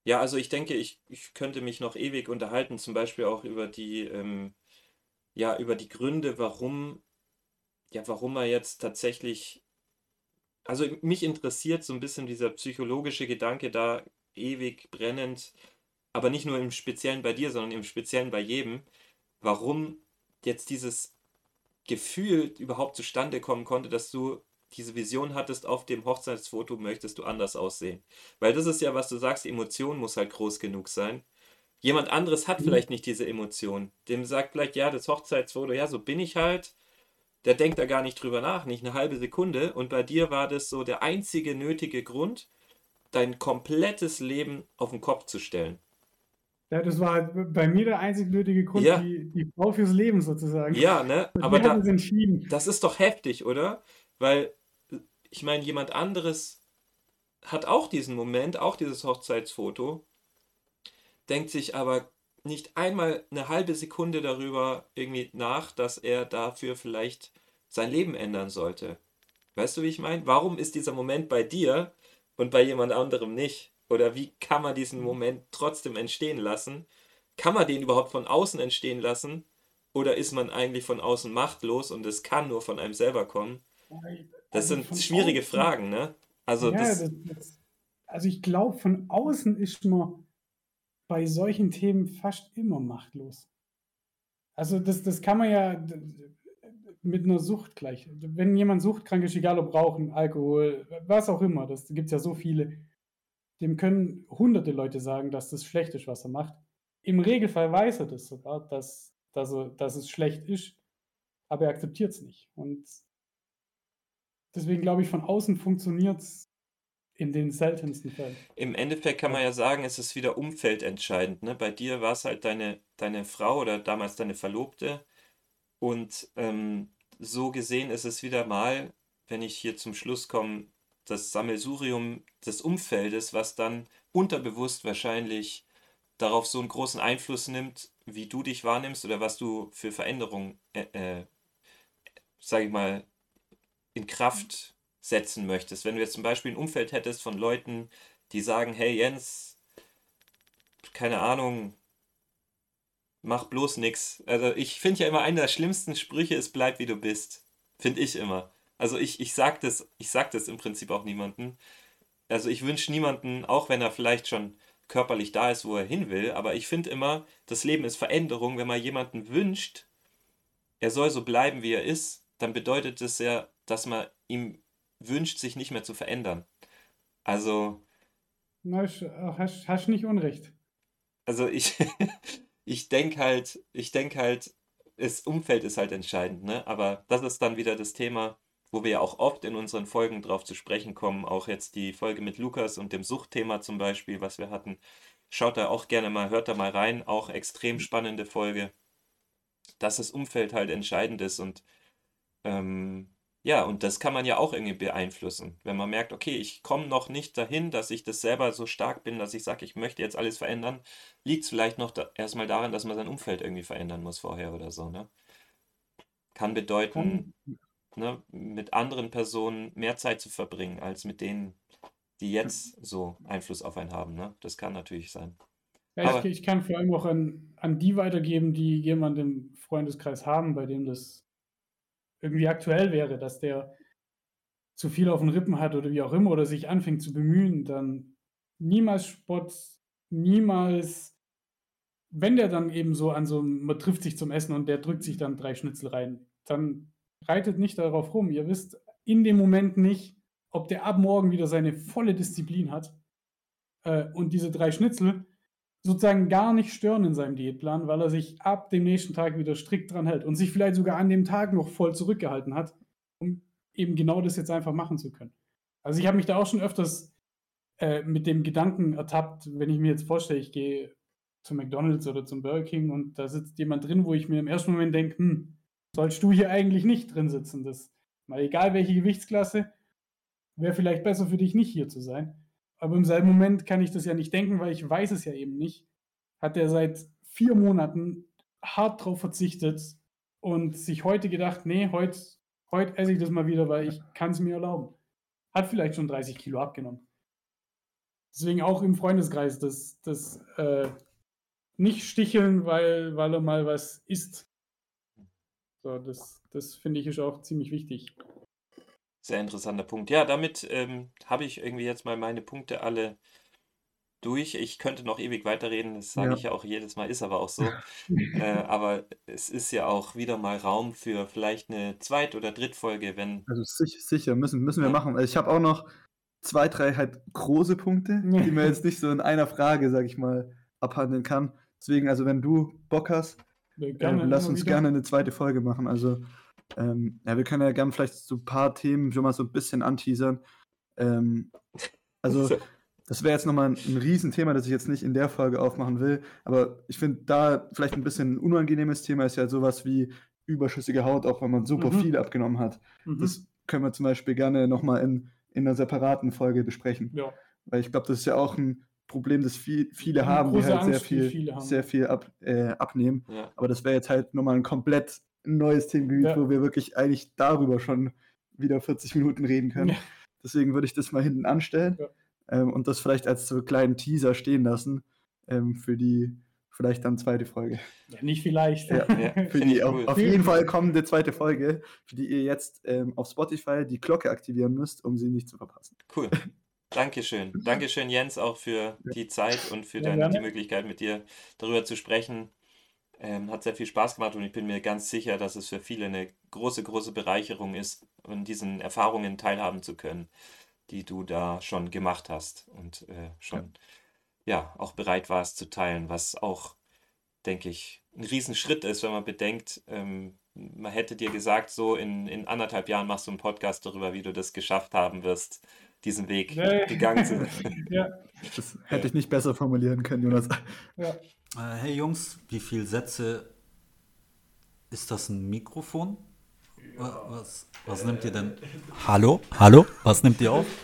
Ja, also ich denke, ich, ich könnte mich noch ewig unterhalten, zum Beispiel auch über die, ähm, ja, über die Gründe, warum, ja, warum er jetzt tatsächlich, also mich interessiert so ein bisschen dieser psychologische Gedanke da ewig brennend, aber nicht nur im Speziellen bei dir, sondern im Speziellen bei jedem, warum jetzt dieses Gefühl überhaupt zustande kommen konnte, dass du diese Vision hattest, auf dem Hochzeitsfoto möchtest du anders aussehen. Weil das ist ja, was du sagst, die Emotion muss halt groß genug sein. Jemand anderes hat mhm. vielleicht nicht diese Emotion. Dem sagt vielleicht, ja, das Hochzeitsfoto, ja, so bin ich halt. Der denkt da gar nicht drüber nach, nicht eine halbe Sekunde. Und bei dir war das so der einzige nötige Grund, dein komplettes Leben auf den Kopf zu stellen. Ja, das war halt bei mir der einzig nötige Grund, ja. die, die Frau fürs Leben sozusagen. Ja, ne? Aber da, das ist doch heftig, oder? Weil ich meine, jemand anderes hat auch diesen Moment, auch dieses Hochzeitsfoto, denkt sich aber nicht einmal eine halbe Sekunde darüber irgendwie nach, dass er dafür vielleicht sein Leben ändern sollte. Weißt du, wie ich meine? Warum ist dieser Moment bei dir und bei jemand anderem nicht? Oder wie kann man diesen Moment trotzdem entstehen lassen? Kann man den überhaupt von außen entstehen lassen? Oder ist man eigentlich von außen machtlos und es kann nur von einem selber kommen? Das also sind schwierige Fragen, ne? Also, ja, das, das, also ich glaube, von außen ist man bei solchen Themen fast immer machtlos. Also das, das kann man ja mit einer Sucht gleich. Wenn jemand suchtkrank ist, egal ob Rauchen, Alkohol, was auch immer, das gibt es ja so viele, dem können hunderte Leute sagen, dass das schlecht ist, was er macht. Im Regelfall weiß er das sogar, dass, dass, er, dass es schlecht ist, aber er akzeptiert es nicht. Und Deswegen glaube ich, von außen funktioniert es in den seltensten Fällen. Im Endeffekt kann man ja sagen, es ist wieder umfeldentscheidend. Ne? Bei dir war es halt deine, deine Frau oder damals deine Verlobte. Und ähm, so gesehen ist es wieder mal, wenn ich hier zum Schluss komme, das Sammelsurium des Umfeldes, was dann unterbewusst wahrscheinlich darauf so einen großen Einfluss nimmt, wie du dich wahrnimmst oder was du für Veränderungen, äh, äh, sage ich mal, in Kraft setzen möchtest. Wenn du jetzt zum Beispiel ein Umfeld hättest von Leuten, die sagen, hey Jens, keine Ahnung, mach bloß nix. Also ich finde ja immer, einer der schlimmsten Sprüche ist, bleib wie du bist. Finde ich immer. Also ich, ich sag das, ich sag das im Prinzip auch niemandem. Also ich wünsche niemanden, auch wenn er vielleicht schon körperlich da ist, wo er hin will, aber ich finde immer, das Leben ist Veränderung. Wenn man jemanden wünscht, er soll so bleiben, wie er ist, dann bedeutet das ja, dass man ihm wünscht, sich nicht mehr zu verändern. Also. Na, hast, hast nicht Unrecht. Also ich, ich denke halt, ich denke halt, das Umfeld ist halt entscheidend, ne? Aber das ist dann wieder das Thema, wo wir ja auch oft in unseren Folgen drauf zu sprechen kommen, auch jetzt die Folge mit Lukas und dem Suchtthema zum Beispiel, was wir hatten. Schaut da auch gerne mal, hört da mal rein, auch extrem spannende Folge, dass das Umfeld halt entscheidend ist und ähm, ja, und das kann man ja auch irgendwie beeinflussen. Wenn man merkt, okay, ich komme noch nicht dahin, dass ich das selber so stark bin, dass ich sage, ich möchte jetzt alles verändern, liegt es vielleicht noch da, erstmal daran, dass man sein Umfeld irgendwie verändern muss vorher oder so, ne? Kann bedeuten, ne, mit anderen Personen mehr Zeit zu verbringen, als mit denen, die jetzt so Einfluss auf einen haben, ne? Das kann natürlich sein. Ja, ich, ich, kann vor allem auch an, an die weitergeben, die jemanden im Freundeskreis haben, bei dem das irgendwie aktuell wäre, dass der zu viel auf den Rippen hat oder wie auch immer oder sich anfängt zu bemühen, dann niemals Spott, niemals, wenn der dann eben so an so, man trifft sich zum Essen und der drückt sich dann drei Schnitzel rein, dann reitet nicht darauf rum. Ihr wisst in dem Moment nicht, ob der ab morgen wieder seine volle Disziplin hat äh, und diese drei Schnitzel sozusagen gar nicht stören in seinem Diätplan, weil er sich ab dem nächsten Tag wieder strikt dran hält und sich vielleicht sogar an dem Tag noch voll zurückgehalten hat, um eben genau das jetzt einfach machen zu können. Also ich habe mich da auch schon öfters äh, mit dem Gedanken ertappt, wenn ich mir jetzt vorstelle, ich gehe zu McDonald's oder zum Burger King und da sitzt jemand drin, wo ich mir im ersten Moment denke, hm, sollst du hier eigentlich nicht drin sitzen. Das, mal egal welche Gewichtsklasse, wäre vielleicht besser für dich nicht hier zu sein. Aber im selben Moment kann ich das ja nicht denken, weil ich weiß es ja eben nicht. Hat er seit vier Monaten hart drauf verzichtet und sich heute gedacht, nee, heute, heute esse ich das mal wieder, weil ich kann es mir erlauben. Hat vielleicht schon 30 Kilo abgenommen. Deswegen auch im Freundeskreis das, das äh, nicht sticheln, weil, weil er mal was isst. So, das, das finde ich ist auch ziemlich wichtig. Sehr interessanter Punkt. Ja, damit ähm, habe ich irgendwie jetzt mal meine Punkte alle durch. Ich könnte noch ewig weiterreden, das sage Ja. ich ja auch jedes Mal, ist aber auch so. Äh, aber es ist ja auch wieder mal Raum für vielleicht eine Zweit- oder Drittfolge, wenn. Also sich, sicher, müssen, müssen wir Ja. machen. Also ich habe auch noch zwei, drei halt große Punkte, die man jetzt nicht so in einer Frage, sag ich mal, abhandeln kann. Deswegen, also wenn du Bock hast, Äh, gerne, lass immer uns wieder. gerne eine zweite Folge machen. Also ähm, ja, wir können ja gerne vielleicht so ein paar Themen schon mal so ein bisschen anteasern. Ähm, also das wäre jetzt nochmal ein, ein Riesenthema, das ich jetzt nicht in der Folge aufmachen will. Aber ich finde da vielleicht ein bisschen ein unangenehmes Thema ist ja sowas wie überschüssige Haut, auch wenn man super Mhm. viel abgenommen hat. Mhm. Das können wir zum Beispiel gerne nochmal in, in einer separaten Folge besprechen. ja. Weil ich glaube, das ist ja auch ein Problem, das viel, viele haben, die halt sehr Angst, die viel, viele haben. sehr viel ab, äh, abnehmen. Ja, Aber das wäre jetzt halt nochmal ein komplett neues Themengebiet, Ja. wo wir wirklich eigentlich darüber schon wieder 40 Minuten reden können. Ja. Deswegen würde ich das mal hinten anstellen Ja. ähm, und das vielleicht als so kleinen Teaser stehen lassen ähm, für die vielleicht dann zweite Folge. ja, nicht vielleicht. Ja, ja, Für die ich auf, cool. auf jeden Fall kommende zweite Folge, für die ihr jetzt ähm, auf Spotify die Glocke aktivieren müsst, um sie nicht zu verpassen. Cool. Dankeschön. Dankeschön, Jens, auch für die Zeit und für Ja, deine, die. Möglichkeit, mit dir darüber zu sprechen. Ähm, hat sehr viel Spaß gemacht und ich bin mir ganz sicher, dass es für viele eine große, große Bereicherung ist, an diesen Erfahrungen teilhaben zu können, die du da schon gemacht hast und äh, schon ja. auch bereit warst zu teilen, was auch, denke ich, ein Riesenschritt ist, wenn man bedenkt, ähm, man hätte dir gesagt, so in, in anderthalb Jahren machst du einen Podcast darüber, wie du das geschafft haben wirst, diesen Weg Nee. gegangen zu sein. ja, Das hätte ich nicht besser formulieren können, Jonas. ja. Äh, hey Jungs, wie viele Sätze ist das ein Mikrofon? Wa- Was, was nimmt ihr denn? Hallo? Hallo? Was nimmt ihr auf?